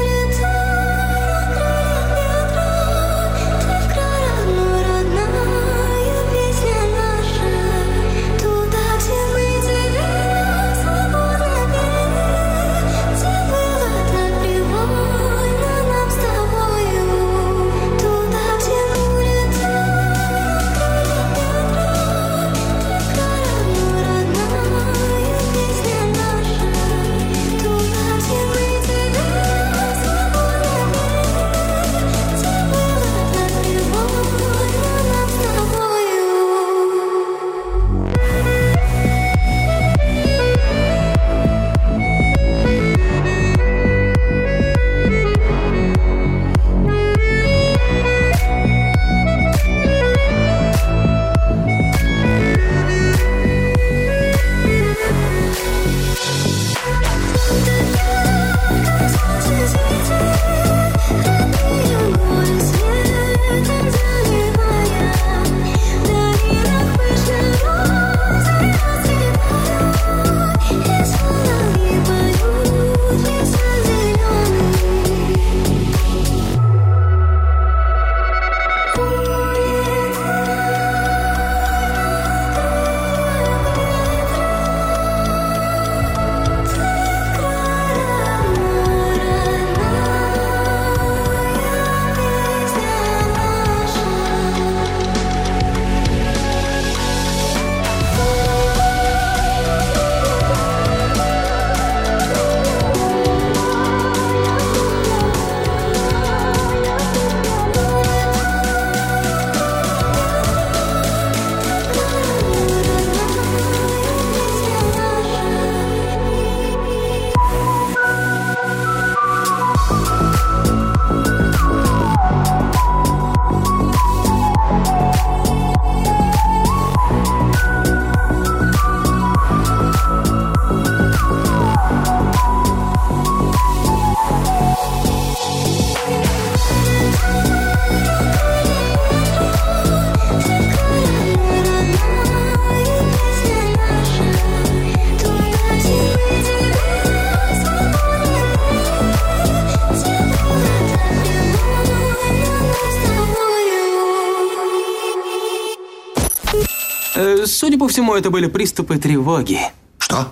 По всему, это были приступы тревоги. Что?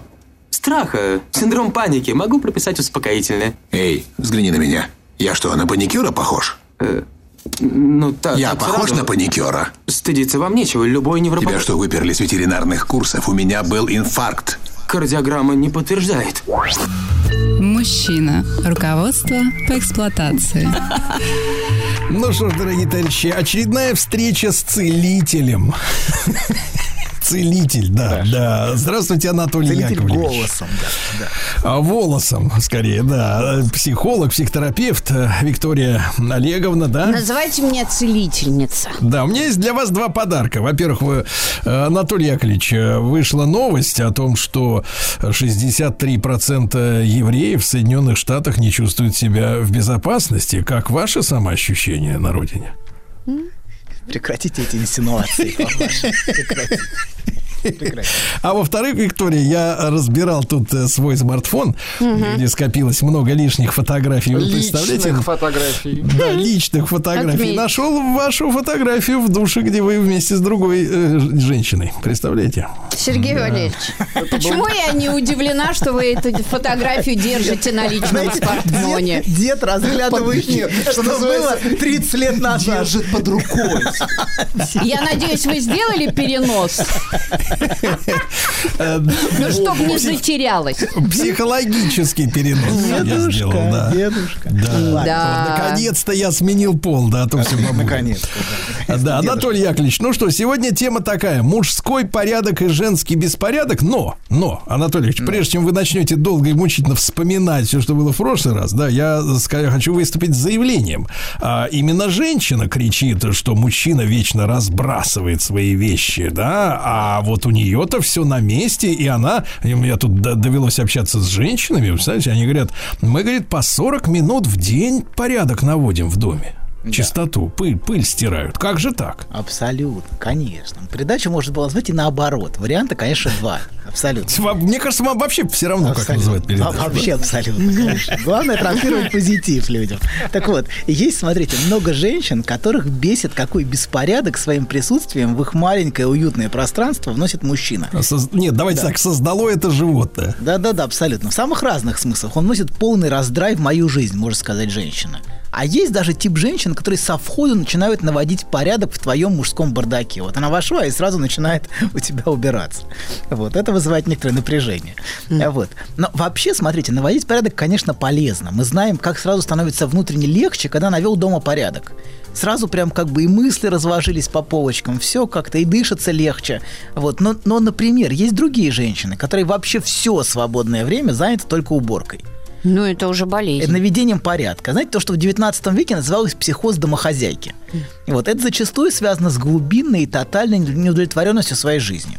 Страха, синдром паники. Могу прописать успокоительное. Эй, взгляни на меня. Я что, на паникюра похож? Ну, так. Я так похож сразу. на паникюра? Стыдиться вам нечего, любой невропат... Тебя что, выперли с ветеринарных курсов? У меня был инфаркт. Кардиограмма не подтверждает. Мужчина. Руководство по эксплуатации. Ну что ж, дорогие товарищи, очередная встреча с целителем. Целитель, да, да. Здравствуйте, Анатолий Целитель Яковлевич. голосом, да, да. А, волосом, скорее, да. Психолог, психотерапевт э, Виктория Олеговна, да? Называйте меня целительница. Да, у меня есть для вас два подарка. Во-первых, вы, э, Анатолий Яковлевич, э, вышла новость о том, что 63% евреев в Соединенных Штатах не чувствуют себя в безопасности. Как ваше самоощущение на родине? Прекратите эти инсинуации. Прекратите. А во-вторых, Виктория, я разбирал тут э, свой смартфон, Мгм. где скопилось много лишних фотографий. Вы представляете? Личных фотографий. Да, личных фотографий. Отметь. Нашел вашу фотографию в душе, где вы вместе с другой э, женщиной. Представляете? Сергей Да. Валерьевич, почему я не удивлена, что вы эту фотографию держите на личном смартфоне? Дед, дед разглядывает, Нет, что было называется 30 лет назад. Держит под рукой. Я надеюсь, вы сделали перенос, ну, чтобы не затерялась. Психологический перенос я сделал, да. дедушка. Да. Да. Наконец-то я сменил пол, да, а то все Наконец-то. Да, Анатолий Яковлевич, ну что, сегодня тема такая. Мужской порядок и женский беспорядок, но, но, Анатолий Яковлевич, прежде чем вы начнете долго и мучительно вспоминать все, что было в прошлый раз, да, я хочу выступить с заявлением. А, именно женщина кричит, что мужчина вечно разбрасывает свои вещи, да, а вот у нее-то все на месте, и она, я тут довелось общаться с женщинами, знаете, они говорят, мы, говорит, по 40 минут в день порядок наводим в доме. Чистоту, пыль, пыль стирают. Как же так? Абсолютно, конечно. Передачу можно было назвать и наоборот. Варианта, конечно, два. Абсолютно. Мне кажется, вам вообще все равно, как Абсолютно. называют передачу. А, Вообще абсолютно, конечно. Главное транслировать позитив людям. Так вот, есть, смотрите, много женщин, которых бесит, какой беспорядок своим присутствием в их маленькое уютное пространство вносит мужчина. Соз- Нет, давайте Да. так, создало это животное. Да-да-да, абсолютно. В самых разных смыслах. Он вносит полный раздрай в мою жизнь, может сказать женщина. А есть даже тип женщин, которые со входа начинают наводить порядок в твоем мужском бардаке. Вот она вошла и сразу начинает у тебя убираться. Вот, это вызывает некоторое напряжение. А Вот. Но вообще, смотрите, наводить порядок, конечно, полезно. Мы знаем, как сразу становится внутренне легче, когда навел дома порядок. Сразу прям как бы и мысли разложились по полочкам, все как-то и дышится легче. Вот. Но, но, например, есть другие женщины, которые вообще все свободное время заняты только уборкой. Ну, это уже болезнь. Наведением порядка. Знаете, то, что в 19 веке называлось психоз домохозяйки. И вот это зачастую связано с глубинной и тотальной неудовлетворенностью своей жизнью.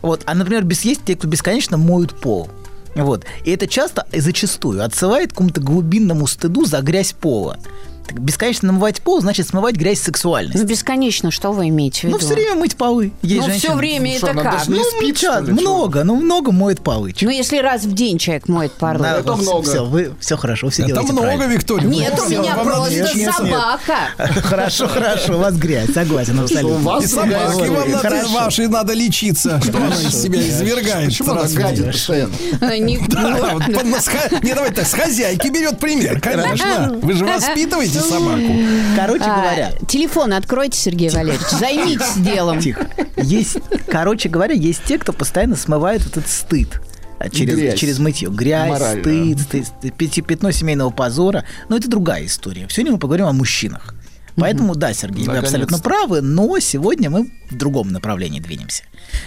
Вот. А, например, без есть те, кто бесконечно моют пол. Вот. И это часто и зачастую отсылает к какому-то глубинному стыду за грязь пола. Так бесконечно намывать пол значит смывать грязь сексуальности. Ну, бесконечно, что вы имеете в виду? Ну, все время мыть полы. Есть Ну, женщины- все время Что, это она как? даже не Ну, спит, час, много, ну, много моет полы. Ну, если раз в день человек моет полы. Да, вот Все, вы, все хорошо, все Это делаете много, правильно. Виктория. Нет, у меня просто собака. Хорошо, хорошо, у вас грязь, согласен, абсолютно. И собаки вам надо, Хорошо. вашей надо лечиться. Что она из себя извергает Почему она гадит постоянно? Не, давайте так, с хозяйки берет пример, конечно. Вы же воспитываете собаку. Короче А, говоря, Телефон откройте, Сергей Валерьевич. Займитесь делом. Тихо. Есть, короче говоря, есть те, кто постоянно смывает этот стыд. а, Через, Грязь. через мытье. Грязь, Морально. стыд, стыд, пятно семейного позора. Но это другая история. Сегодня мы поговорим о мужчинах. Поэтому, да, Сергей, вы абсолютно правы, но сегодня мы в другом направлении двинемся.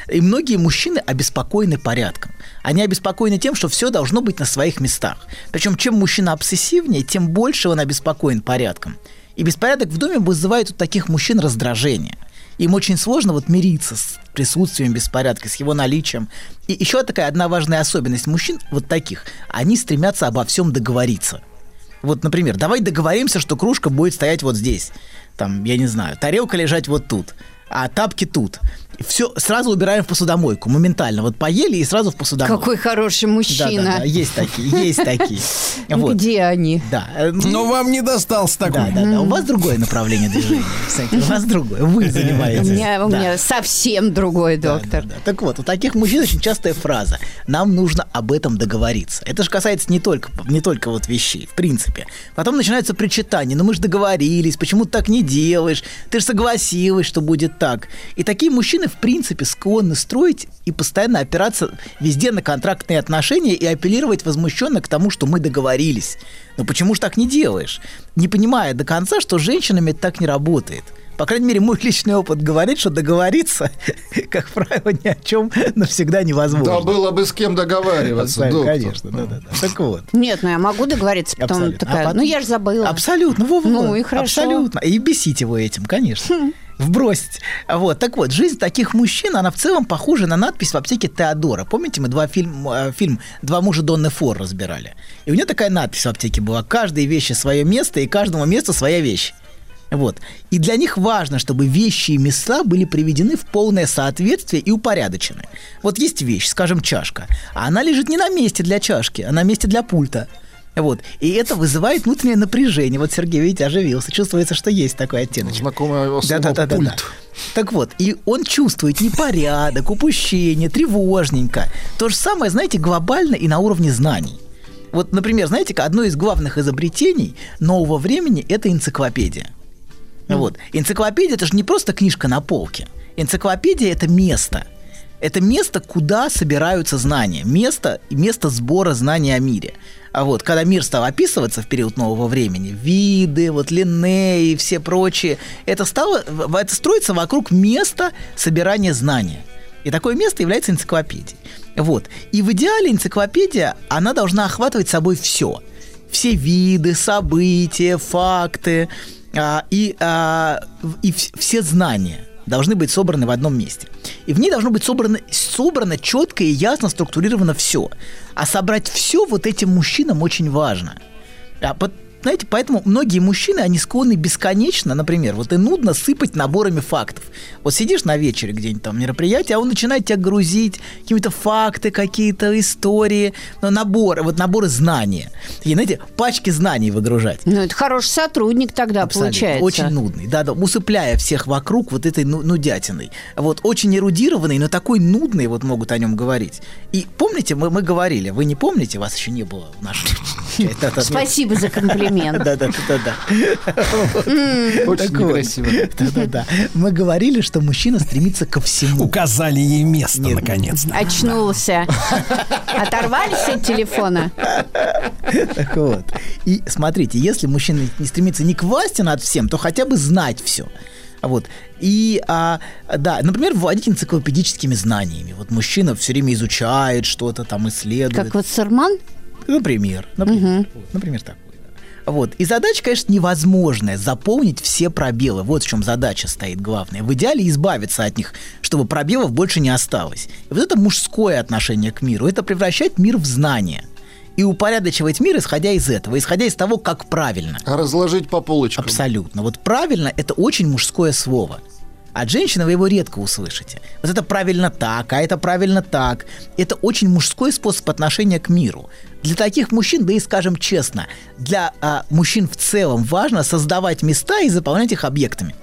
И многие мужчины обеспокоены порядком. Они обеспокоены тем, что все должно быть на своих местах. Причем, чем мужчина обсессивнее, тем больше он обеспокоен порядком. И беспорядок в доме вызывает у таких мужчин раздражение. Им очень сложно вот мириться с присутствием беспорядка, с его наличием. И еще такая одна важная особенность мужчин, вот таких, они стремятся обо всем договориться. Вот, например, давай договоримся, что кружка будет стоять вот здесь. Там, я не знаю, тарелка лежать вот тут. А тапки тут. Все, сразу убираем в посудомойку, моментально. Вот поели и сразу в посудомойку. Какой хороший мужчина. Да, да, да, есть такие, есть такие. Вот. Где они? Да. э, Но вам не достался такой. Да, да, да. У вас другое направление движения. кстати, У вас другое. Вы У занимаетесь. меня, у Да. меня совсем другой Да, доктор. да, да. Так вот, у таких мужчин очень частая фраза. Нам нужно об этом договориться. Это же касается не только, не только вот вещей, в принципе. Потом начинаются причитания. Ну мы же договорились, почему ты так не делаешь? Ты же согласилась, что будет так. И такие мужчины, в принципе, склонны строить и постоянно опираться везде на контрактные отношения и апеллировать возмущенно к тому, что мы договорились. Но почему же так не делаешь? Не понимая до конца, что с женщинами это так не работает. По крайней мере, мой личный опыт говорит, что договориться, как правило, ни о чем навсегда невозможно. Да было бы с кем договариваться, Абсолютно, доктор. Конечно, да, да, да. Так вот. Нет, ну я могу договориться, потом Абсолютно. такая, А потом- ну я же забыла. Абсолютно, во, во, Ну и хорошо. Абсолютно. И бесить его этим, конечно. Вбросить. Вот. Так вот, жизнь таких мужчин, она в целом похожа на надпись в аптеке Теодора. Помните, мы два фильм, э, фильм «Два мужа Донны Фор» разбирали? И у нее такая надпись в аптеке была. Каждой вещи свое место, и каждому месту своя вещь. Вот. И для них важно, чтобы вещи и места были приведены в полное соответствие и упорядочены. Вот есть вещь, скажем, чашка, а она лежит не на месте для чашки, а на месте для пульта. Вот. И это вызывает внутреннее напряжение. Вот Сергей, видите, оживился. Чувствуется, что есть такой оттенок. Знакомое слово Да-да-да-да. «пульт». Так вот, и он чувствует непорядок, упущение, тревожненько. То же самое, знаете, глобально и на уровне знаний. Вот, например, знаете, одно из главных изобретений нового времени – это энциклопедия. Вот. Энциклопедия – это же не просто книжка на полке. Энциклопедия – это место. Это место, куда собираются знания. Место, место сбора знаний о мире. А вот, когда мир стал описываться в период нового времени, виды, вот Линней и все прочие, это стало, в- это строится вокруг места собирания знания. И такое место является энциклопедией. Вот. И в идеале энциклопедия, она должна охватывать собой все. Все виды, события, факты а, и, а, в- и вс- все знания должны быть собраны в одном месте. И в ней должно быть собрано, собрано четко и ясно структурировано все. А собрать все вот этим мужчинам очень важно. А, знаете, поэтому многие мужчины, они склонны бесконечно, например, вот и нудно сыпать наборами фактов. Вот сидишь на вечере где-нибудь там мероприятие, а он начинает тебя грузить какими-то факты, какие-то истории, ну, наборы, вот наборы знания. И, знаете, пачки знаний выгружать. Ну, это хороший сотрудник тогда Абсолютно. получается. Очень нудный, да, да, усыпляя всех вокруг вот этой ну- нудятиной. Вот, очень эрудированный, но такой нудный, вот могут о нем говорить. И помните, мы, мы говорили, вы не помните, вас еще не было в. Да-да-да. Спасибо за комплимент. Да-да-да-да. Очень Так вот. некрасиво. Да-да-да. Мы говорили, что мужчина стремится ко всему. Указали ей место, наконец-то. Очнулся. Оторвались от телефона? Так вот. И смотрите, если мужчина не стремится не к власти над всем, то хотя бы знать все. Вот. И, а, да, например, владеть энциклопедическими знаниями. Вот мужчина все время изучает что-то, там исследует. Как вот Сарман? Например. Например, вот, например такой. Вот. И задача, конечно, невозможная заполнить все пробелы. Вот в чем задача стоит главная. В идеале избавиться от них, чтобы пробелов больше не осталось. И вот это мужское отношение к миру. Это превращает мир в знание. И упорядочивать мир, исходя из этого, исходя из того, как правильно. А разложить по полочкам. Абсолютно. Вот правильно – это очень мужское слово. От женщины вы его редко услышите. Вот это правильно так, а это правильно так. Это очень мужской способ отношения к миру. Для таких мужчин, да и скажем честно, для а, мужчин в целом важно создавать места и заполнять их объектами.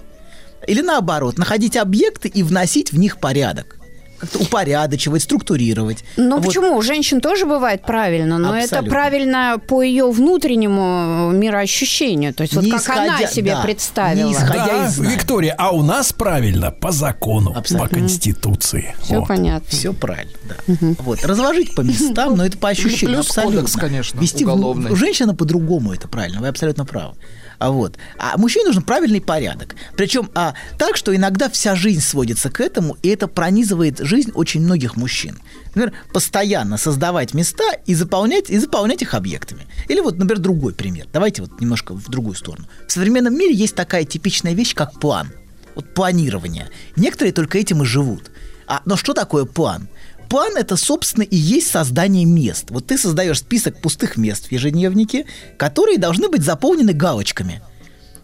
Или наоборот, находить объекты и вносить в них порядок. Как-то упорядочивать, структурировать. Ну Вот. почему? У женщин тоже бывает правильно, но это Абсолютно. правильно по ее внутреннему мироощущению. То есть вот Не как она исходя- себе да, представила. не исходя Да, из. Виктория, а у нас правильно по закону, по Конституции. Все Вот. понятно. Все правильно, да. Вот, разложить по местам, но это по ощущениям, плюс абсолютно. кодекс, конечно, Вести в- уголовный. у женщины по-другому это правильно, вы абсолютно правы. А вот, а мужчине нужен правильный порядок. Причем а, так, что иногда вся жизнь сводится к этому, и это пронизывает жизнь очень многих мужчин. Например, постоянно создавать места и заполнять, и заполнять их объектами. Или вот, например, другой пример. Давайте вот немножко в другую сторону. В современном мире есть такая типичная вещь, как план. Вот планирование. Некоторые только этим и живут. А, но что такое план? План это, собственно, и есть создание мест. Вот ты создаешь список пустых мест в ежедневнике, которые должны быть заполнены галочками.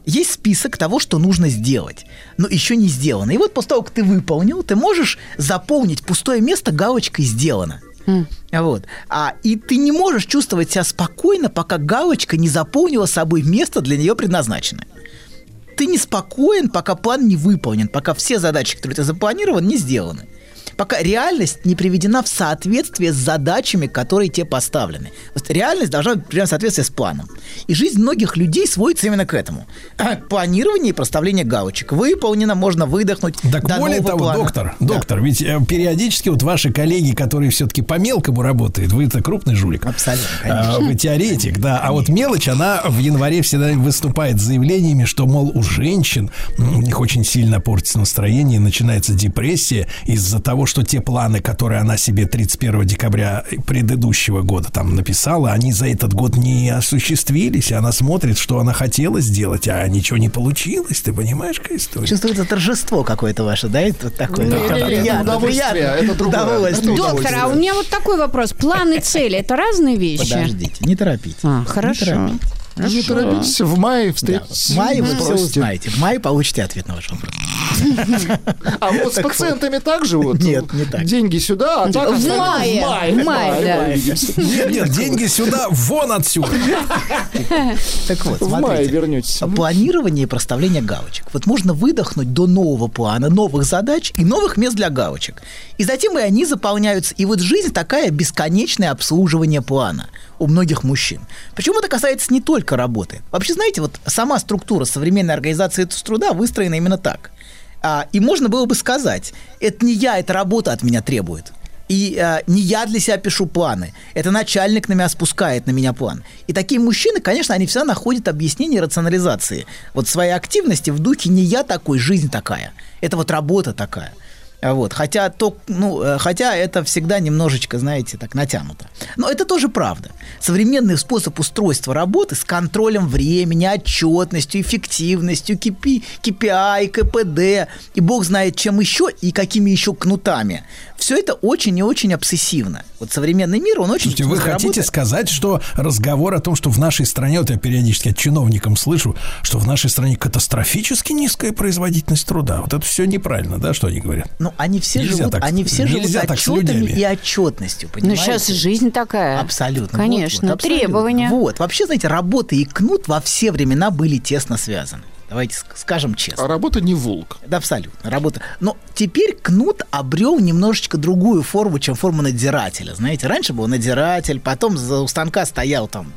есть список того, что нужно сделать, но еще не сделано. И вот после того, как ты выполнил, ты можешь заполнить пустое место галочкой «Сделано». Вот. А, и ты не можешь чувствовать себя спокойно, пока галочка не заполнила собой место для нее предназначенное. Ты не спокоен, пока план не выполнен, пока все задачи, которые ты запланировал, не сделаны пока реальность не приведена в соответствие с задачами, которые тебе поставлены. Есть реальность должна быть приведена в соответствие с планом. И жизнь многих людей сводится именно к этому. Планирование и проставление галочек. Выполнено, можно выдохнуть. Так до более того, плана. доктор, доктор, ведь э, периодически вот ваши коллеги, которые все-таки по мелкому работают, вы это крупный жулик. Абсолютно, А, Вы теоретик, да. А вот мелочь, она в январе всегда выступает с заявлениями, что, мол, у женщин у них очень сильно портится настроение, начинается депрессия из-за того, что те планы, которые она себе 31 декабря предыдущего года там написала, они за этот год не осуществились, и она смотрит, что она хотела сделать, а ничего не получилось. Ты понимаешь, какая история? Чувствуется торжество какое-то ваше, да? Это такое. Да, да, приятно, это удовольствие, приятно. это другое. Удовольствие. Доктор, а у меня вот такой вопрос. Планы, цели – это разные вещи? Подождите, не торопитесь. А, хорошо. Не торопитесь. Не торопитесь, в мае Да, встретитесь. в мае вы все узнаете. В мае получите ответ на ваш вопрос. А вот с Так пациентами также вот? Нет, не так. Деньги сюда, а так В мае, в мае. в мае, да. Нет, нет, деньги сюда, вон отсюда. Так вот, В мае вернетесь. Планирование и проставление галочек. Вот можно выдохнуть до нового плана, новых задач и новых мест для галочек. И затем и они заполняются. И вот жизнь такая бесконечное обслуживание плана у многих мужчин. Причем это касается не только работы. Вообще, знаете, вот сама структура современной организации труда выстроена именно так. А, и можно было бы сказать, это не я, это работа от меня требует. И а, не я для себя пишу планы. Это начальник на меня спускает на меня план. И такие мужчины, конечно, они всегда находят объяснение рационализации. Вот своей активности в духе не я такой, жизнь такая. Это вот работа такая. А Вот. Хотя, то, ну, э, хотя это всегда немножечко, знаете, так натянуто. Но это тоже правда. Современный способ устройства работы с контролем времени, отчетностью, эффективностью, KPI, KPI, КПД и бог знает чем еще и какими еще кнутами. Все это очень и очень обсессивно. Вот современный мир, он очень... Слушайте, вы хотите работает. сказать, что разговор о том, что в нашей стране, вот я периодически от чиновникам слышу, что в нашей стране катастрофически низкая производительность труда. Вот это все неправильно, да, что они говорят? Ну, они все Нельзя живут, так- они все живут отчетами и отчетностью, Ну, понимаете? сейчас жизнь такая. Абсолютно. Конечно, Вот, вот, абсолютно. требования. Вот. Вообще, знаете, работа и кнут во все времена были тесно связаны. Давайте ск- скажем честно. А работа не волк. Да, абсолютно. Работа. Но теперь кнут обрел немножечко другую форму, чем форму надзирателя. Знаете, раньше был надзиратель, потом за у станка стоял там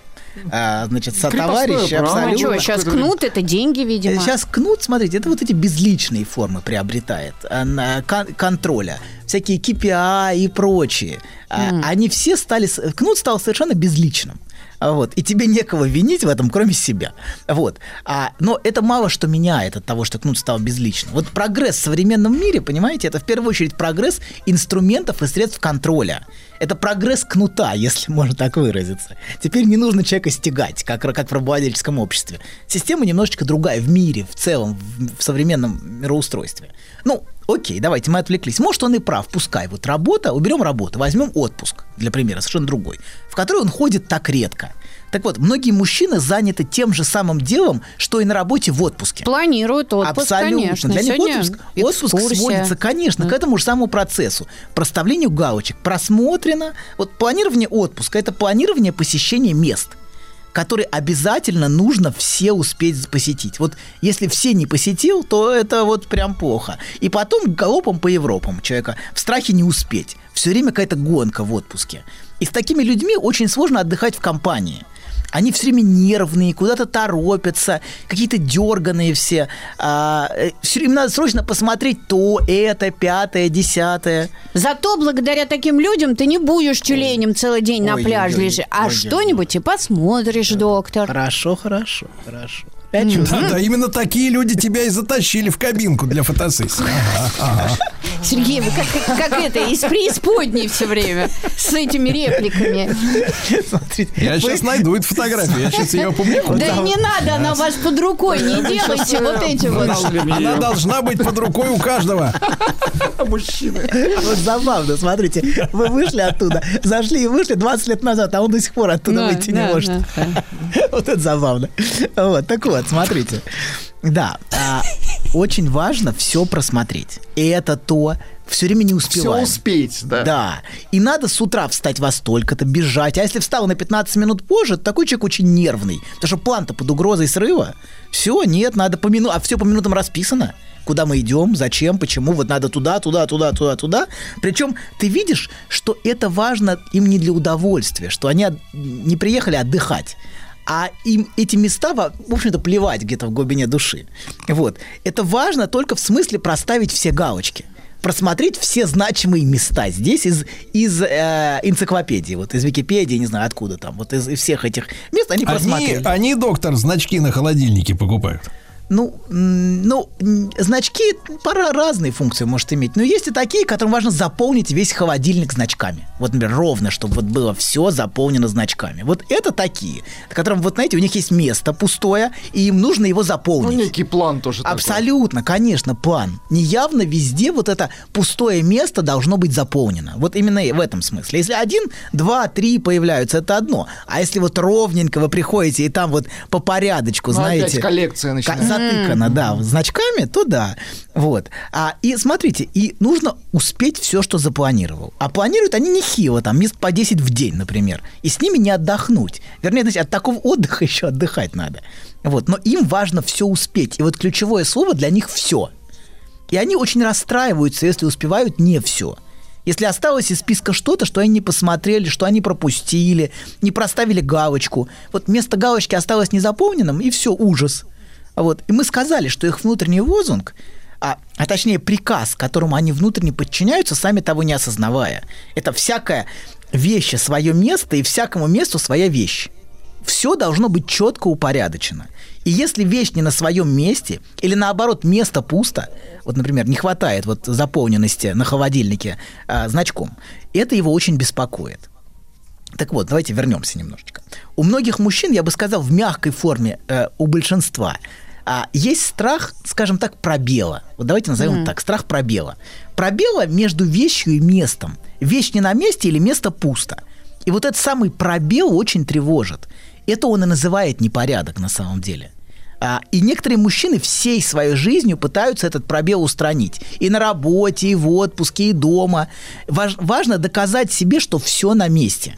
а, значит, сотоварищ право. А абсолютно. что, сейчас кнут – это деньги, видимо. Сейчас кнут, смотрите, это вот эти безличные формы приобретает а, кон- контроля. Всякие KPI и прочие. Мгм. Они все стали... Кнут стал совершенно безличным. Вот. И тебе некого винить в этом, кроме себя. Вот. А, но это мало что меняет от того, что кнут стал безличным. Вот прогресс в современном мире, понимаете, это в первую очередь прогресс инструментов и средств контроля. Это прогресс кнута, если можно так выразиться. Теперь не нужно человека стягать, как, как в рабовладельческом обществе. Система немножечко другая в мире, в целом, в, в современном мироустройстве. Ну, окей, давайте, мы отвлеклись. Может, он и прав, пускай. Вот работа, уберем работу, возьмем отпуск, для примера, совершенно другой, в который он ходит так редко. Так вот, многие мужчины заняты тем же самым делом, что и на работе в отпуске. Планируют отпуск, Абсолютно. конечно. Для них Сегодня отпуск, отпуск сводится, конечно, к этому же самому процессу. Проставлению галочек. Просмотрено. Вот планирование отпуска – это планирование посещения мест которые обязательно нужно все успеть посетить. Вот если все не посетил, то это вот прям плохо. И потом галопом по Европам человека в страхе не успеть. Все время какая-то гонка в отпуске. И с такими людьми очень сложно отдыхать в компании. Они все время нервные, куда-то торопятся, какие-то дерганые все. А, все время надо срочно посмотреть то, это, пятое, десятое. Зато благодаря таким людям ты не будешь тюленем целый день на Ой, пляже ой, ой, лежишь, а что-нибудь и посмотришь, доктор. Хорошо, хорошо, хорошо. Да, да, именно такие люди тебя и затащили в кабинку для фотосессии. Ага, ага. Сергей, вы как, как, как это, из преисподней все время с этими репликами. Смотрите. Я сейчас найду эту фотографию, я сейчас ее опубликую. Да не надо, она у вас под рукой, не делайте вот эти вот. Она должна быть под рукой у каждого. Мужчина. Вот забавно, смотрите, вы вышли оттуда, зашли и вышли 20 лет назад, а он до сих пор оттуда Да, выйти не может. Вот это забавно. Вот, так вот, смотрите. Да, а, очень важно все просмотреть. И это то, все время не успеваем. Все успеть, да. Да. И надо с утра встать во столько-то, бежать. А если встал на 15 минут позже, такой человек очень нервный. Потому что план-то под угрозой срыва. Все, нет, надо по минутам. А все по минутам расписано. Куда мы идем, зачем, почему, вот надо туда, туда, туда, туда, туда. Причем ты видишь, что это важно им не для удовольствия, что они не приехали отдыхать. А им эти места, в общем-то, плевать где-то в глубине души. Вот. Это важно только в смысле проставить все галочки просмотреть все значимые места здесь из, из э, энциклопедии, вот из Википедии, не знаю откуда там, вот из, из всех этих мест они Они, просмотрели. они, доктор, значки на холодильнике покупают. Ну, ну, значки пора разные функции может иметь. Но есть и такие, которым важно заполнить весь холодильник значками. Вот, например, ровно, чтобы вот было все заполнено значками. Вот это такие, которым, вот знаете, у них есть место пустое, и им нужно его Ну, заполнить. некий план тоже такой. Абсолютно, конечно, план. Неявно везде вот это пустое место должно быть заполнено. Вот именно в этом смысле. Если один, два, три появляются, это одно. А если вот ровненько вы приходите, и там вот по порядочку, Ну, знаете... коллекция начинается. Затыкано, да, значками, то да. Вот. А, и смотрите, и нужно успеть все, что запланировал. А планируют они нехило, там мест по 10 в день, например. И с ними не отдохнуть. Вернее, знаете, от такого отдыха еще отдыхать надо. Вот. Но им важно все успеть. И вот ключевое слово для них все. И они очень расстраиваются, если успевают не все. Если осталось из списка что-то, что они не посмотрели, что они пропустили, не проставили галочку. Вот место галочки осталось незаполненным, и все, ужас. Вот. И мы сказали, что их внутренний лозунг, а, а точнее приказ, которому они внутренне подчиняются, сами того не осознавая. Это всякая вещь свое место и всякому месту своя вещь. Все должно быть четко упорядочено. И если вещь не на своем месте, или наоборот, место пусто, вот, например, не хватает вот заполненности на холодильнике а, значком, это его очень беспокоит. Так вот, давайте вернемся немножечко. У многих мужчин, я бы сказал, в мягкой форме э, у большинства а, есть страх, скажем так, пробела. Вот давайте назовем это так, страх пробела. Пробела между вещью и местом. Вещь не на месте или место пусто. И вот этот самый пробел очень тревожит. Это он и называет непорядок на самом деле. А, и некоторые мужчины всей своей жизнью пытаются этот пробел устранить. И на работе, и в отпуске, и дома. Важ- важно доказать себе, что все на месте.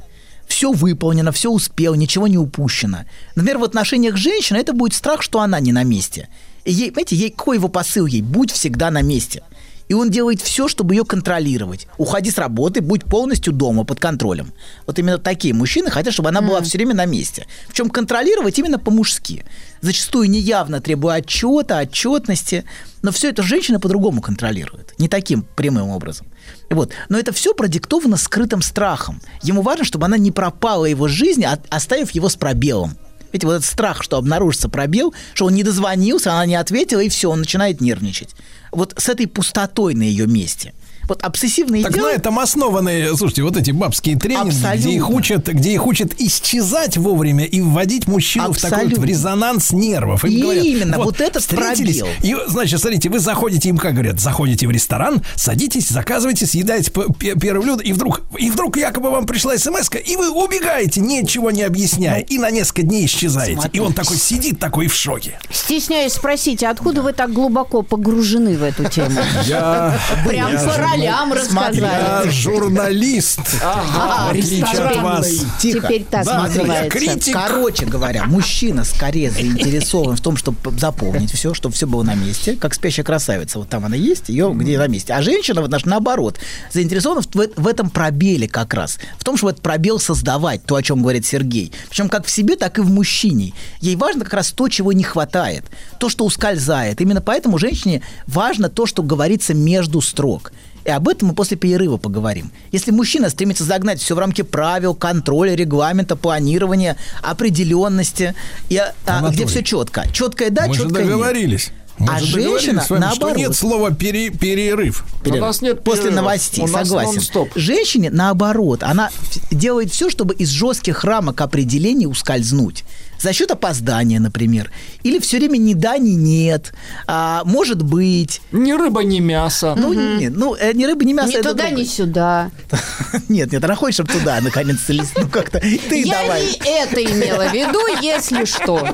Все выполнено, все успел, ничего не упущено. Например, в отношениях женщины это будет страх, что она не на месте. И ей, понимаете, ей, какой его посыл ей? Будь всегда на месте. И он делает все, чтобы ее контролировать. Уходи с работы, будь полностью дома, под контролем. Вот именно такие мужчины хотят, чтобы она была все время на месте. Причем контролировать именно по-мужски. Зачастую неявно требуя отчета, отчетности. Но все это женщина по-другому контролирует. Не таким прямым образом. Вот. Но это все продиктовано скрытым страхом. Ему важно, чтобы она не пропала его жизни, оставив его с пробелом. Видите, вот этот страх, что обнаружится пробел, что он не дозвонился, она не ответила, и все, он начинает нервничать. Вот с этой пустотой на ее месте. Вот обсессивные Так на этом основаны, слушайте, вот эти бабские тренинги, где Абсолютно. их учат, где их учат исчезать вовремя и вводить мужчину в такой вот в Абсолютно. резонанс нервов. Им Именно, вот этот встретились, пробел. И, значит, смотрите, вы заходите, им как говорят, заходите в ресторан, садитесь, заказываете, съедаете первое блюдо, и вдруг, и вдруг якобы вам пришла смс и вы убегаете, ничего не объясняя, и на несколько дней исчезаете. И он такой сидит такой в шоке. Стесняюсь спросить, а откуда вы так глубоко погружены в эту тему? Я- Прям я ролям рассказали. Я журналист. Ага, в отличие от вас. Тихо. Теперь так Да, называется. критик. Короче говоря, мужчина скорее заинтересован в том, чтобы заполнить все, чтобы все было на месте, как спящая красавица. Вот там она есть, ее где на месте. А женщина, вот, наш- наоборот, заинтересована в, в этом пробеле как раз. В том, чтобы этот пробел создавать, то, о чем говорит Сергей. Причем как в себе, так и в мужчине. Ей важно как раз то, чего не хватает, то, что ускользает. Именно поэтому женщине важно то, что говорится между строк. И об этом мы после перерыва поговорим. Если мужчина стремится загнать все в рамки правил, контроля, регламента, планирования, определенности, и, а, Анатолий, где все четко. Четкое да, мы же четкое нет. договорились. Мы а же женщина с вами, наоборот. что нет слова пере- перерыв. Перерыв. У нас нет После новостей, У согласен. нон-стоп. Женщине наоборот, она делает все, чтобы из жестких рамок определений ускользнуть. За счет опоздания, например. Или все время ни да, ни нет. А, может быть. Ни рыба, ни мясо. Ну, нет, ну, э, ни рыба, ни мясо. Ни это туда, другое. ни сюда. Нет, нет, она хочет, чтобы туда, наконец, лезть. Ну, как-то. Ты Я давай. не это имела в виду, если что.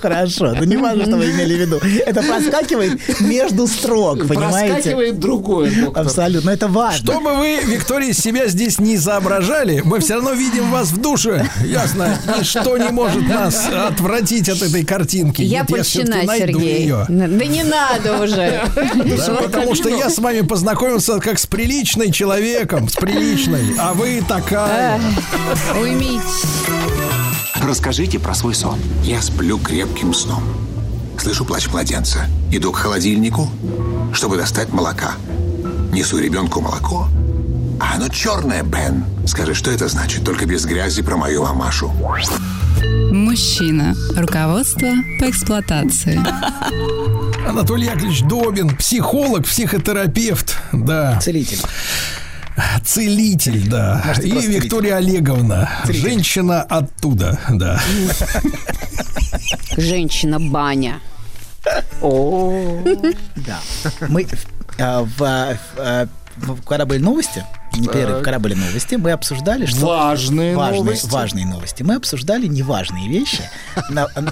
Хорошо, ну не важно, что вы имели в виду. Это проскакивает между строк, понимаете? Проскакивает другое, доктор. Абсолютно, это важно. Что бы вы, Виктория, себя здесь не изображали, мы все равно видим вас в душе. Ясно, ничто не может нас отвратить от этой картинки. Я Нет, найду Сергей. ее. Да не надо уже. Потому что я с вами познакомился как с приличной человеком, с приличной, а вы такая. Уймитесь. Расскажите про свой сон. Я сплю крепким сном. Слышу плач младенца. Иду к холодильнику, чтобы достать молока. Несу ребенку молоко. А оно черное, Бен. Скажи, что это значит? Только без грязи про мою мамашу. Мужчина. Руководство по эксплуатации. Анатолий Яковлевич Добин, психолог, психотерапевт, да. Целитель. Целитель, да. Может, И Виктория Олеговна, женщина оттуда, да. Женщина-баня. О. Да. Мы в, э, в- когда были новости, не перерыв, Так. когда были новости, мы обсуждали, что... Важные новости. Важные новости. Мы обсуждали неважные вещи,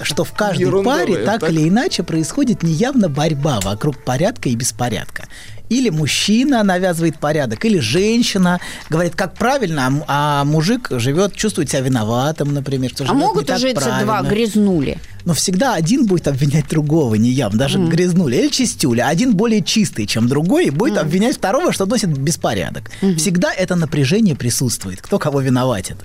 что в каждой паре так? или иначе происходит неявно борьба вокруг порядка и беспорядка. Или мужчина навязывает порядок, или женщина говорит, как правильно, а а, мужик живет, чувствует себя виноватым, например. что А не могут так ужиться два грязнули? Но всегда один будет обвинять другого неявно, даже грязнули или чистюли. Один более чистый, чем другой, и будет обвинять второго, что носит беспорядок. Всегда это напряжение присутствует, кто кого виноватит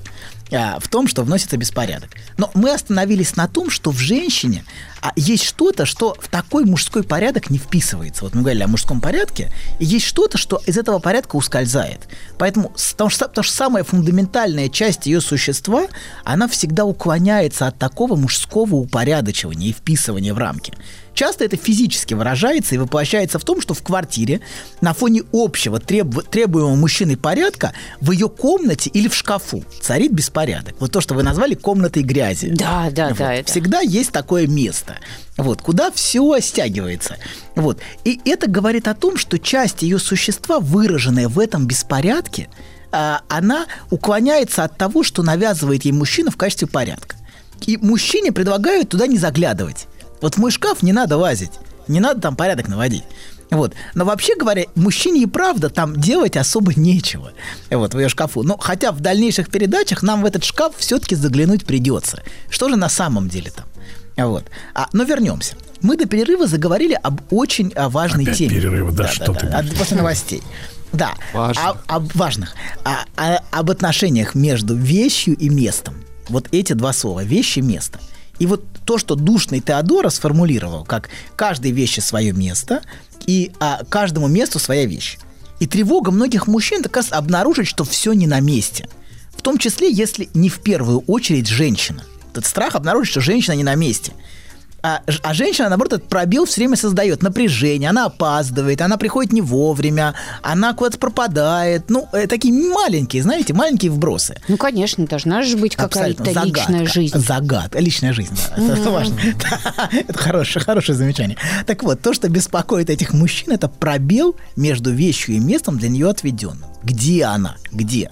в том, что вносится беспорядок. Но мы остановились на том, что в женщине а, есть что-то, что в такой мужской порядок не вписывается. Вот мы говорили о мужском порядке, и есть что-то, что из этого порядка ускользает. Поэтому, потому что, потому что самая фундаментальная часть ее существа, она всегда уклоняется от такого мужского упорядочивания и вписывания в рамки. Часто это физически выражается и воплощается в том, что в квартире на фоне общего требу- требуемого мужчиной порядка в ее комнате или в шкафу царит беспорядок. Вот то, что вы назвали комнатой грязи. Да, да, Вот. да. это. Всегда есть такое место, вот, куда все стягивается. Вот. И это говорит о том, что часть ее существа, выраженная в этом беспорядке, а, она уклоняется от того, что навязывает ей мужчина в качестве порядка. И мужчине предлагают туда не заглядывать. Вот в мой шкаф не надо лазить, не надо там порядок наводить. Вот. Но вообще говоря, мужчине и правда там делать особо нечего вот, в ее шкафу. Но хотя в дальнейших передачах нам в этот шкаф все-таки заглянуть придется. Что же на самом деле там? Вот. А, но вернемся. Мы до перерыва заговорили об очень а, важной Опять теме. перерыв, да что ты. от- после новостей. Да, Важных. о- об важных. А- а- об отношениях между вещью и местом. Вот эти два слова, вещь и место. И вот то, что душный Теодора сформулировал, как каждой вещи свое место, и а, каждому месту своя вещь. И тревога многих мужчин как раз обнаружить, что все не на месте. В том числе, если не в первую очередь женщина. Этот страх обнаружить, что женщина не на месте. А, а женщина, наоборот, этот пробел все время создает напряжение, она опаздывает, она приходит не вовремя, она куда-то пропадает. Ну, э, такие маленькие, знаете, маленькие вбросы. Ну, конечно, должна же быть какая-то Абсолютно. личная Загадка. жизнь. Загадка. Личная жизнь, да. Это- важно. Это хорошее, хорошее замечание. Так вот, то, что беспокоит этих мужчин, это пробел между вещью и местом для нее отведенным. Где она? Где?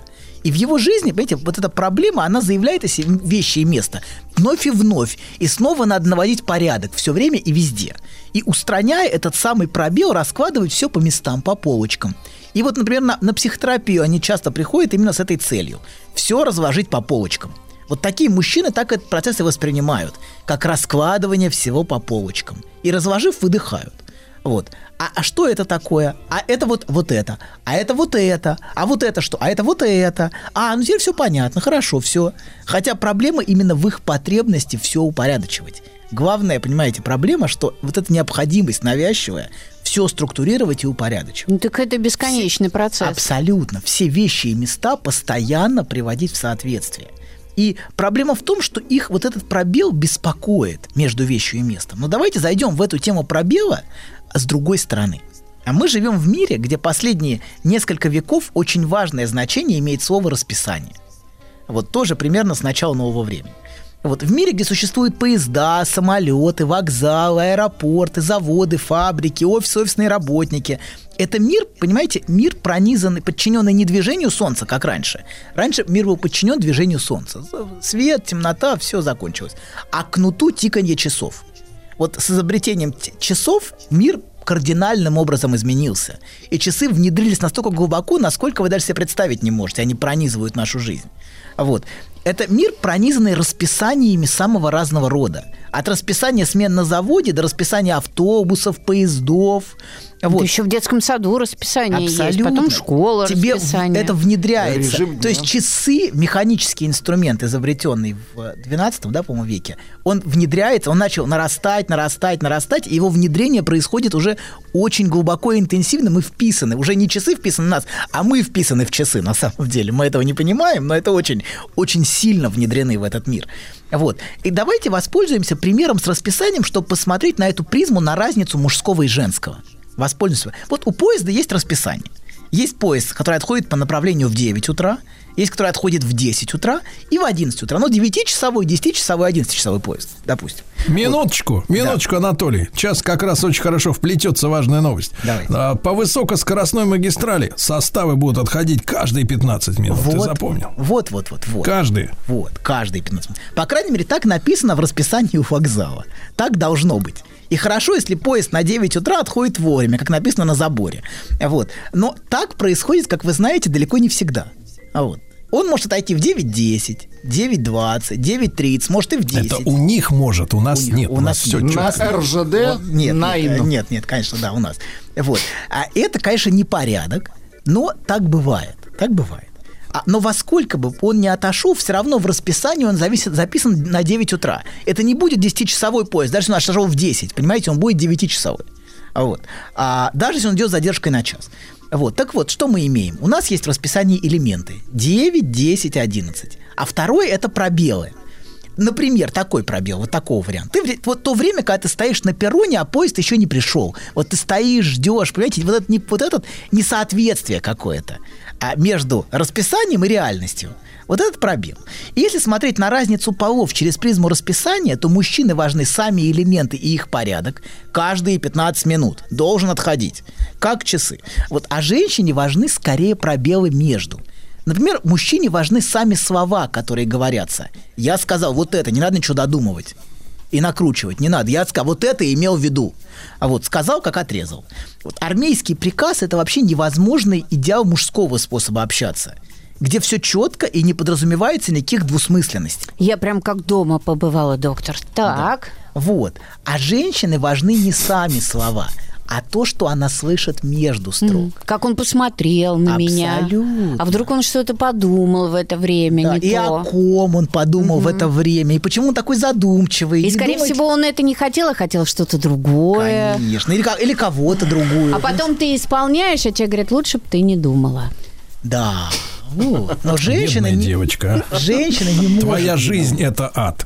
И в его жизни, понимаете, вот эта проблема, она заявляет о себе вещи и место вновь и вновь. И снова надо наводить порядок все время и везде. И устраняя этот самый пробел, раскладывать все по местам, по полочкам. И вот, например, на, на психотерапию они часто приходят именно с этой целью. Все разложить по полочкам. Вот такие мужчины так этот процесс и воспринимают, как раскладывание всего по полочкам. И разложив, выдыхают. Вот. А, а что это такое? А это вот, вот это. А это вот это. А вот это что? А это вот это. А, ну теперь все понятно, хорошо, все. Хотя проблема именно в их потребности все упорядочивать. Главная, понимаете, проблема, что вот эта необходимость навязчивая все структурировать и упорядочивать. Ну, так это бесконечный процесс. Абсолютно. Все вещи и места постоянно приводить в соответствие. И проблема в том, что их вот этот пробел беспокоит между вещью и местом. Но давайте зайдем в эту тему пробела с другой стороны. А мы живем в мире, где последние несколько веков очень важное значение имеет слово расписание. Вот тоже примерно с начала нового времени. Вот в мире, где существуют поезда, самолеты, вокзалы, аэропорты, заводы, фабрики, офисы, офисные работники. Это мир, понимаете, мир пронизанный, подчиненный не движению Солнца, как раньше. Раньше мир был подчинен движению Солнца. Свет, темнота, все закончилось. А кнуту тиканье часов. Вот с изобретением часов мир кардинальным образом изменился. И часы внедрились настолько глубоко, насколько вы даже себе представить не можете. Они пронизывают нашу жизнь. Вот. Это мир, пронизанный расписаниями самого разного рода. От расписания смен на заводе до расписания автобусов, поездов. Вот. Да еще в детском саду расписание есть, Абсолютно. потом школа, Тебе расписание. это внедряется. Режим То есть дня. часы, механический инструмент, изобретенный в 12 да, по-моему, веке, он внедряется, он начал нарастать, нарастать, нарастать, и его внедрение происходит уже очень глубоко и интенсивно. Мы вписаны. Уже не часы вписаны в нас, а мы вписаны в часы на самом деле. Мы этого не понимаем, но это очень, очень сильно внедрены в этот мир. Вот. И давайте воспользуемся примером с расписанием, чтобы посмотреть на эту призму, на разницу мужского и женского. Воспользуемся. Вот у поезда есть расписание. Есть поезд, который отходит по направлению в 9 утра, есть, который отходит в 10 утра и в 11 утра. Ну, 9-часовой, 10-часовой, 11-часовой поезд, допустим. Минуточку, минуточку, Анатолий. Сейчас как раз очень хорошо вплетется важная новость. Давайте. А, По высокоскоростной магистрали составы будут отходить каждые 15 минут. Ты запомнил? Вот, вот, вот, вот. Каждые. Вот, каждые 15 минут. По крайней мере, так написано в расписании у вокзала. Так должно быть. И хорошо, если поезд на 9 утра отходит вовремя, как написано на заборе. Вот. Но так происходит, как вы знаете, далеко не всегда. А Вот. Он может отойти в 9.10, 9.20, 9.30, может и в 10. Это у них может, у нас У них- нет. у нас все нет. На четко. РЖД, Вот, нет, Найн. нет, нет, нет, конечно, да, у нас. Вот. А это, конечно, не порядок, но так бывает. Так бывает. А, но во сколько бы он не отошел, все равно в расписании он зависит, записан на 9 утра. Это не будет 10-часовой поезд, даже если он отошел в 10, понимаете, он будет 9-часовой. А Вот. А даже если он идет с задержкой на час. Вот. Так вот, что мы имеем? У нас есть в расписании элементы 9, 10, 11. А второе – это пробелы. Например, такой пробел, вот такого варианта. Ты, вот то время, когда ты стоишь на перроне, а поезд еще не пришел. Вот ты стоишь, ждешь, понимаете, вот это, вот это несоответствие какое-то а между расписанием и реальностью. Вот этот пробел. И если смотреть на разницу полов через призму расписания, то мужчины важны сами элементы и их порядок. Каждые 15 минут должен отходить, как часы. Вот, а женщине важны скорее пробелы между. Например, мужчине важны сами слова, которые говорятся. Я сказал вот это, не надо ничего додумывать и накручивать, не надо. Я сказал, вот это имел в виду. А вот сказал, как отрезал. Вот армейский приказ – это вообще невозможный идеал мужского способа общаться, где все четко и не подразумевается никаких двусмысленностей. Я прям как дома побывала, доктор. Так. Вот. А женщины важны не сами слова, а то, что она слышит между строк. Как он посмотрел на меня. Абсолютно. А вдруг он что-то подумал в это время, Да, не и то. о ком он подумал в это время, и почему он такой задумчивый. И, Не скорее думайте- всего, он это не хотел, а хотел что-то другое. Конечно. Или, или кого-то другую. А потом ты исполняешь, а тебе говорят, лучше бы ты не думала. Да. Вот. Но женщина Бедная не, девочка. а. женщина не может. Твоя жизнь это ад.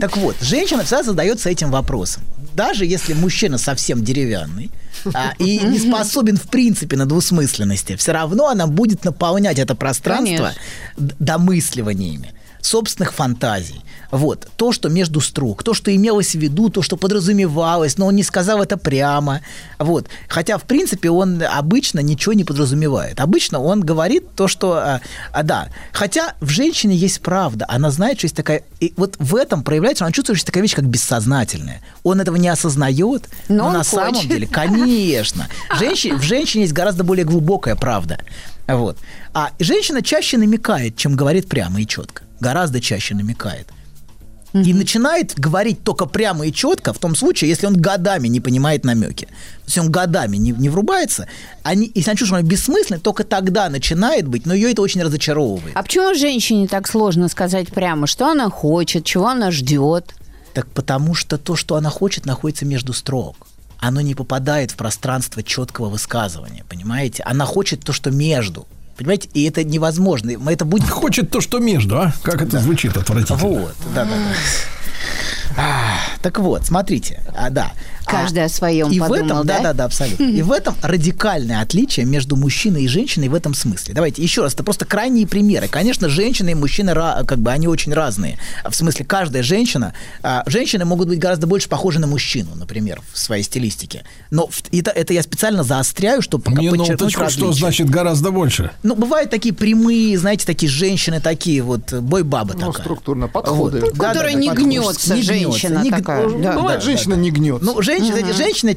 Так вот, женщина всегда задается этим вопросом. Даже если мужчина совсем деревянный а, и не способен в принципе на двусмысленности, все равно она будет наполнять это пространство Конечно. домысливаниями собственных фантазий. Вот. То, что между строк, то, что имелось в виду, то, что подразумевалось, но он не сказал это прямо. Вот. Хотя, в принципе, он обычно ничего не подразумевает. Обычно он говорит то, что... а, а, да. Хотя в женщине есть правда. Она знает, что есть такая... И вот в этом проявляется, она чувствует, что такая вещь, как бессознательная. Он этого не осознает, но, Но на самом хочет. деле, конечно. Женщине, в женщине есть гораздо более глубокая правда. Вот. А женщина чаще намекает, чем говорит прямо и четко. Гораздо чаще намекает. И начинает говорить только прямо и четко в том случае, если он годами не понимает намеки. Если он годами не, не врубается, они, если она чувствует, что он бессмысленный, только тогда начинает быть, но ее это очень разочаровывает. А почему женщине так сложно сказать прямо, что она хочет, чего она ждет? Так потому что то, что она хочет, находится между строк. Оно не попадает в пространство четкого высказывания, понимаете? Она хочет то, что между. Понимаете? И это невозможно. Мы это будет... Хочет то, что между, а? Как это звучит отвратительно. Вот, да, да, да. А, Так вот, смотрите, а, да. Каждый А, о своем и в подумал, этом, да? да, да, абсолютно. И в этом радикальное отличие между мужчиной и женщиной в этом смысле. Давайте еще раз, это просто крайние примеры. Конечно, женщины и мужчины, как бы, они очень разные. В смысле, каждая женщина, а, женщины могут быть гораздо больше похожи на мужчину, например, в своей стилистике. Но в- это, это я специально заостряю, чтобы пока подчеркнуть Минуточку, что значит гораздо больше? Ну, бывают такие прямые, знаете, такие женщины такие, вот, бой-баба такая. структурно, подходы. Вот. Да, Которая да, не подходы. гнется, Не женщина не г- такая, ну, да. Бывает, да, женщина да. не гнется. Ну, женщины, эти женщины...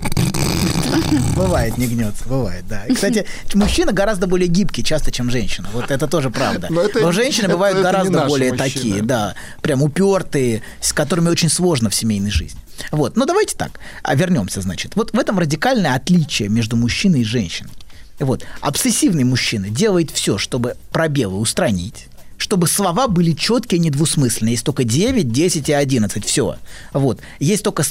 Бывает, не гнется, бывает, да. И, кстати, мужчина гораздо более гибкий часто, чем женщина. Вот это тоже правда. Но это- женщины это- бывают это гораздо более мужчины. такие, да, прям упертые, с которыми очень сложно в семейной жизни. Вот, но давайте так, а вернемся, значит. Вот в этом радикальное отличие между мужчиной и женщиной. Вот, обсессивный мужчина делает все, чтобы пробелы устранить, чтобы слова были четкие, недвусмысленные. Есть только 9, 10 и 11. Все. Вот. Есть только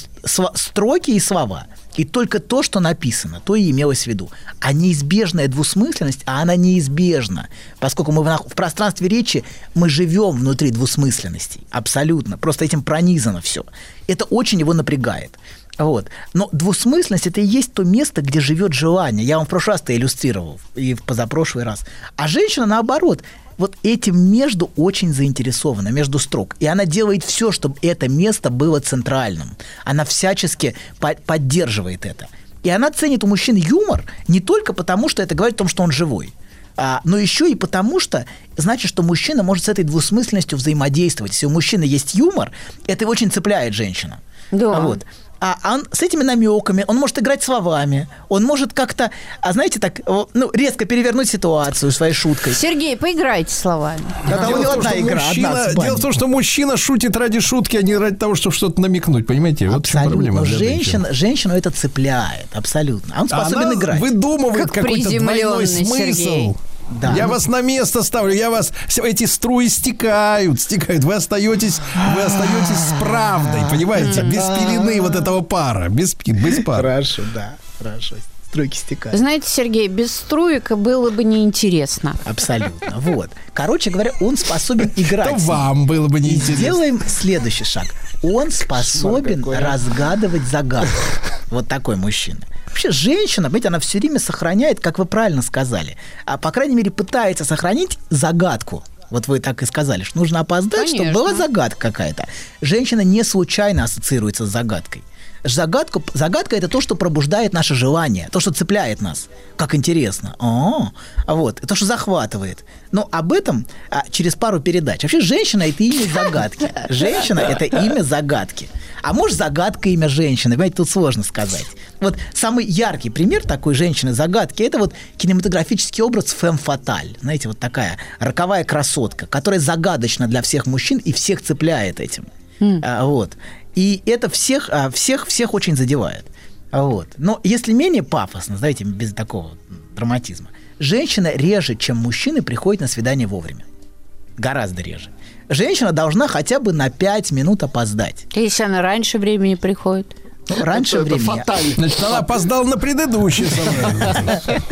строки и слова. И только то, что написано, то и имелось в виду. А неизбежная двусмысленность, а она неизбежна. Поскольку мы в, в пространстве речи, мы живем внутри двусмысленностей. Абсолютно. Просто этим пронизано все. Это очень его напрягает. Вот. Но двусмысленность это и есть то место, где живет желание. Я вам в прошлый раз это иллюстрировал, и в позапрошлый раз. А женщина, наоборот, вот этим между очень заинтересована, между строк. И она делает все, чтобы это место было центральным. Она всячески по- поддерживает это. И она ценит у мужчин юмор не только потому, что это говорит о том, что он живой, а, но еще и потому, что значит, что мужчина может с этой двусмысленностью взаимодействовать. Если у мужчины есть юмор, это его очень цепляет женщина. Да. Вот. А он с этими намеками, он может играть словами, он может как-то, а знаете, так, ну, резко перевернуть ситуацию своей шуткой. Сергей, поиграйте словами. Да, у Дело него в том, одна что игра, мужчина- одна. Дело в том, что мужчина шутит ради шутки, а не ради того, чтобы что-то намекнуть. Понимаете? Вот в чем Абсолютно. проблема. Но для женщин. женщина, женщину это цепляет, абсолютно. А он способен Она играть. выдумывает Как какой-то двойной смысл. Сергей. Да. Я вас на место ставлю, я вас эти струи стекают, стекают. Вы остаетесь, вы остаетесь с правдой, понимаете, без пелены вот этого пара, без без пара. Хорошо, да, хорошо. Стройки стекают. Знаете, Сергей, без струек было бы неинтересно. Абсолютно. Вот. Короче говоря, он способен играть. То вам было бы И неинтересно. сделаем следующий шаг. Он способен разгадывать загадку. Вот такой мужчина. Вообще женщина, понимаете, она все время сохраняет, как вы правильно сказали, а по крайней мере пытается сохранить загадку. Вот вы так и сказали, что нужно опоздать, чтобы Конечно. была загадка какая-то. Женщина не случайно ассоциируется с загадкой. Загадку, загадка это то, что пробуждает наше желание, то, что цепляет нас. Как интересно. О, а вот, то, что захватывает. Но об этом а, через пару передач. Вообще, женщина это имя загадки. Женщина это имя загадки. А может, загадка имя женщины. Понимаете, тут сложно сказать. Вот самый яркий пример такой женщины-загадки это вот кинематографический образ фэм фаталь. Знаете, вот такая роковая красотка, которая загадочна для всех мужчин и всех цепляет этим. А, вот. И это всех, а, всех, всех очень задевает. Вот. Но если менее пафосно, знаете, без такого драматизма, женщина реже, чем мужчины, приходит на свидание вовремя. Гораздо реже. Женщина должна хотя бы на 5 минут опоздать. Если она раньше времени приходит. Раньше Это времени. фатально. Значит, она опоздала на предыдущее свидание.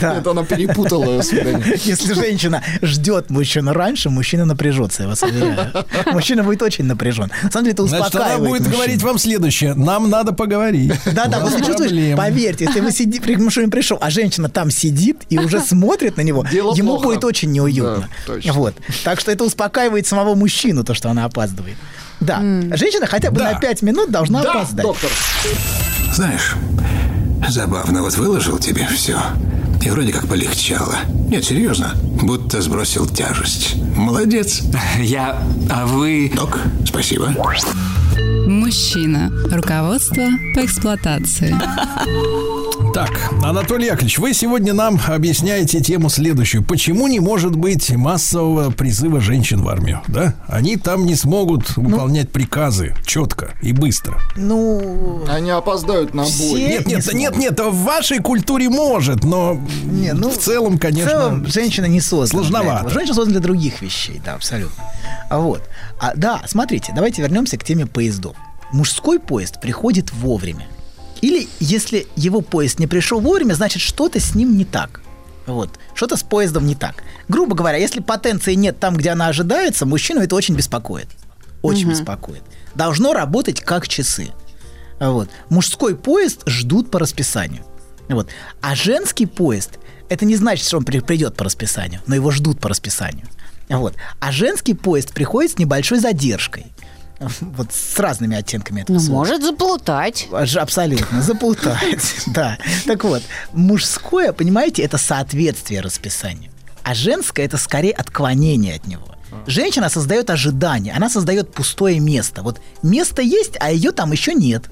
Да. Это она перепутала свидание. Если женщина ждет мужчину раньше, мужчина напряжется, я вас уверяю. Мужчина будет очень напряжен. На самом деле это Значит, она успокаивает будет говорить вам следующее. Нам надо поговорить. Да, да, У вот нас ты чувствуешь, проблемы. поверьте, если вы сидите, при мужчине пришел, а женщина там сидит и уже смотрит на него, Дело ему плохо. будет очень неуютно. Да. Вот. Так что это успокаивает самого мужчину, то, что она опаздывает. Да. Женщина хотя бы Да. на 5 минут должна Да, опоздать. доктор. Знаешь, забавно, вот выложил тебе все. И вроде как полегчало. Нет, серьезно, будто сбросил тяжесть. Молодец. Я... А вы... Док, спасибо. Мужчина. Руководство по эксплуатации. Так, Анатолий Яковлевич, вы сегодня нам объясняете тему следующую. Почему не может быть массового призыва женщин в армию? Да? Они там не смогут выполнять приказы четко и быстро. Ну, Они опоздают на бой. Все- Нет, не нет, нет, нет, в вашей культуре может, но Не, ну, в целом, конечно, В целом, женщина не создана. для сложновато. Женщина создана для других вещей, да, абсолютно. А вот. А, да, смотрите, давайте вернемся к теме поездов. Мужской поезд приходит вовремя. Или если его поезд не пришел вовремя, значит что-то с ним не так. Вот. Что-то с поездом не так. Грубо говоря, если потенции нет там, где она ожидается, мужчину это очень беспокоит. Очень Мгм. беспокоит. Должно работать как часы. Вот. Мужской поезд ждут по расписанию. Вот. А женский поезд, это не значит, что он при- придет по расписанию, но его ждут по расписанию. Вот. А женский поезд приходит с небольшой задержкой. Вот с разными оттенками этого Ну, слова. может заплутать. Абсолютно, заплутает. Да. Так вот, мужское, понимаете, это соответствие расписанию. А женское это скорее отклонение от него. Женщина создает ожидание, она создает пустое место. Вот место есть, а ее там еще нет.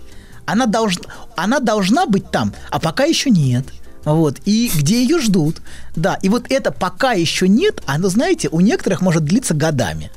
Она, должна, она должна быть там, а пока еще нет. Вот. И где ее ждут. Да. И вот это пока еще нет, оно, знаете, у некоторых может длиться годами.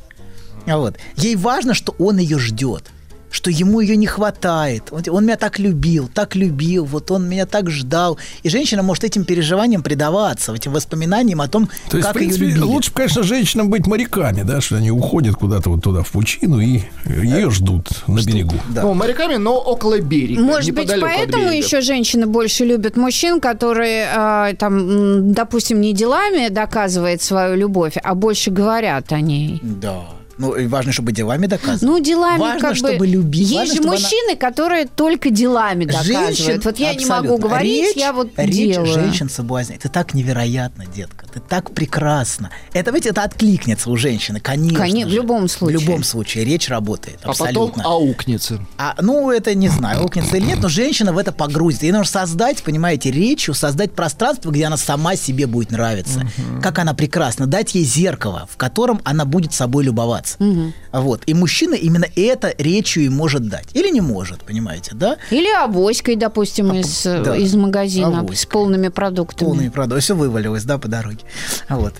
Вот. Ей важно, что он ее ждет, что ему ее не хватает. Он, он меня так любил, так любил, вот он меня так ждал. И женщина может этим переживаниям предаваться, этим воспоминаниям о том, То есть, как в принципе, ее любили. лучше, конечно, женщинам быть моряками, да, что они уходят куда-то вот туда в пучину и ее ждут на берегу. Ну, моряками, но около берега. Может быть, поэтому еще женщины больше любят мужчин, которые, э, там, допустим, не делами доказывают свою любовь, а больше говорят о ней. Да. Ну, и важно, чтобы делами доказывать. Ну, делами Важно, как бы... чтобы любить. Есть Важно, же чтобы она- мужчины, которые только делами доказывают. Женщин, вот я не могу абсолютно. говорить, Речь- я вот речь делаю. женщин соблазняет. Ты так невероятно, детка. Ты так прекрасно. Это ведь это откликнется у женщины, конечно. Коне- в же. любом случае. В любом случае речь работает. А потом абсолютно. аукнется. А, ну, это не знаю, аукнется или нет, но женщина в это погрузит. Ей нужно создать, понимаете, речью, создать пространство, где она сама себе будет нравиться. Как она прекрасна. Дать ей зеркало, в котором она будет собой любоваться. Вот. И мужчина именно это речью и может дать. Или не может, понимаете, да? Или авоськой, допустим, из, э, да, из магазина авоськой. с полными продуктами. Полными продуктами. Все вывалилось, да, по дороге. Вот.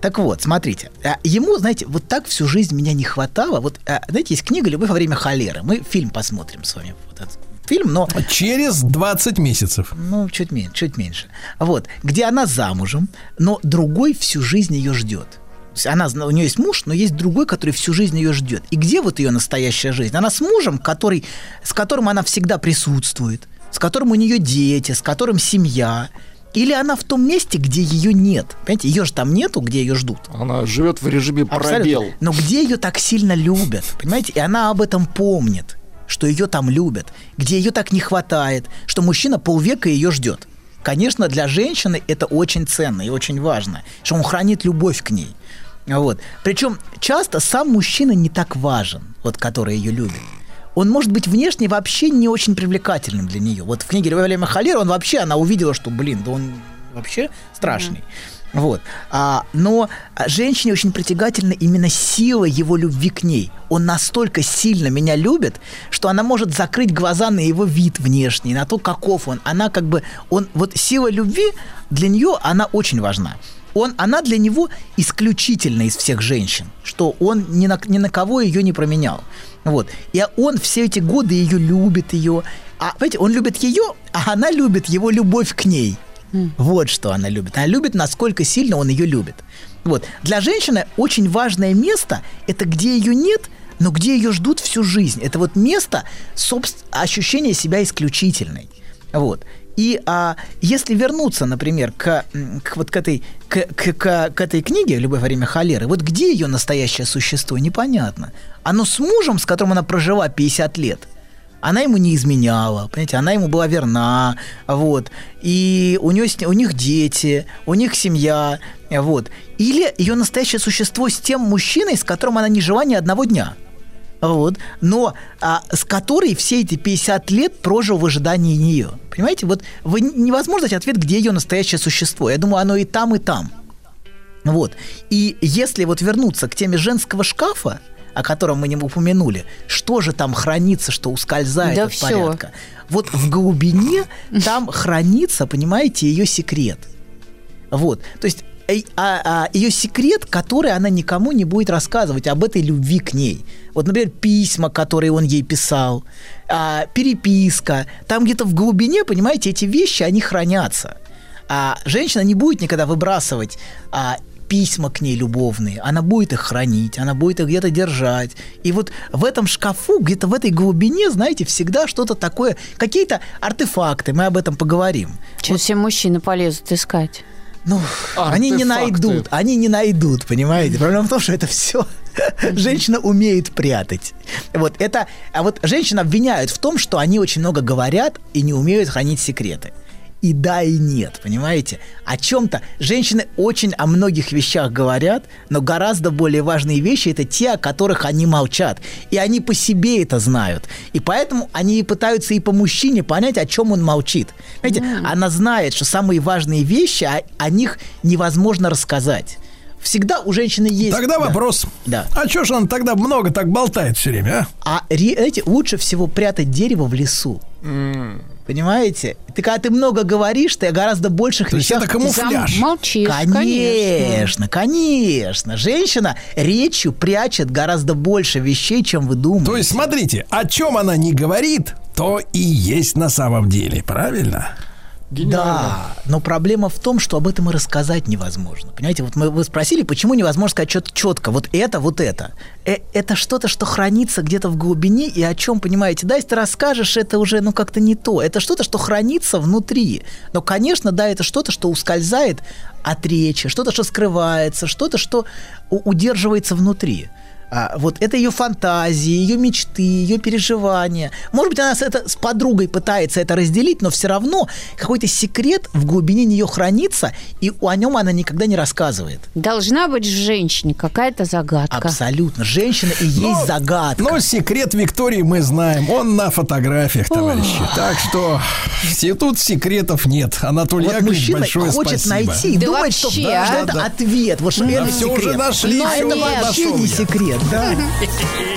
Так вот, смотрите, а, ему, знаете, вот так всю жизнь меня не хватало. Вот, а, знаете, есть книга «Любовь во время холеры». Мы фильм посмотрим с вами. Вот этот фильм, но... Через 20 месяцев. Ну, чуть меньше, чуть меньше. Вот, где она замужем, но другой всю жизнь ее ждет. Есть Она, у нее есть муж, но есть другой, который всю жизнь ее ждет. И где вот ее настоящая жизнь? Она с мужем, который, с которым она всегда присутствует, с которым у нее дети, с которым семья. Или она в том месте, где ее нет. Понимаете, ее же там нету, где ее ждут. Она живет в режиме пробел. Но где ее так сильно любят, понимаете? И она об этом помнит, что ее там любят, где ее так не хватает, что мужчина полвека ее ждет. Конечно, для женщины это очень ценно и очень важно, что он хранит любовь к ней. Вот. Причем часто сам мужчина не так важен, вот который ее любит. Он может быть внешне вообще не очень привлекательным для нее. Вот в книге «Любовь во время холеры» он вообще, она увидела, что, блин, да он вообще страшный. Вот. А, но женщине очень притягательна именно сила его любви к ней. Он настолько сильно меня любит, что она может закрыть глаза на его вид внешний, на то, каков он. Она как бы, он, вот сила любви для нее, она очень важна. Он, она для него исключительна из всех женщин, что он ни на, ни на кого ее не променял. Вот. И он все эти годы ее любит, ее. А, понимаете, он любит ее, а она любит его любовь к ней. Вот что она любит. Она любит, насколько сильно он ее любит. Вот. Для женщины очень важное место – это где ее нет, но где ее ждут всю жизнь. Это вот место собс- ощущения себя исключительной. Вот. И а, если вернуться, например, к, к вот к этой, к, к- к- к этой книге «Любовь во время холеры», вот где ее настоящее существо, непонятно. Оно с мужем, с которым она прожила 50 лет – она ему не изменяла, понимаете, она ему была верна, вот, и у, нее, у них дети, у них семья, вот. Или ее настоящее существо с тем мужчиной, с которым она не жила ни одного дня, вот, но а, с которой все эти 50 лет прожил в ожидании нее. Понимаете, вот вы, невозможно дать ответ, где ее настоящее существо. Я думаю, оно и там, и там. Вот. И если вот вернуться к теме женского шкафа, о котором мы не упомянули, что же там хранится, что ускользает Да от всё. порядка? Вот в глубине там хранится, понимаете, ее секрет. Вот. То есть э, а, а, ее секрет, который она никому не будет рассказывать об этой любви к ней. Вот, например, письма, которые он ей писал, а, переписка. Там где-то в глубине, понимаете, эти вещи, они хранятся. А женщина не будет никогда выбрасывать а, письма к ней любовные. Она будет их хранить, она будет их где-то держать. И вот в этом шкафу, где-то в этой глубине, знаете, всегда что-то такое, какие-то артефакты, мы об этом поговорим. Сейчас все мужчины полезут искать. Ну, они не найдут, они не найдут, понимаете? Проблема в том, что это все женщина умеет прятать. Вот это, а вот женщин обвиняют в том, что они очень много говорят и не умеют хранить секреты. И да, и нет, понимаете? О чем-то женщины очень о многих вещах говорят, но гораздо более важные вещи это те, о которых они молчат. И они по себе это знают. И поэтому они и пытаются и по мужчине понять, о чем он молчит. Знаете, она знает, что самые важные вещи, о, о них невозможно рассказать. Всегда у женщины есть... Тогда Да. вопрос. Да. А что ж он тогда много так болтает все время, а? А знаете, лучше всего прятать дерево в лесу. Понимаете? Ты когда ты много говоришь, ты о гораздо больших То есть вещах... это камуфляж. Ты Молчишь, Конечно, конечно. Женщина речью прячет гораздо больше вещей, чем вы думаете. То есть, смотрите, о чем она не говорит, то и есть на самом деле, правильно? Да, но проблема в том, что об этом и рассказать невозможно. Понимаете, вот мы, вы спросили, почему невозможно сказать что-то четко, вот это, вот это. Э, это что-то, что хранится где-то в глубине, и о чем, понимаете, да, если ты расскажешь, это уже, ну, как-то не то. Это что-то, что хранится внутри. Но, конечно, да, это что-то, что ускользает от речи, что-то, что скрывается, что-то, что удерживается внутри. А, вот это ее фантазии, ее мечты, ее переживания. Может быть, она с, это, с подругой пытается это разделить, но все равно какой-то секрет в глубине нее хранится, и о нем она никогда не рассказывает. Должна быть в женщине какая-то загадка. Абсолютно. Женщина и есть загадка. Но секрет Виктории мы знаем. Он на фотографиях, товарищи. Так что все- тут секретов нет. Анатолий Вот Яковлевич, большое хочет спасибо. найти и Да думает, что, вообще, что а? это Да. ответ. Вот что Да это всё секрет. уже нашли, Но всё это вообще нашел не я. секрет, да.